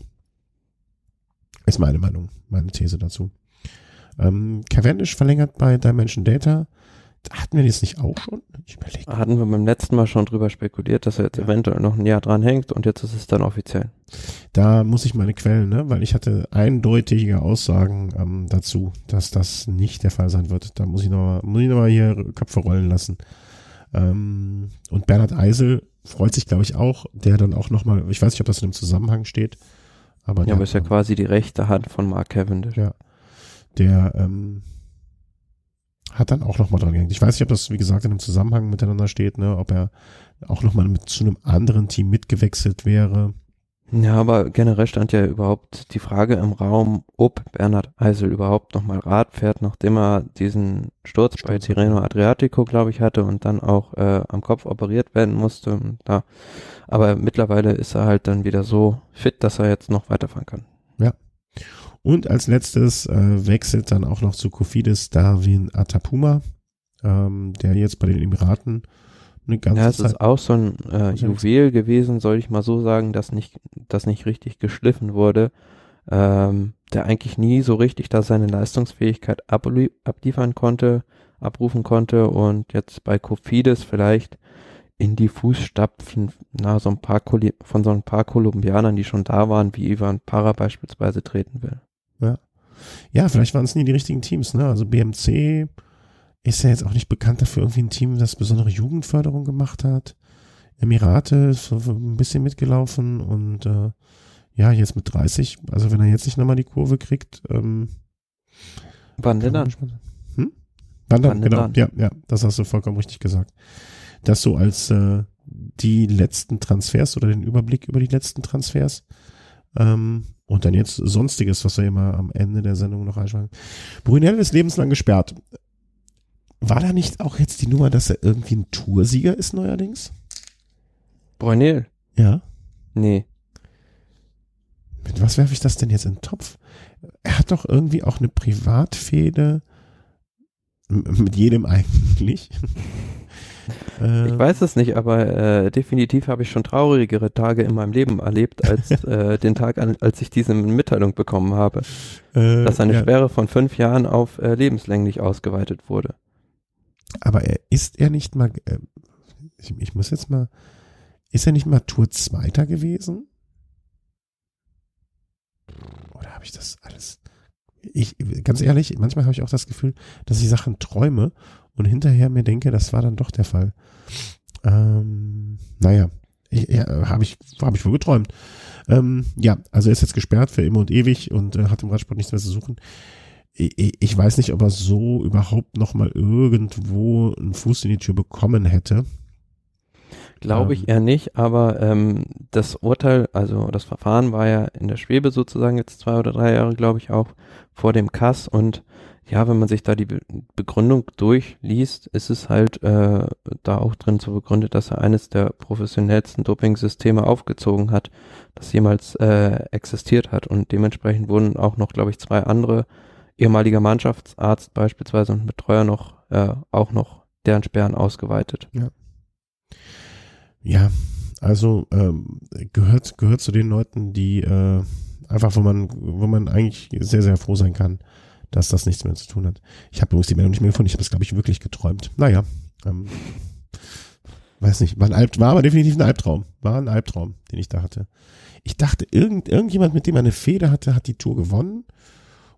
Ist meine Meinung, meine These dazu. Ähm, Cavendish verlängert bei Dimension Data. Hatten wir das nicht auch schon? Ich überlege. Hatten wir beim letzten Mal schon drüber spekuliert, dass er jetzt ja. eventuell noch ein Jahr dran hängt und jetzt ist es dann offiziell. Da muss ich meine Quellen, ne? weil ich hatte eindeutige Aussagen ähm, dazu, dass das nicht der Fall sein wird. Da muss ich nochmal muss ich noch mal hier Köpfe rollen lassen. Ähm, und Bernhard Eisel freut sich, glaube ich, auch, der dann auch nochmal, ich weiß nicht, ob das in einem Zusammenhang steht. Aber ja, aber ist ja quasi die rechte Hand von Mark Cavendish. Ja der ähm, hat dann auch nochmal dran gehängt. Ich weiß nicht, ob das, wie gesagt, in einem Zusammenhang miteinander steht, ne, ob er auch nochmal mit zu einem anderen Team mitgewechselt wäre. Ja, aber generell stand ja überhaupt die Frage im Raum, ob Bernhard Eisel überhaupt nochmal Rad fährt, nachdem er diesen Sturz, bei Tirreno Adriatico, glaube ich, hatte und dann auch äh, am Kopf operiert werden musste. Da. Aber mittlerweile ist er halt dann wieder so fit, dass er jetzt noch weiterfahren kann. Und als letztes äh, wechselt dann auch noch zu Kofidis Darwin Atapuma, ähm, der jetzt bei den Emiraten eine ganze ja, es Zeit ist auch so ein äh, Juwel gewesen, soll ich mal so sagen, dass nicht, das nicht richtig geschliffen wurde, ähm, der eigentlich nie so richtig da seine Leistungsfähigkeit abliefern konnte, abrufen konnte und jetzt bei Kofidis vielleicht in die Fußstapfen na, so ein paar von so ein paar Kolumbianern, die schon da waren, wie Ivan Para beispielsweise treten will. Ja. Ja, vielleicht waren es nie die richtigen Teams, ne? Also BMC ist ja jetzt auch nicht bekannt dafür, irgendwie ein Team, das besondere Jugendförderung gemacht hat. Emirate ist so ein bisschen mitgelaufen und äh, ja, jetzt mit 30, also wenn er jetzt nicht nochmal die Kurve kriegt, ähm, Wann denn dann? Hm? Wann dann, genau. Dann? Ja, ja, das hast du vollkommen richtig gesagt. Das so als äh, die letzten Transfers oder den Überblick über die letzten Transfers. Ähm, und dann jetzt Sonstiges, was wir immer am Ende der Sendung noch einschlagen. Brunel ist lebenslang gesperrt. War da nicht auch jetzt die Nummer, dass er irgendwie ein Toursieger ist neuerdings? Brunel? Ja. Nee. Mit was werfe ich das denn jetzt in den Topf? Er hat doch irgendwie auch eine Privatfehde mit jedem eigentlich. Ähm, ich weiß es nicht, aber äh, definitiv habe ich schon traurigere Tage in meinem Leben erlebt, als äh, den Tag, an, als ich diese Mitteilung bekommen habe, äh, dass eine ja. Sperre von fünf Jahren auf äh, lebenslänglich ausgeweitet wurde. Aber er ist er nicht mal, äh, ich, ich muss jetzt mal, ist er nicht mal Tour Zweiter gewesen? Oder habe ich das alles? Ich, ganz ehrlich, manchmal habe ich auch das Gefühl, dass ich Sachen träume und hinterher mir denke, das war dann doch der Fall. Ähm, naja, ja, habe ich, hab ich wohl geträumt. Ähm, ja, also er ist jetzt gesperrt für immer und ewig und äh, hat im Radsport nichts mehr zu suchen. Ich, ich weiß nicht, ob er so überhaupt noch mal irgendwo einen Fuß in die Tür bekommen hätte. Glaube ich ähm. eher nicht, aber ähm, das Urteil, also das Verfahren war ja in der Schwebe sozusagen jetzt zwei oder drei Jahre, glaube ich, auch vor dem Kass und ja, wenn man sich da die Be Begründung durchliest, ist es halt äh, da auch drin so begründet, dass er eines der professionellsten Doping-Systeme aufgezogen hat, das jemals äh, existiert hat und dementsprechend wurden auch noch, glaube ich, zwei andere ehemaliger Mannschaftsarzt beispielsweise und Betreuer noch äh, auch noch deren Sperren ausgeweitet. Ja. Ja, also ähm, gehört gehört zu den Leuten, die äh, einfach, wo man wo man eigentlich sehr sehr froh sein kann, dass das nichts mehr zu tun hat. Ich habe übrigens die Meldung nicht mehr gefunden. Ich habe es glaube ich wirklich geträumt. Naja, ähm, weiß nicht, war ein Alb, war aber definitiv ein Albtraum, war ein Albtraum, den ich da hatte. Ich dachte, irgend irgendjemand, mit dem er eine Feder hatte, hat die Tour gewonnen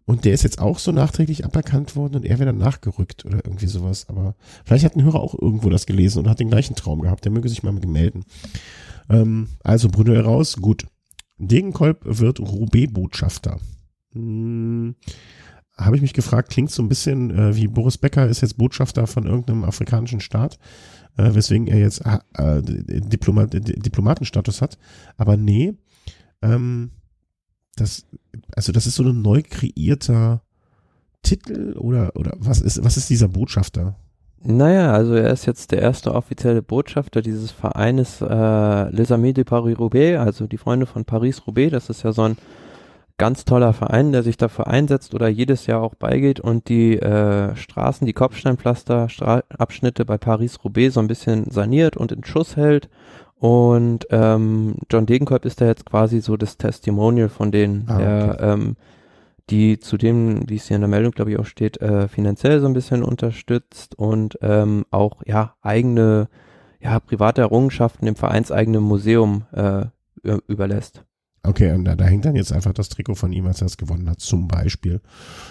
und der ist jetzt auch so nachträglich aberkannt worden und er wäre dann nachgerückt oder irgendwie sowas. Aber vielleicht hat ein Hörer auch irgendwo das gelesen und hat den gleichen Traum gehabt. Der möge sich mal melden. Ähm, also Bruno heraus, gut. Degenkolb wird Roubaix-Botschafter. Hm, Habe ich mich gefragt, klingt so ein bisschen äh, wie Boris Becker ist jetzt Botschafter von irgendeinem afrikanischen Staat, äh, weswegen er jetzt äh, äh Diplomat, Diplomatenstatus hat. Aber nee, ähm, das, also das ist so ein neu kreierter Titel oder, oder was ist, was ist dieser Botschafter? Naja, also er ist jetzt der erste offizielle Botschafter dieses Vereines äh, Les Amis de Paris-Roubaix, also die Freunde von Paris-Roubaix. Das ist ja so ein ganz toller Verein, der sich dafür einsetzt oder jedes Jahr auch beigeht und die äh, Straßen, die Kopfsteinpflaster-Abschnitte bei Paris-Roubaix so ein bisschen saniert und in Schuss hält und ähm, John Degenkolb ist da jetzt quasi so das Testimonial von denen, ah, der, ähm, die zudem, wie es hier in der Meldung, glaube ich, auch steht, äh, finanziell so ein bisschen unterstützt und ähm, auch ja eigene, ja, private Errungenschaften im vereinseigenen Museum äh, überlässt. Okay, und da, da hängt dann jetzt einfach das Trikot von ihm, als er es gewonnen hat, zum Beispiel.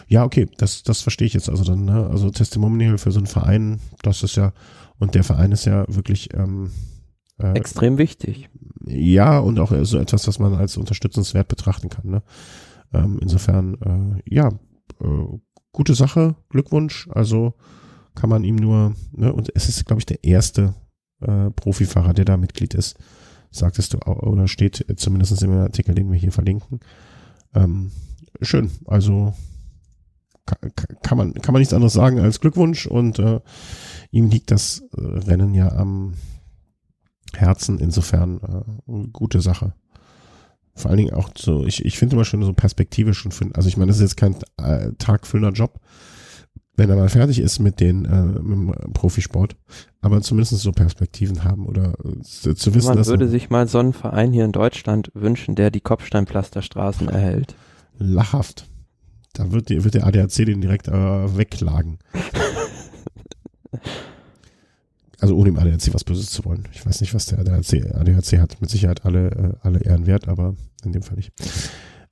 Ja, okay, das, das verstehe ich jetzt also dann, ne? Also Testimonial für so einen Verein, das ist ja, und der Verein ist ja wirklich, ähm, äh, Extrem wichtig. Ja, und auch so etwas, was man als unterstützenswert betrachten kann. Ne? Ähm, insofern, äh, ja, äh, gute Sache, Glückwunsch. Also kann man ihm nur, ne, und es ist, glaube ich, der erste äh, Profifahrer, der da Mitglied ist, sagtest du, oder steht zumindest im Artikel, den wir hier verlinken. Ähm, schön, also kann, kann, man, kann man nichts anderes sagen als Glückwunsch und äh, ihm liegt das äh, Rennen ja am Herzen. Insofern äh, gute Sache. Vor allen Dingen auch so, ich, ich finde immer schon so perspektivisch und finde, also ich meine, das ist jetzt kein äh, tagfüllender Job, wenn er mal fertig ist mit den äh, mit dem Profisport, aber zumindest so Perspektiven haben oder äh, zu, zu wissen, Man dass würde sich mal so einen Verein hier in Deutschland wünschen, der die Kopfsteinpflasterstraßen erhält. Lachhaft. Da wird, die, wird der ADAC den direkt äh, wegklagen. also ohne im ADAC was Böses zu wollen. Ich weiß nicht, was der ADAC, ADAC hat. Mit Sicherheit alle, äh, alle Ehren wert, aber in dem Fall nicht.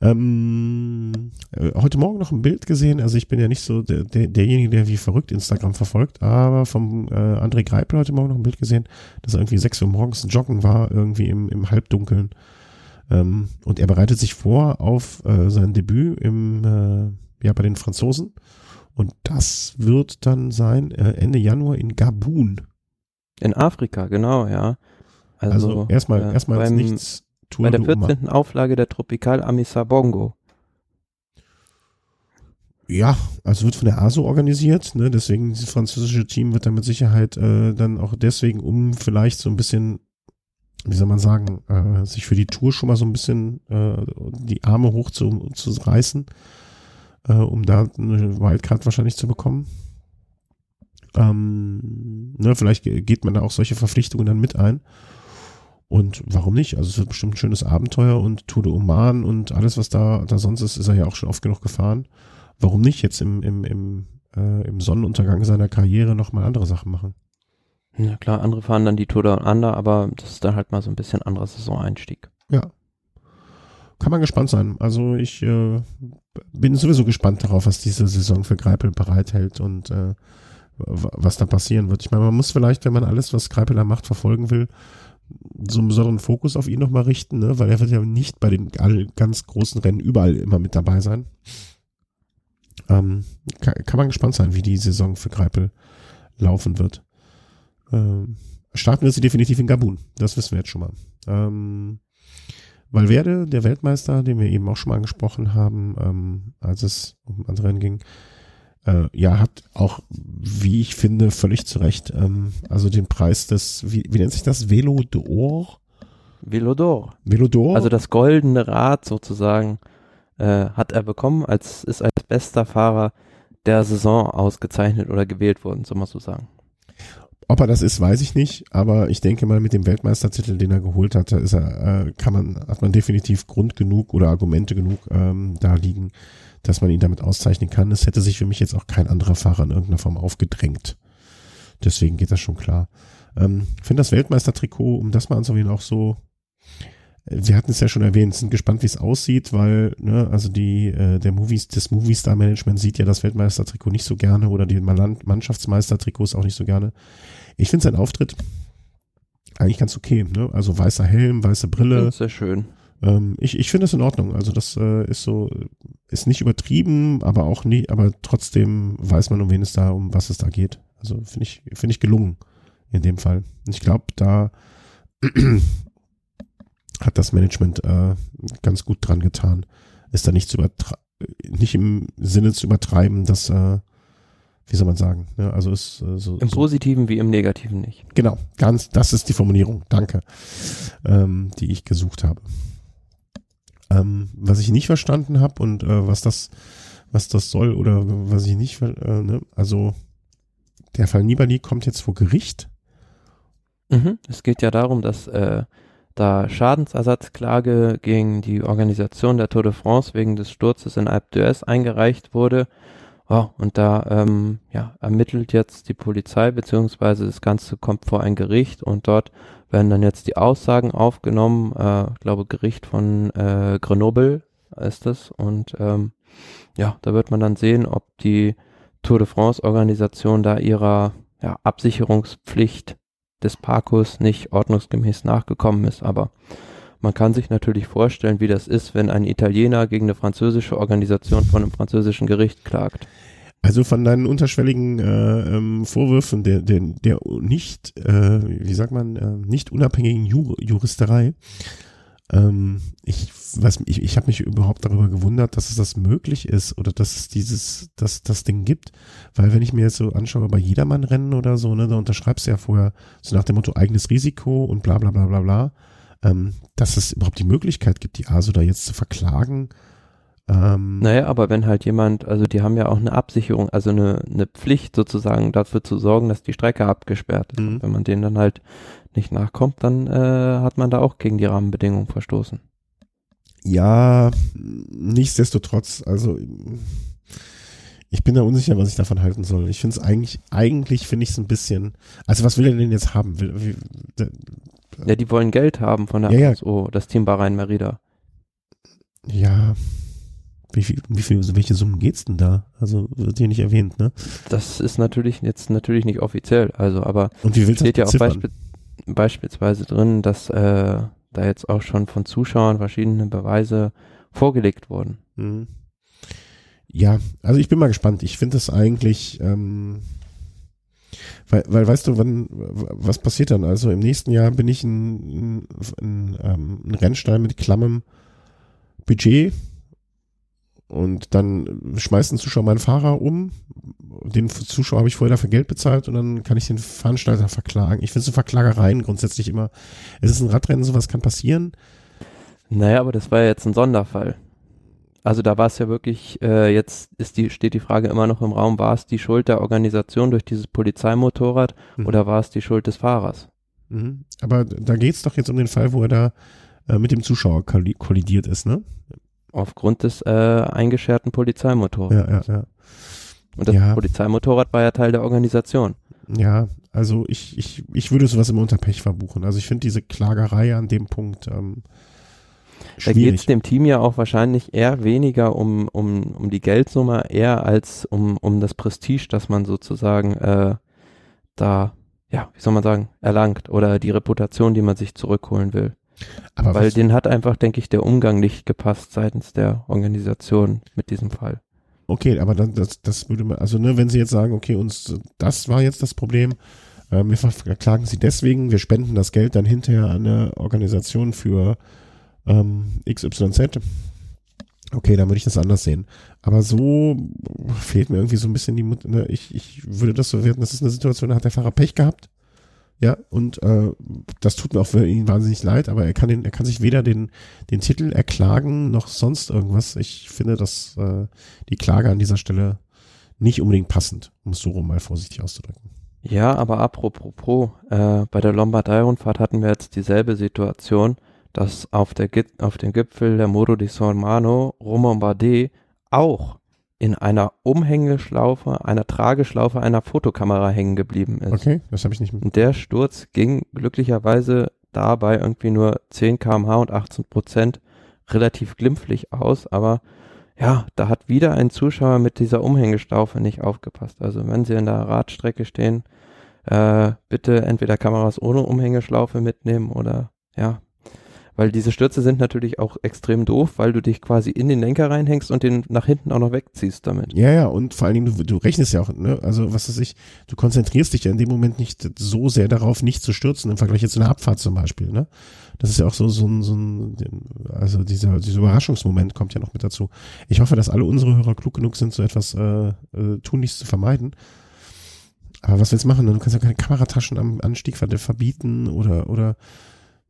Ähm, äh, heute Morgen noch ein Bild gesehen. Also ich bin ja nicht so der, der, derjenige, der wie verrückt Instagram verfolgt, aber vom äh, André Greipel heute Morgen noch ein Bild gesehen, dass er irgendwie sechs Uhr morgens joggen war, irgendwie im, im Halbdunkeln. Ähm, und er bereitet sich vor auf äh, sein Debüt im, äh, ja, bei den Franzosen. Und das wird dann sein äh, Ende Januar in Gabun. In Afrika, genau, ja. Also, also erstmal, äh, erstmal beim, nichts Tour Bei der 14. Auflage der Tropical Amisa Bongo. Ja, also wird von der ASO organisiert, ne? deswegen das französische Team wird da mit Sicherheit äh, dann auch deswegen, um vielleicht so ein bisschen, wie soll man sagen, äh, sich für die Tour schon mal so ein bisschen äh, die Arme hoch zu, zu reißen, äh, um da eine Wildcard wahrscheinlich zu bekommen. Ähm, ne, vielleicht geht man da auch solche Verpflichtungen dann mit ein. Und warum nicht? Also es wird bestimmt ein schönes Abenteuer und Tour de Oman und alles, was da, da sonst ist, ist er ja auch schon oft genug gefahren. Warum nicht jetzt im, im, im, äh, im Sonnenuntergang seiner Karriere nochmal andere Sachen machen? Ja klar, andere fahren dann die Tour Down Under, aber das ist dann halt mal so ein bisschen anderer Saison-Einstieg. Ja. Kann man gespannt sein. Also ich äh, bin sowieso gespannt darauf, was diese Saison für Greipel bereithält und äh, was da passieren wird. Ich meine, man muss vielleicht, wenn man alles, was Greipel da macht, verfolgen will, so einen besonderen Fokus auf ihn nochmal richten, ne? weil er wird ja nicht bei den ganz großen Rennen überall immer mit dabei sein. Ähm, kann, kann man gespannt sein, wie die Saison für Greipel laufen wird. Ähm, starten wir sie definitiv in Gabun. Das wissen wir jetzt schon mal. Ähm, Valverde, der Weltmeister, den wir eben auch schon mal angesprochen haben, ähm, als es um andere Rennen ging, äh, ja, hat auch, wie ich finde, völlig zu Recht, ähm, also den Preis des, wie, wie nennt sich das? Velo d'Or? Velo d'Or. Velo d'Or? Also das goldene Rad sozusagen äh, hat er bekommen, als ist als bester Fahrer der Saison ausgezeichnet oder gewählt worden, soll man so sagen. Ob er das ist, weiß ich nicht, aber ich denke mal, mit dem Weltmeistertitel, den er geholt hatte, ist er, äh, kann man, hat man definitiv Grund genug oder Argumente genug ähm, da liegen, dass man ihn damit auszeichnen kann. Es hätte sich für mich jetzt auch kein anderer Fahrer in irgendeiner Form aufgedrängt. Deswegen geht das schon klar. Ähm, finde das Weltmeistertrikot, um das mal anzuwählen, auch so wir hatten es ja schon erwähnt, sind gespannt, wie es aussieht, weil, ne, also die, äh, der Movies, das Movie Star Management sieht ja das Weltmeistertrikot nicht so gerne oder die Mannschaftsmeistertrikots auch nicht so gerne. Ich finde sein Auftritt eigentlich ganz okay, ne? Also weißer Helm, weiße Brille. Sehr schön. Ähm, ich ich finde das in Ordnung. Also das äh, ist so, ist nicht übertrieben, aber auch nie, aber trotzdem weiß man, um wen es da, um was es da geht. Also finde ich, finde ich gelungen in dem Fall. Und ich glaube, da hat das Management äh, ganz gut dran getan, ist da nicht zu nicht im Sinne zu übertreiben, dass äh, wie soll man sagen, ne? also ist äh, so, im Positiven wie im Negativen nicht. Genau, ganz, das ist die Formulierung, danke, ähm, die ich gesucht habe. Ähm, was ich nicht verstanden habe und äh, was das, was das soll oder was ich nicht, äh, ne? also der Fall Nibali kommt jetzt vor Gericht. Mhm. Es geht ja darum, dass äh, da Schadensersatzklage gegen die Organisation der Tour de France wegen des Sturzes in Alpe d'Huez eingereicht wurde. Oh, und da ähm, ja, ermittelt jetzt die Polizei, beziehungsweise das Ganze kommt vor ein Gericht und dort werden dann jetzt die Aussagen aufgenommen. Äh, glaube, Gericht von äh, Grenoble ist es. Und ähm, ja, da wird man dann sehen, ob die Tour de France Organisation da ihrer ja, Absicherungspflicht des Parkus nicht ordnungsgemäß nachgekommen ist. Aber man kann sich natürlich vorstellen, wie das ist, wenn ein Italiener gegen eine französische Organisation von einem französischen Gericht klagt. Also von deinen unterschwelligen äh, ähm, Vorwürfen der, der, der nicht, äh, wie sagt man, äh, nicht unabhängigen Jur Juristerei ähm, ich ich, ich habe mich überhaupt darüber gewundert, dass es das möglich ist oder dass es dieses, dass das Ding gibt. Weil wenn ich mir jetzt so anschaue, bei Jedermann-Rennen oder so, ne, da unterschreibst du ja vorher so nach dem Motto eigenes Risiko und bla bla bla bla bla, ähm, dass es überhaupt die Möglichkeit gibt, die ASO da jetzt zu verklagen. Ähm, naja, aber wenn halt jemand, also die haben ja auch eine Absicherung, also eine, eine Pflicht sozusagen dafür zu sorgen, dass die Strecke abgesperrt ist. Mhm. Wenn man denen dann halt nicht nachkommt, dann äh, hat man da auch gegen die Rahmenbedingungen verstoßen. Ja, nichtsdestotrotz, also ich bin da unsicher, was ich davon halten soll. Ich finde es eigentlich, eigentlich finde ich es ein bisschen, also was will er denn jetzt haben? Will, wie, de, ja, die wollen Geld haben von der ja, ASO, das Team Bahrain Merida. Ja, wie viel, wie viel, welche Summen geht's denn da? Also wird hier nicht erwähnt, ne? Das ist natürlich jetzt natürlich nicht offiziell, also aber Und wie willst steht ja auch Beispiel, beispielsweise drin, dass äh, da jetzt auch schon von Zuschauern verschiedene Beweise vorgelegt wurden. Mhm. Ja, also ich bin mal gespannt. Ich finde es eigentlich, ähm, weil, weil weißt du, wann, was passiert dann? Also im nächsten Jahr bin ich ein, ein, ein, ähm, ein Rennstall mit klammem Budget und dann schmeißt ein Zuschauer meinen Fahrer um. Den Zuschauer habe ich vorher dafür Geld bezahlt und dann kann ich den Veranstalter verklagen. Ich finde so Verklagereien grundsätzlich immer. Es ist ein Radrennen, sowas kann passieren. Naja, aber das war ja jetzt ein Sonderfall. also da war es ja wirklich, äh, jetzt ist die, steht die Frage immer noch im Raum, war es die Schuld der Organisation durch dieses Polizeimotorrad mhm. oder war es die Schuld des Fahrers? Mhm. Aber da geht es doch jetzt um den Fall, wo er da äh, mit dem Zuschauer kollidiert ist, ne? Aufgrund des äh, eingescherten Polizeimotorrads. Ja, ja, ja. Und das ja. Polizeimotorrad war ja Teil der Organisation. Ja, also ich, ich, ich würde sowas immer unter Pech verbuchen. Also ich finde diese Klagerei an dem Punkt ähm, da geht es dem Team ja auch wahrscheinlich eher weniger um, um, um die Geldsumme, eher als um, um das Prestige, das man sozusagen äh, da, ja, wie soll man sagen, erlangt oder die Reputation, die man sich zurückholen will. Aber Weil den hat einfach, denke ich, der Umgang nicht gepasst seitens der Organisation mit diesem Fall. Okay, aber dann, das, das würde man, also ne, wenn Sie jetzt sagen, okay, uns, das war jetzt das Problem, äh, wir verklagen Sie deswegen, wir spenden das Geld dann hinterher an eine Organisation für ähm, XYZ. Okay, dann würde ich das anders sehen. Aber so fehlt mir irgendwie so ein bisschen die, ne, ich, ich würde das so werten, das ist eine Situation, da hat der Fahrer Pech gehabt. Ja, und äh, das tut mir auch für ihn wahnsinnig leid, aber er kann den, er kann sich weder den, den Titel erklagen noch sonst irgendwas. Ich finde, dass äh, die Klage an dieser Stelle nicht unbedingt passend, um es so rum mal vorsichtig auszudrücken. Ja, aber apropos, äh, bei der Lombardei-Rundfahrt hatten wir jetzt dieselbe Situation dass auf, der, auf dem Gipfel der Muro di Sormano Romombardé auch in einer Umhängeschlaufe, einer Trageschlaufe einer Fotokamera hängen geblieben ist. Okay, das habe ich nicht mit. Der Sturz ging glücklicherweise dabei irgendwie nur 10 kmh und 18 Prozent relativ glimpflich aus, aber ja, da hat wieder ein Zuschauer mit dieser Umhängeschlaufe nicht aufgepasst. Also wenn Sie in der Radstrecke stehen, äh, bitte entweder Kameras ohne Umhängeschlaufe mitnehmen oder ja, weil diese Stürze sind natürlich auch extrem doof, weil du dich quasi in den Lenker reinhängst und den nach hinten auch noch wegziehst damit. Ja, ja, und vor allen Dingen, du, du rechnest ja auch, ne? also was weiß ich, du konzentrierst dich ja in dem Moment nicht so sehr darauf, nicht zu stürzen, im Vergleich jetzt zu einer Abfahrt zum Beispiel. Ne? Das ist ja auch so, so ein, so ein also dieser, dieser Überraschungsmoment kommt ja noch mit dazu. Ich hoffe, dass alle unsere Hörer klug genug sind, so etwas äh, äh, tunlichst zu vermeiden. Aber was willst du machen? Du kannst ja keine Kamerataschen am Anstieg verbieten oder, oder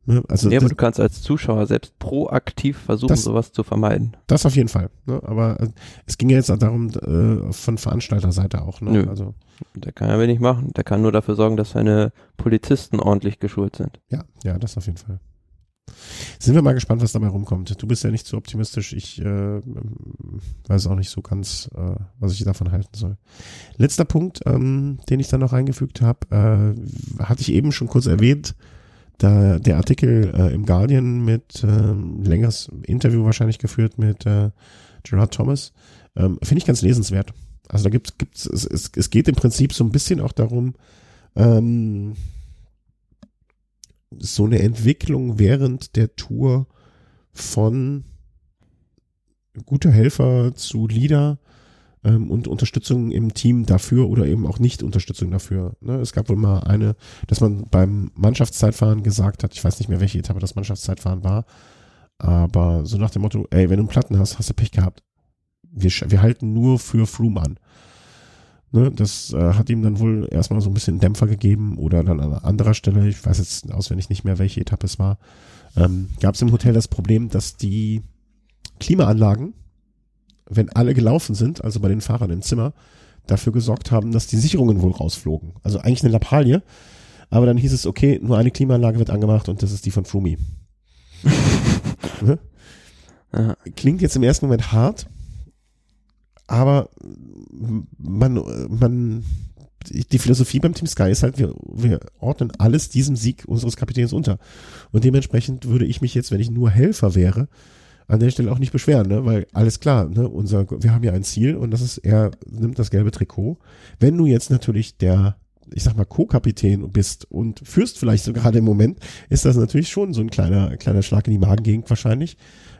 Ne? Also ja, aber du kannst als Zuschauer selbst proaktiv versuchen, das, sowas zu vermeiden. Das auf jeden Fall. Ne? Aber äh, es ging ja jetzt darum, äh, von Veranstalterseite auch. Ne? Nö, also, der kann ja wenig machen. Der kann nur dafür sorgen, dass seine Polizisten ordentlich geschult sind. Ja, ja, das auf jeden Fall. Sind wir mal gespannt, was dabei rumkommt. Du bist ja nicht so optimistisch. Ich äh, weiß auch nicht so ganz, äh, was ich davon halten soll. Letzter Punkt, ähm, den ich dann noch eingefügt habe, äh, hatte ich eben schon kurz erwähnt da der Artikel äh, im Guardian mit äh, längeres Interview wahrscheinlich geführt mit äh, Gerard Thomas, ähm, finde ich ganz lesenswert. Also da gibt's gibt's es, es, es geht im Prinzip so ein bisschen auch darum, ähm, so eine Entwicklung während der Tour von guter Helfer zu Leader ähm, und Unterstützung im Team dafür oder eben auch nicht Unterstützung dafür. Ne? Es gab wohl mal eine, dass man beim Mannschaftszeitfahren gesagt hat, ich weiß nicht mehr, welche Etappe das Mannschaftszeitfahren war, aber so nach dem Motto, ey, wenn du einen Platten hast, hast du Pech gehabt. Wir, wir halten nur für Froome an. Ne, das äh, hat ihm dann wohl erstmal so ein bisschen Dämpfer gegeben oder dann an anderer Stelle, ich weiß jetzt auswendig nicht mehr, welche Etappe es war, ähm, gab es im Hotel das Problem, dass die Klimaanlagen wenn alle gelaufen sind, also bei den Fahrern im Zimmer, dafür gesorgt haben, dass die Sicherungen wohl rausflogen. Also eigentlich eine Lappalie. Aber dann hieß es, okay, nur eine Klimaanlage wird angemacht und das ist die von Flumi. ne? Klingt jetzt im ersten Moment hart, aber man, man, die Philosophie beim Team Sky ist halt, wir, wir ordnen alles diesem Sieg unseres Kapitäns unter. Und dementsprechend würde ich mich jetzt, wenn ich nur Helfer wäre, an der Stelle auch nicht beschweren, ne? weil alles klar, ne? unser, wir haben ja ein Ziel und das ist, er nimmt das gelbe Trikot. Wenn du jetzt natürlich der, ich sag mal, Co-Kapitän bist und führst vielleicht so gerade im Moment, ist das natürlich schon so ein kleiner, kleiner Schlag in die Magengegend wahrscheinlich.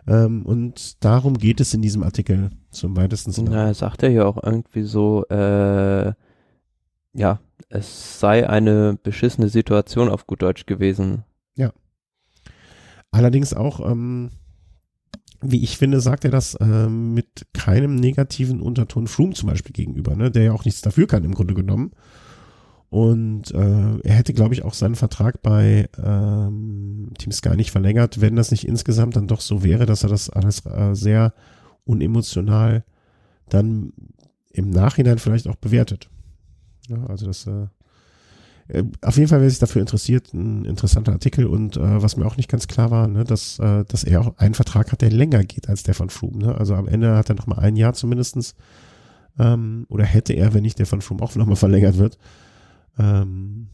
Ähm, und darum geht es in diesem Artikel zum weitesten Sinne. Na, sagt er ja auch irgendwie so, äh, ja, es sei eine beschissene Situation auf gut Deutsch gewesen. Ja. Allerdings auch, ähm, wie ich finde, sagt er das äh, mit keinem negativen Unterton Froome zum Beispiel gegenüber, ne, der ja auch nichts dafür kann im Grunde genommen. Und äh, er hätte, glaube ich, auch seinen Vertrag bei ähm, Team Sky nicht verlängert, wenn das nicht insgesamt dann doch so wäre, dass er das alles äh, sehr unemotional dann im Nachhinein vielleicht auch bewertet. Ja, also das äh, äh, auf jeden Fall, wer sich dafür interessiert, ein interessanter Artikel und äh, was mir auch nicht ganz klar war, ne, dass, äh, dass er auch einen Vertrag hat, der länger geht als der von Froome. Ne? Also am Ende hat er noch mal ein Jahr zumindestens ähm, oder hätte er, wenn nicht der von Froome auch noch mal verlängert wird. Ähm,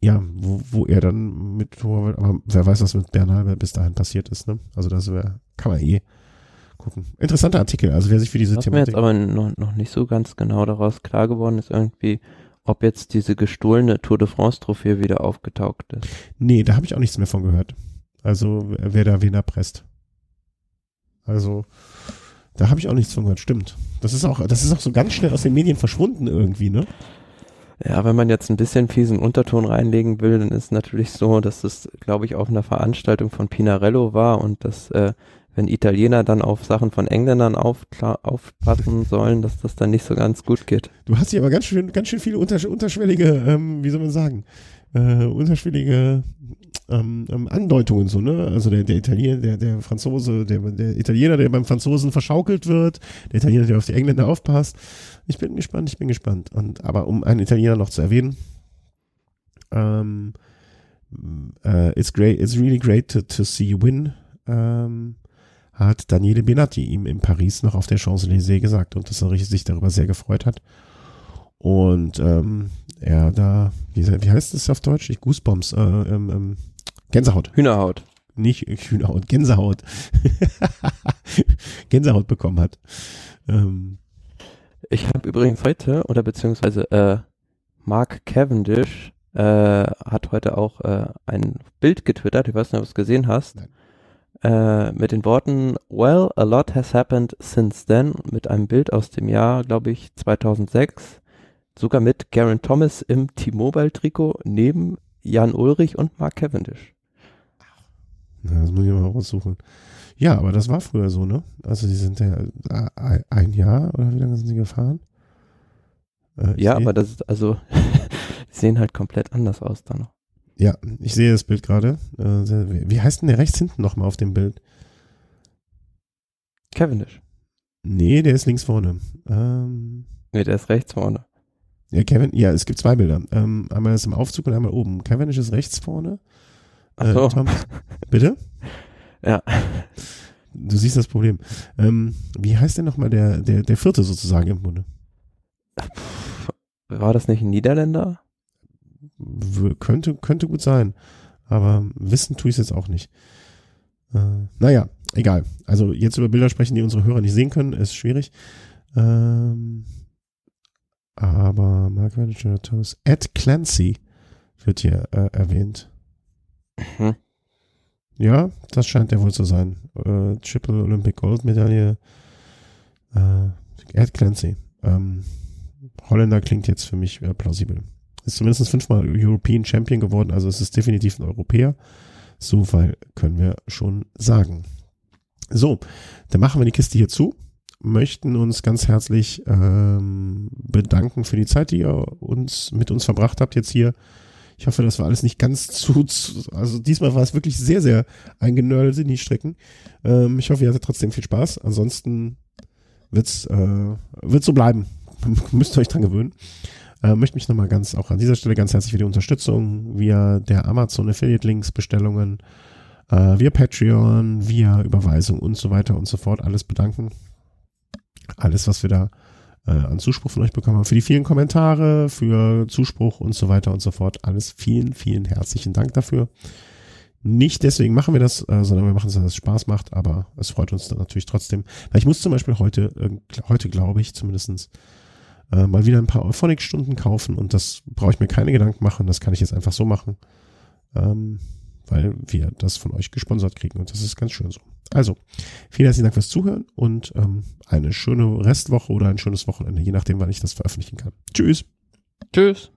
ja, wo, wo er dann mit, aber wer weiß, was mit Bernal bis dahin passiert ist. Ne? Also das wär, kann man eh gucken. Interessanter Artikel, also wer sich für diese Was mir jetzt aber noch, noch nicht so ganz genau daraus klar geworden ist, irgendwie, ob jetzt diese gestohlene Tour de France Trophäe wieder aufgetaucht ist. Nee, da habe ich auch nichts mehr von gehört. Also wer da wen erpresst. Also da habe ich auch nichts von gehört. Stimmt. Das ist auch, das ist auch so ganz schnell aus den Medien verschwunden irgendwie, ne? Ja, wenn man jetzt ein bisschen fiesen Unterton reinlegen will, dann ist natürlich so, dass es, glaube ich, auf einer Veranstaltung von Pinarello war und dass äh, wenn Italiener dann auf Sachen von Engländern auf, aufpassen sollen, dass das dann nicht so ganz gut geht. Du hast hier aber ganz schön, ganz schön viele untersch unterschwellige, ähm, wie soll man sagen, äh, unterschwellige ähm, ähm, Andeutungen so, ne? Also der, der Italiener, der, der Franzose, der, der Italiener, der beim Franzosen verschaukelt wird, der Italiener, der auf die Engländer aufpasst. Ich bin gespannt, ich bin gespannt. Und aber um einen Italiener noch zu erwähnen, ähm, uh, it's great, it's really great to, to see you win. Ähm, hat Daniele Benatti ihm in Paris noch auf der Champs-Élysées gesagt und dass er sich darüber sehr gefreut hat. Und ähm, er da, wie, wie heißt es auf Deutsch? Ich Goosebumps, äh, ähm, ähm, Gänsehaut. Hühnerhaut. Nicht Hühnerhaut, Gänsehaut. Gänsehaut bekommen hat. Ähm, ich habe übrigens heute, oder beziehungsweise äh, Mark Cavendish äh, hat heute auch äh, ein Bild getwittert, ich weiß nicht, ob du es gesehen hast. Nein äh, mit den Worten Well, a lot has happened since then mit einem Bild aus dem Jahr, glaube ich, 2006, sogar mit Garen Thomas im T-Mobile-Trikot neben Jan Ulrich und Mark Cavendish. Na, das muss ich mal raussuchen. Ja, aber das war früher so, ne? Also die sind ja äh, ein Jahr oder wie lange sind sie gefahren? Äh, ja, aber das ist also sehen halt komplett anders aus da noch. Ja, ich sehe das Bild gerade. Äh, wie heißt denn der rechts hinten nochmal auf dem Bild? Cavendish. Nee, der ist links vorne. Ähm, nee, der ist rechts vorne. Ja, Kevin, ja, es gibt zwei Bilder. Ähm, einmal ist im Aufzug und einmal oben. Cavendish ist rechts vorne. Ach so. Äh, Tom, bitte? Ja. Du siehst das Problem. Ähm, wie heißt denn nochmal der, der, der vierte sozusagen im Bunde? War das nicht ein Niederländer? Könnte, könnte gut sein. Aber wissen tue ich es jetzt auch nicht. Äh, naja, egal. Also jetzt über Bilder sprechen, die unsere Hörer nicht sehen können, ist schwierig. Ähm, aber Mark Manager Thomas, Ed Clancy wird hier äh, erwähnt. Mhm. Ja, das scheint der wohl zu sein. Äh, Triple Olympic Gold Medaille. Äh, Ed Clancy. Ähm, Holländer klingt jetzt für mich äh, plausibel. Ist zumindest fünfmal European Champion geworden, also es ist definitiv ein Europäer. So weil können wir schon sagen. So, dann machen wir die Kiste hier zu. Möchten uns ganz herzlich ähm, bedanken für die Zeit, die ihr uns mit uns verbracht habt jetzt hier. Ich hoffe, das war alles nicht ganz zu, zu also diesmal war es wirklich sehr, sehr eingenördet in die Strecken. Ähm, ich hoffe, ihr hattet trotzdem viel Spaß. Ansonsten wird's, äh, wird so bleiben. Müsst ihr euch dran gewöhnen. Äh, möchte mich nochmal ganz, auch an dieser Stelle ganz herzlich für die Unterstützung via der Amazon Affiliate Links, Bestellungen, äh, via Patreon, via Überweisung und so weiter und so fort alles bedanken. Alles, was wir da äh, an Zuspruch von euch bekommen haben. Für die vielen Kommentare, für Zuspruch und so weiter und so fort. Alles vielen, vielen herzlichen Dank dafür. Nicht deswegen machen wir das, äh, sondern wir machen es, weil es Spaß macht, aber es freut uns dann natürlich trotzdem. Ich muss zum Beispiel heute, äh, heute glaube ich zumindestens äh, mal wieder ein paar Euphonic-Stunden kaufen und das brauche ich mir keine Gedanken machen, das kann ich jetzt einfach so machen, ähm, weil wir das von euch gesponsert kriegen und das ist ganz schön so. Also, vielen herzlichen Dank fürs Zuhören und ähm, eine schöne Restwoche oder ein schönes Wochenende, je nachdem, wann ich das veröffentlichen kann. Tschüss. Tschüss.